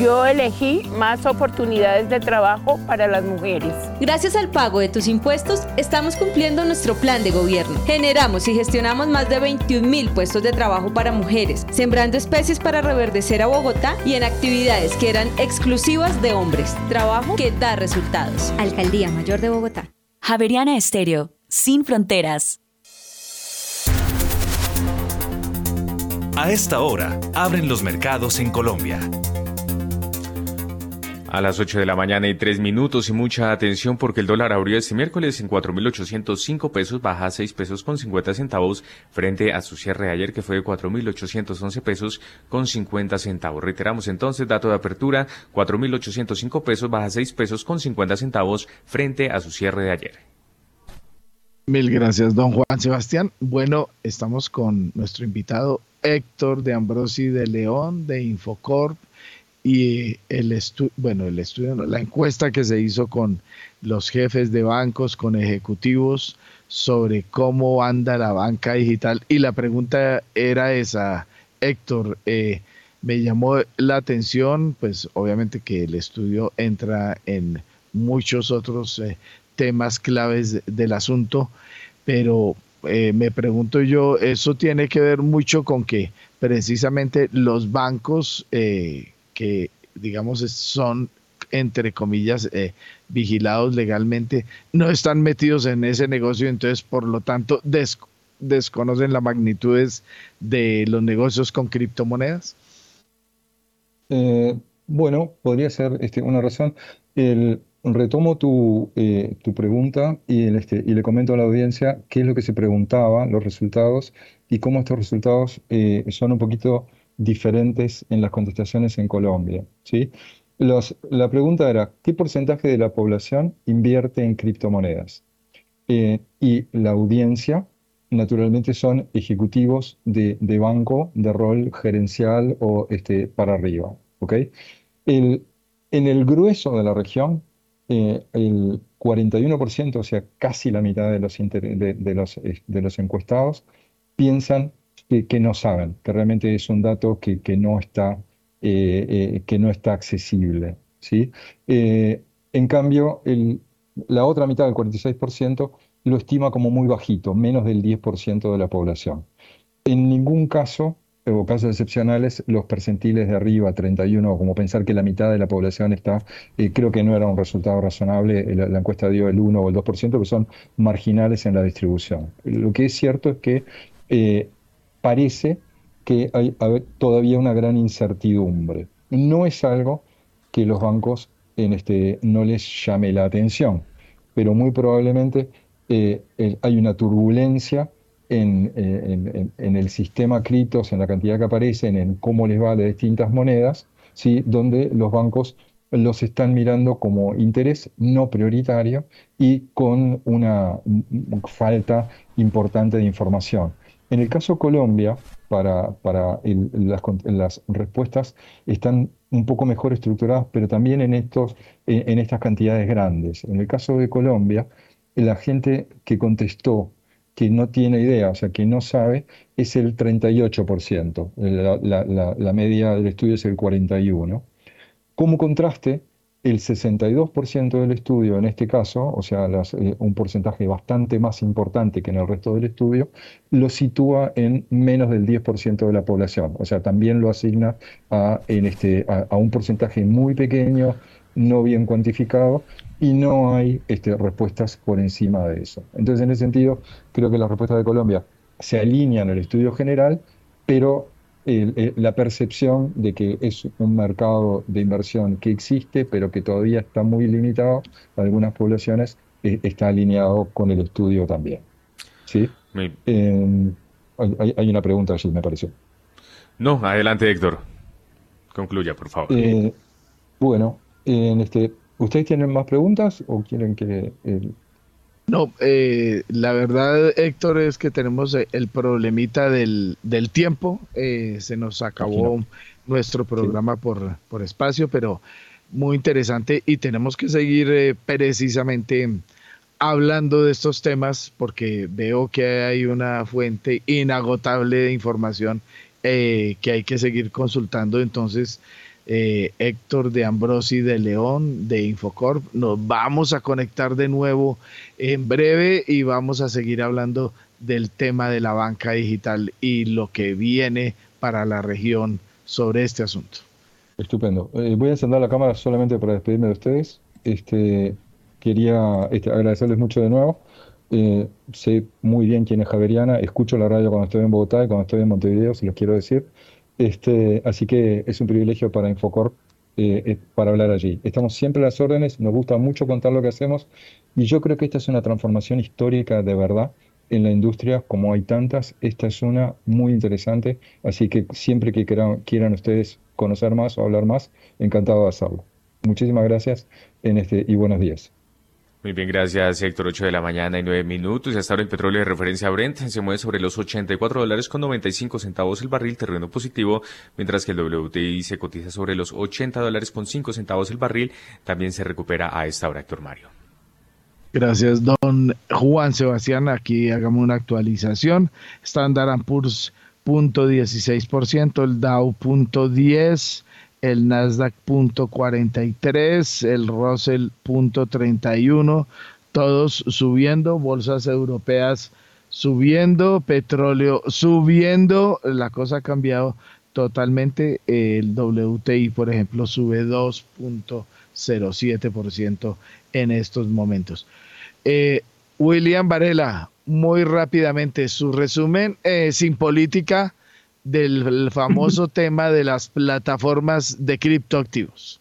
Yo elegí más oportunidades de trabajo para las mujeres. Gracias al pago de tus impuestos, estamos cumpliendo nuestro plan de gobierno. Generamos y gestionamos más de 21 mil puestos de trabajo para mujeres, sembrando especies para reverdecer a Bogotá y en actividades que eran exclusivas de hombres. Trabajo que da resultados. Alcaldía Mayor de Bogotá. Javeriana Estéreo, sin fronteras. A esta hora, abren los mercados en Colombia. A las 8 de la mañana y 3 minutos y mucha atención porque el dólar abrió este miércoles en 4.805 pesos, baja 6 pesos con 50 centavos frente a su cierre de ayer que fue de 4.811 pesos con 50 centavos. Reiteramos entonces, dato de apertura, 4.805 pesos, baja 6 pesos con 50 centavos frente a su cierre de ayer. Mil gracias, don Juan Sebastián. Bueno, estamos con nuestro invitado Héctor de Ambrosi de León de Infocorp y el estudio, bueno, el estudio, la encuesta que se hizo con los jefes de bancos, con ejecutivos sobre cómo anda la banca digital. Y la pregunta era esa, Héctor, eh, me llamó la atención, pues obviamente que el estudio entra en muchos otros eh, temas claves del asunto, pero eh, me pregunto yo, eso tiene que ver mucho con que precisamente los bancos que, digamos, son, entre comillas, eh, vigilados legalmente, no están metidos en ese negocio, entonces, por lo tanto, desconocen las magnitudes de los negocios con criptomonedas? Eh, bueno, podría ser este, una razón. El, retomo tu, eh, tu pregunta este, y le comento a la audiencia qué es lo que se preguntaba, los resultados, y cómo estos resultados son un poquito diferentes en las contestaciones en Colombia. ¿sí? la pregunta era, ¿qué porcentaje de la población invierte en criptomonedas? Eh, y la audiencia naturalmente son ejecutivos de, banco de rol gerencial o este, para arriba. ¿ok? El, en el grueso de la región, eh, el 41%, o sea, casi la mitad de los, de los encuestados, piensan que, no saben, que realmente es un dato que, que no, está, eh, que no está accesible. ¿sí? en cambio, el, la otra mitad, del 46%, lo estima como muy bajito, menos del 10% de la población. En ningún caso, o casos excepcionales, los percentiles de arriba, 31, como pensar que la mitad de la población está, eh, creo que no era un resultado razonable, la, encuesta dio el 1 o el 2%, que son marginales en la distribución. Lo que es cierto es que eh, parece que hay, todavía una gran incertidumbre. No es algo que los bancos en este, no les llame la atención, pero muy probablemente eh, hay una turbulencia en, en, en, el sistema criptos, en la cantidad que aparecen, en cómo les va de distintas monedas, ¿sí? donde los bancos los están mirando como interés no prioritario y con una falta importante de información. En el caso Colombia, para, para las, las, respuestas están un poco mejor estructuradas, pero también en, estos, en estas cantidades grandes. En el caso de Colombia, la gente que contestó que no tiene idea, o sea, que no sabe, es el 38%. La, media del estudio es el 41%. Como contraste, el 62% del estudio en este caso, o sea, eh, un porcentaje bastante más importante que en el resto del estudio, lo sitúa en menos del 10% de la población. O sea, también lo asigna este, a un porcentaje muy pequeño, no bien cuantificado, y no hay este, respuestas por encima de eso. Entonces, en ese sentido, creo que las respuestas de Colombia se alinean al estudio general, pero la percepción de que es un mercado de inversión que existe, pero que todavía está muy limitado a algunas poblaciones, eh, está alineado con el estudio también. ¿Sí? Em, hay, una pregunta allí, me pareció. No, adelante, Héctor. Concluya, por favor. Eh, bueno, en este, ¿Ustedes tienen más preguntas o quieren que... No, eh, la verdad, Héctor, es que tenemos eh, el problemita del, del tiempo. Eh, se nos acabó nuestro programa por, por espacio, pero muy interesante y tenemos que seguir precisamente hablando de estos temas porque veo que hay una fuente inagotable de información que hay que seguir consultando. Entonces, eh, Héctor de Ambrosi de León de Infocorp. Nos vamos a conectar de nuevo en breve y vamos a seguir hablando del tema de la banca digital y lo que viene para la región sobre este asunto. Estupendo. Eh, voy a encender la cámara solamente para despedirme de ustedes. Este, quería este, agradecerles mucho de nuevo. Eh, sé muy bien quién es Javeriana, escucho la radio cuando estoy en Bogotá y cuando estoy en Montevideo, si los quiero decir. Este, así que es un privilegio para Infocorp eh, eh, para hablar allí. Estamos siempre a las órdenes, nos gusta mucho contar lo que hacemos y yo creo que esta es una transformación histórica de verdad en la industria, como hay tantas, esta es una muy interesante, así que siempre que quieran, quieran ustedes conocer más o hablar más, encantado de hacerlo. Muchísimas gracias en este, y buenos días. Muy bien, gracias Héctor. 8 de la mañana y 9 minutos. Hasta ahora el petróleo de referencia Brent se mueve sobre los 84 dólares con 95 centavos el barril, terreno positivo, mientras que el WTI se cotiza sobre los 80 dólares con 5 centavos el barril. También se recupera a esta hora, Héctor Mario. Gracias, don Juan Sebastián. Aquí hagamos una actualización. Standard Poor's punto 16%, el Dow punto 10%, el Nasdaq punto 43, el Russell punto 31, todos subiendo, bolsas europeas subiendo, petróleo subiendo, la cosa ha cambiado totalmente, el WTI por ejemplo sube 2.07% en estos momentos. Eh, William Varela, muy rápidamente, su resumen eh, sin política del famoso tema de las plataformas de criptoactivos.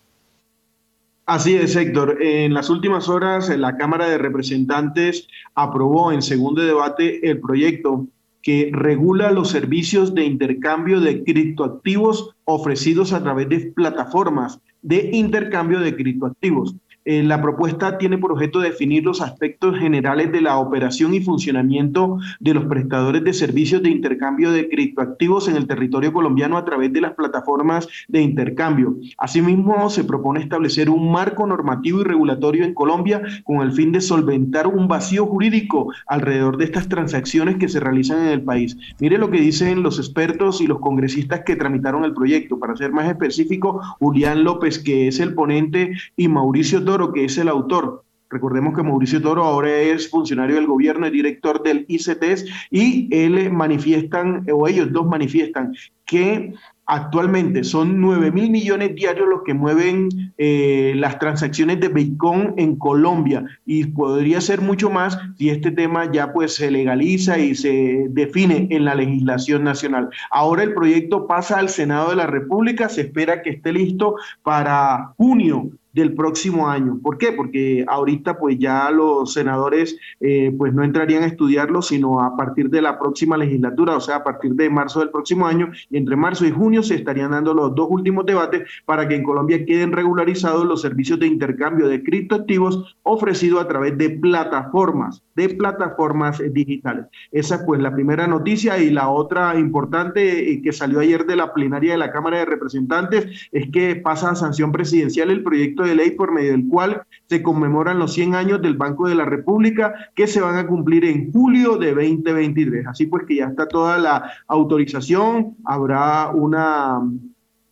Así es, Héctor. En las últimas horas, la Cámara de Representantes aprobó en segundo debate el proyecto que regula los servicios de intercambio de criptoactivos ofrecidos a través de plataformas de intercambio de criptoactivos. Eh, la propuesta tiene por objeto definir los aspectos generales de la operación y funcionamiento de los prestadores de servicios de intercambio de criptoactivos en el territorio colombiano a través de las plataformas de intercambio. Asimismo, se propone establecer un marco normativo y regulatorio en Colombia con el fin de solventar un vacío jurídico alrededor de estas transacciones que se realizan en el país. Mire lo que dicen los expertos y los congresistas que tramitaron el proyecto. Para ser más específico, Julián López, que es el ponente, y Mauricio Toro, que es el autor. Recordemos que Mauricio Toro ahora es funcionario del gobierno y director del ICTS y él manifiestan, o ellos dos manifiestan, que Actualmente son 9 mil millones diarios los que mueven eh, las transacciones de Bitcoin en Colombia y podría ser mucho más si este tema ya pues se legaliza y se define en la legislación nacional. Ahora el proyecto pasa al Senado de la República, se espera que esté listo para junio del próximo año. ¿Por qué? Porque ahorita pues ya los senadores eh, pues no entrarían a estudiarlo, sino a partir de la próxima legislatura, o sea, a partir de marzo del próximo año, y entre marzo y junio se estarían dando los dos últimos debates para que en Colombia queden regularizados los servicios de intercambio de criptoactivos ofrecidos a través de plataformas, de plataformas digitales. Esa es pues la primera noticia y la otra importante eh, que salió ayer de la plenaria de la Cámara de Representantes es que pasa a sanción presidencial el proyecto ley por medio del cual se conmemoran los 100 años del Banco de la República que se van a cumplir en julio de 2023. Así pues que ya está toda la autorización, habrá una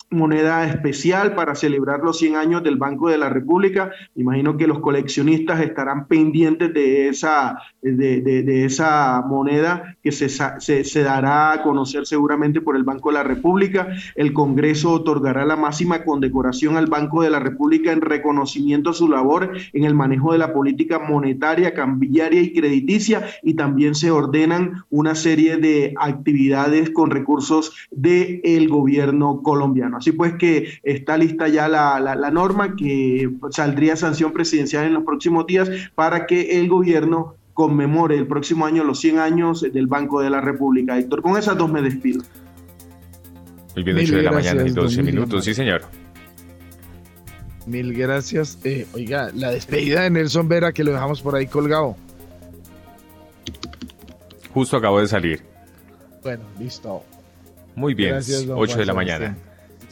moneda especial para celebrar los 100 años del Banco de la República. Imagino que los coleccionistas estarán pendientes de esa, de, de, esa moneda que se, se, se, dará a conocer seguramente por el Banco de la República. El Congreso otorgará la máxima condecoración al Banco de la República en reconocimiento a su labor en el manejo de la política monetaria, cambiaria y crediticia y también se ordenan una serie de actividades con recursos del gobierno colombiano. Así pues que está lista ya la, la, norma que saldría sanción presidencial en los próximos días para que el gobierno conmemore el próximo año los 100 años del Banco de la República. Héctor, con esas dos me despido. Muy bien, 8 de la mañana y 12 minutos, sí señor. Mil gracias. Eh, oiga, la despedida de Nelson Vera que lo dejamos por ahí colgado. Justo acabo de salir. Bueno, listo. Muy bien, 8 de la mañana.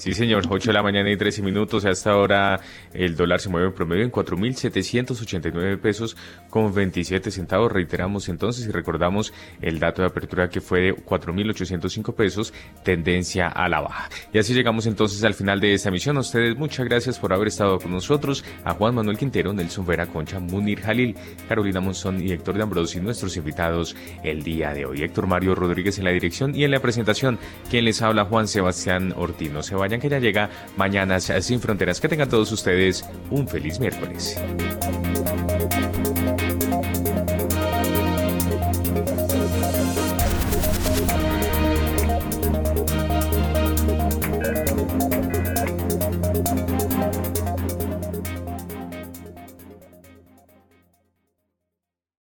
Sí, señor, 8 de la mañana y 13 minutos. Hasta ahora el dólar se mueve en promedio en 4.789 pesos con 27 centavos. Reiteramos entonces y recordamos el dato de apertura que fue de 4.805 pesos, tendencia a la baja. Y así llegamos entonces al final de esta emisión. A ustedes muchas gracias por haber estado con nosotros. A Juan Manuel Quintero, Nelson Vera Concha, Munir Jalil, Carolina Monzón y Héctor de Ambrosio, nuestros invitados el día de hoy. Héctor Mario Rodríguez en la dirección y en la presentación. Quien les habla, Juan Sebastián Ortino. Se vayan que ya llega Mañanas sin Fronteras. Que tengan todos ustedes un feliz miércoles.